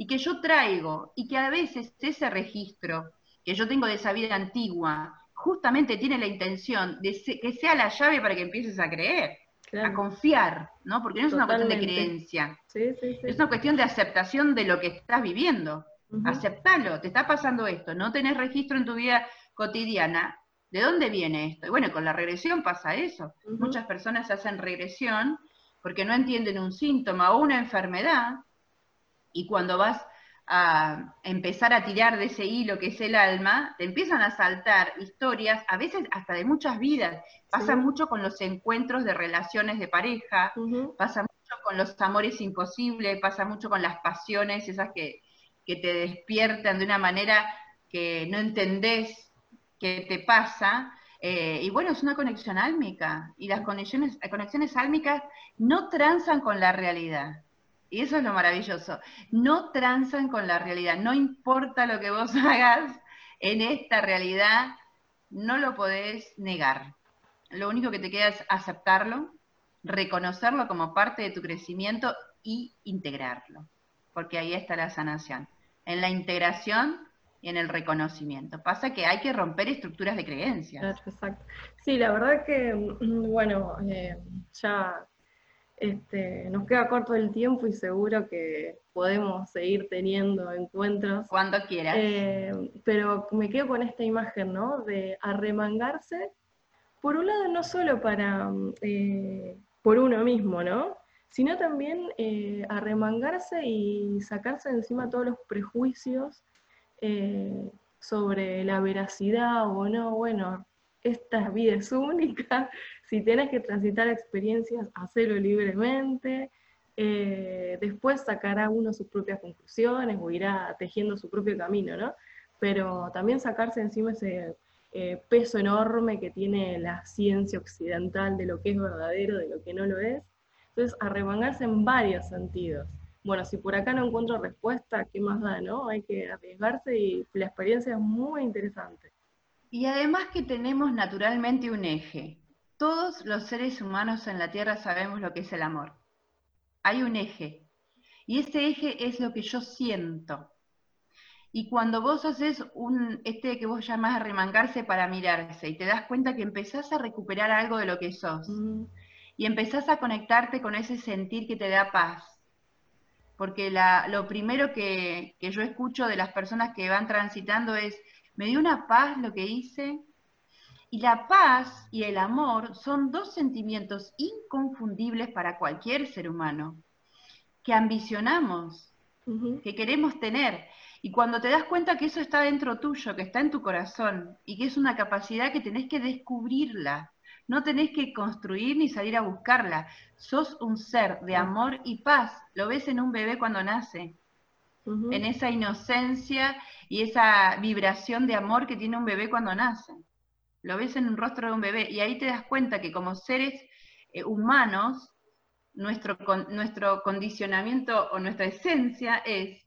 y que yo traigo y que a veces ese registro que yo tengo de esa vida antigua justamente tiene la intención de que sea la llave para que empieces a creer, claro. a confiar, ¿no? Porque no es Totalmente. una cuestión de creencia, sí, sí, sí. es una cuestión de aceptación de lo que estás viviendo. Uh -huh. Aceptalo, te está pasando esto, no tenés registro en tu vida cotidiana, ¿de dónde viene esto? Y bueno, con la regresión pasa eso. Uh -huh. Muchas personas hacen regresión porque no entienden un síntoma o una enfermedad, y cuando vas a empezar a tirar de ese hilo que es el alma, te empiezan a saltar historias, a veces hasta de muchas vidas. Pasa sí. mucho con los encuentros de relaciones de pareja, uh -huh. pasa mucho con los amores imposibles, pasa mucho con las pasiones, esas que, que te despiertan de una manera que no entendés qué te pasa. Eh, y bueno, es una conexión álmica. Y las conexiones, conexiones álmicas no transan con la realidad. Y eso es lo maravilloso. No transan con la realidad. No importa lo que vos <laughs> hagas en esta realidad, no lo podés negar. Lo único que te queda es aceptarlo, reconocerlo como parte de tu crecimiento y integrarlo. Porque ahí está la sanación. En la integración y en el reconocimiento. Pasa que hay que romper estructuras de creencias. Exacto. Sí, la verdad que, mm, bueno, eh, ya este, nos queda corto el tiempo y seguro que podemos seguir teniendo encuentros. Cuando quieras. Eh, pero me quedo con esta imagen, ¿no? De arremangarse, por un lado, no solo para, eh, por uno mismo, ¿no? Sino también eh, arremangarse y sacarse de encima todos los prejuicios sobre la veracidad o no, bueno, esta vida es <laughs> única, si tienes que transitar experiencias, hacerlo libremente. Eh, después sacará uno sus propias conclusiones o irá tejiendo su propio camino, ¿no? Pero también sacarse encima ese eh, peso enorme que tiene la ciencia occidental de lo que es verdadero, de lo que no lo es. Entonces, arremangarse en varios sentidos. Bueno, si por acá no encuentro respuesta, ¿qué más da, no? Hay que arriesgarse y la experiencia es muy interesante. Y además que tenemos naturalmente un eje, todos los seres humanos en la Tierra sabemos lo que es el amor. Hay un eje. Y ese eje es lo que yo siento. Y cuando vos haces un, este que vos llamás remangarse para mirarse y te das cuenta que empezás a recuperar algo de lo que sos y empezás a conectarte con ese sentir que te da paz. Porque lo primero que, que yo escucho de las personas que van transitando es, me dio una paz lo que hice, y la paz y el amor son dos sentimientos inconfundibles para cualquier ser humano, que ambicionamos, que queremos tener. Y cuando te das cuenta que eso está dentro tuyo, que está en tu corazón, y que es una capacidad que tenés que descubrirla, no tenés que construir ni salir a buscarla. Sos un ser de amor y paz. Lo ves en un bebé cuando nace, en esa inocencia y esa vibración de amor que tiene un bebé cuando nace lo ves en un rostro de un bebé y ahí te das cuenta que como seres eh, humanos, nuestro, nuestro condicionamiento o nuestra esencia es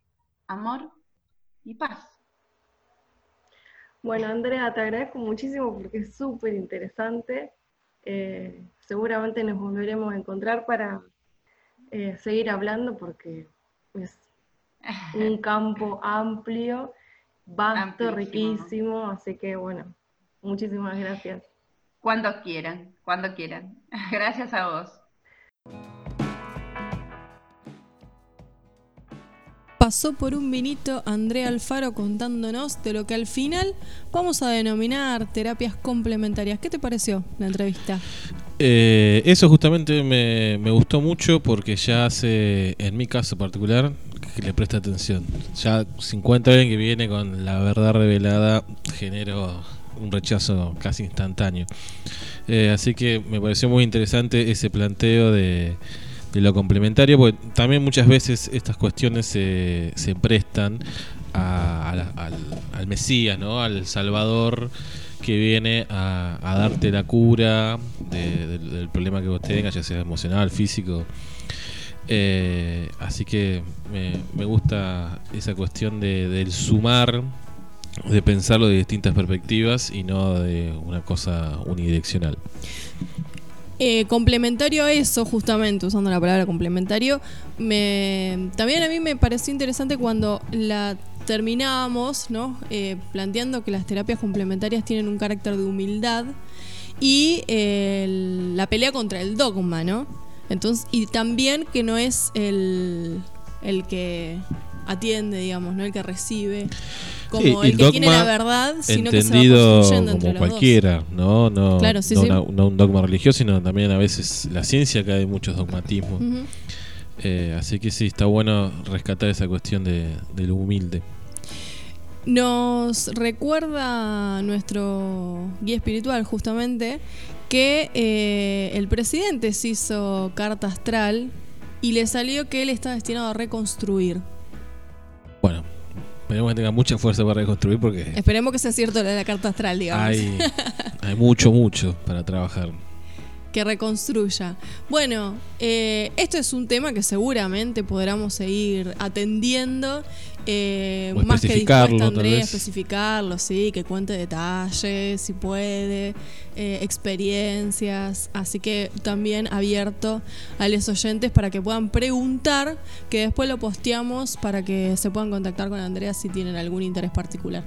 amor y paz. Bueno, Andrea, te agradezco muchísimo porque es súper interesante. Eh, seguramente nos volveremos a encontrar para eh, seguir hablando porque es un <laughs> campo amplio, vasto, riquísimo, así que bueno, Muchísimas gracias. Cuando quieran, cuando quieran. <laughs> Gracias a vos. Pasó por un vinito Andrea Alfaro contándonos de lo que al final vamos a denominar terapias complementarias. ¿Qué te pareció la entrevista? Eh, eso justamente me, me, gustó mucho porque ya hace, en mi caso particular, que le presta atención. Ya 50 alguien que viene con la verdad revelada, genero un rechazo casi instantáneo. Eh, así que me pareció muy interesante ese planteo de, lo complementario, porque también muchas veces estas cuestiones se, se prestan al, Mesías, ¿no? al Salvador que viene a, darte la cura del problema que vos tengas, ya sea emocional, físico. Eh, así que me, gusta esa cuestión de, del sumar de pensarlo de distintas perspectivas y no de una cosa unidireccional. Eh, complementario a eso, justamente usando la palabra complementario, me, también a mí me pareció interesante cuando la terminábamos, ¿no? Eh, planteando que las terapias complementarias tienen un carácter de humildad y la pelea contra el dogma, ¿no? Entonces, y también que no es el, el que atiende, digamos, no el que recibe como el, que tiene la verdad, sino que se va como cualquiera, ¿no? No, no, un dogma religioso, sino también a veces la ciencia cae en muchos dogmatismos. Eh, así que sí, está bueno rescatar esa cuestión de, lo humilde. Nos recuerda nuestro guía espiritual justamente que eh, el presidente se hizo carta astral y le salió que él está destinado a reconstruir. Bueno, Esperemos que tenga mucha fuerza para reconstruir porque Esperemos que sea cierto lo de la carta astral, digamos. hay, <laughs> hay mucho, mucho para trabajar. que reconstruya. Bueno, eh, esto es un tema que seguramente podremos seguir atendiendo. Eh, O más que dispuesta Andrea especificarlo, sí, que cuente detalles, si puede, eh, experiencias. Así que también abierto a los oyentes para que puedan preguntar, que después lo posteamos para que se puedan contactar con Andrea si tienen algún interés particular.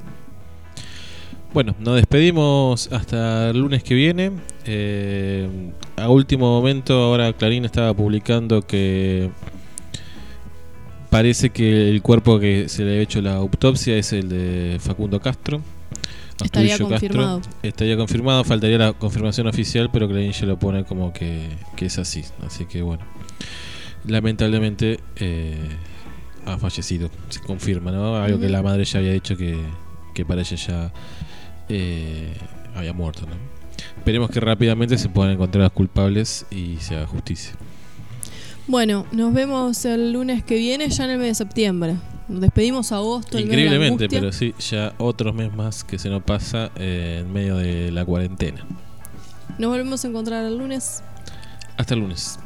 Bueno, nos despedimos hasta el lunes que viene. Eh, a último momento, ahora Clarín estaba publicando que parece que el cuerpo que se le ha hecho la autopsia es el de Facundo Castro. Estaría confirmado. Estaría confirmado, faltaría la confirmación oficial, pero Clarín ya lo pone como que, que es así. Así que bueno, lamentablemente eh, ha fallecido, se confirma, ¿no? Algo que la madre ya había dicho que, que para ella ya eh, había muerto, ¿no? Esperemos que rápidamente se puedan encontrar los culpables y se haga justicia. Bueno, nos vemos el lunes que viene, ya en el mes de septiembre. Nos despedimos agosto. el mes de la Increíblemente, pero sí, ya otro mes más que se nos pasa eh, en medio de la cuarentena. Nos volvemos a encontrar el lunes. Hasta el lunes.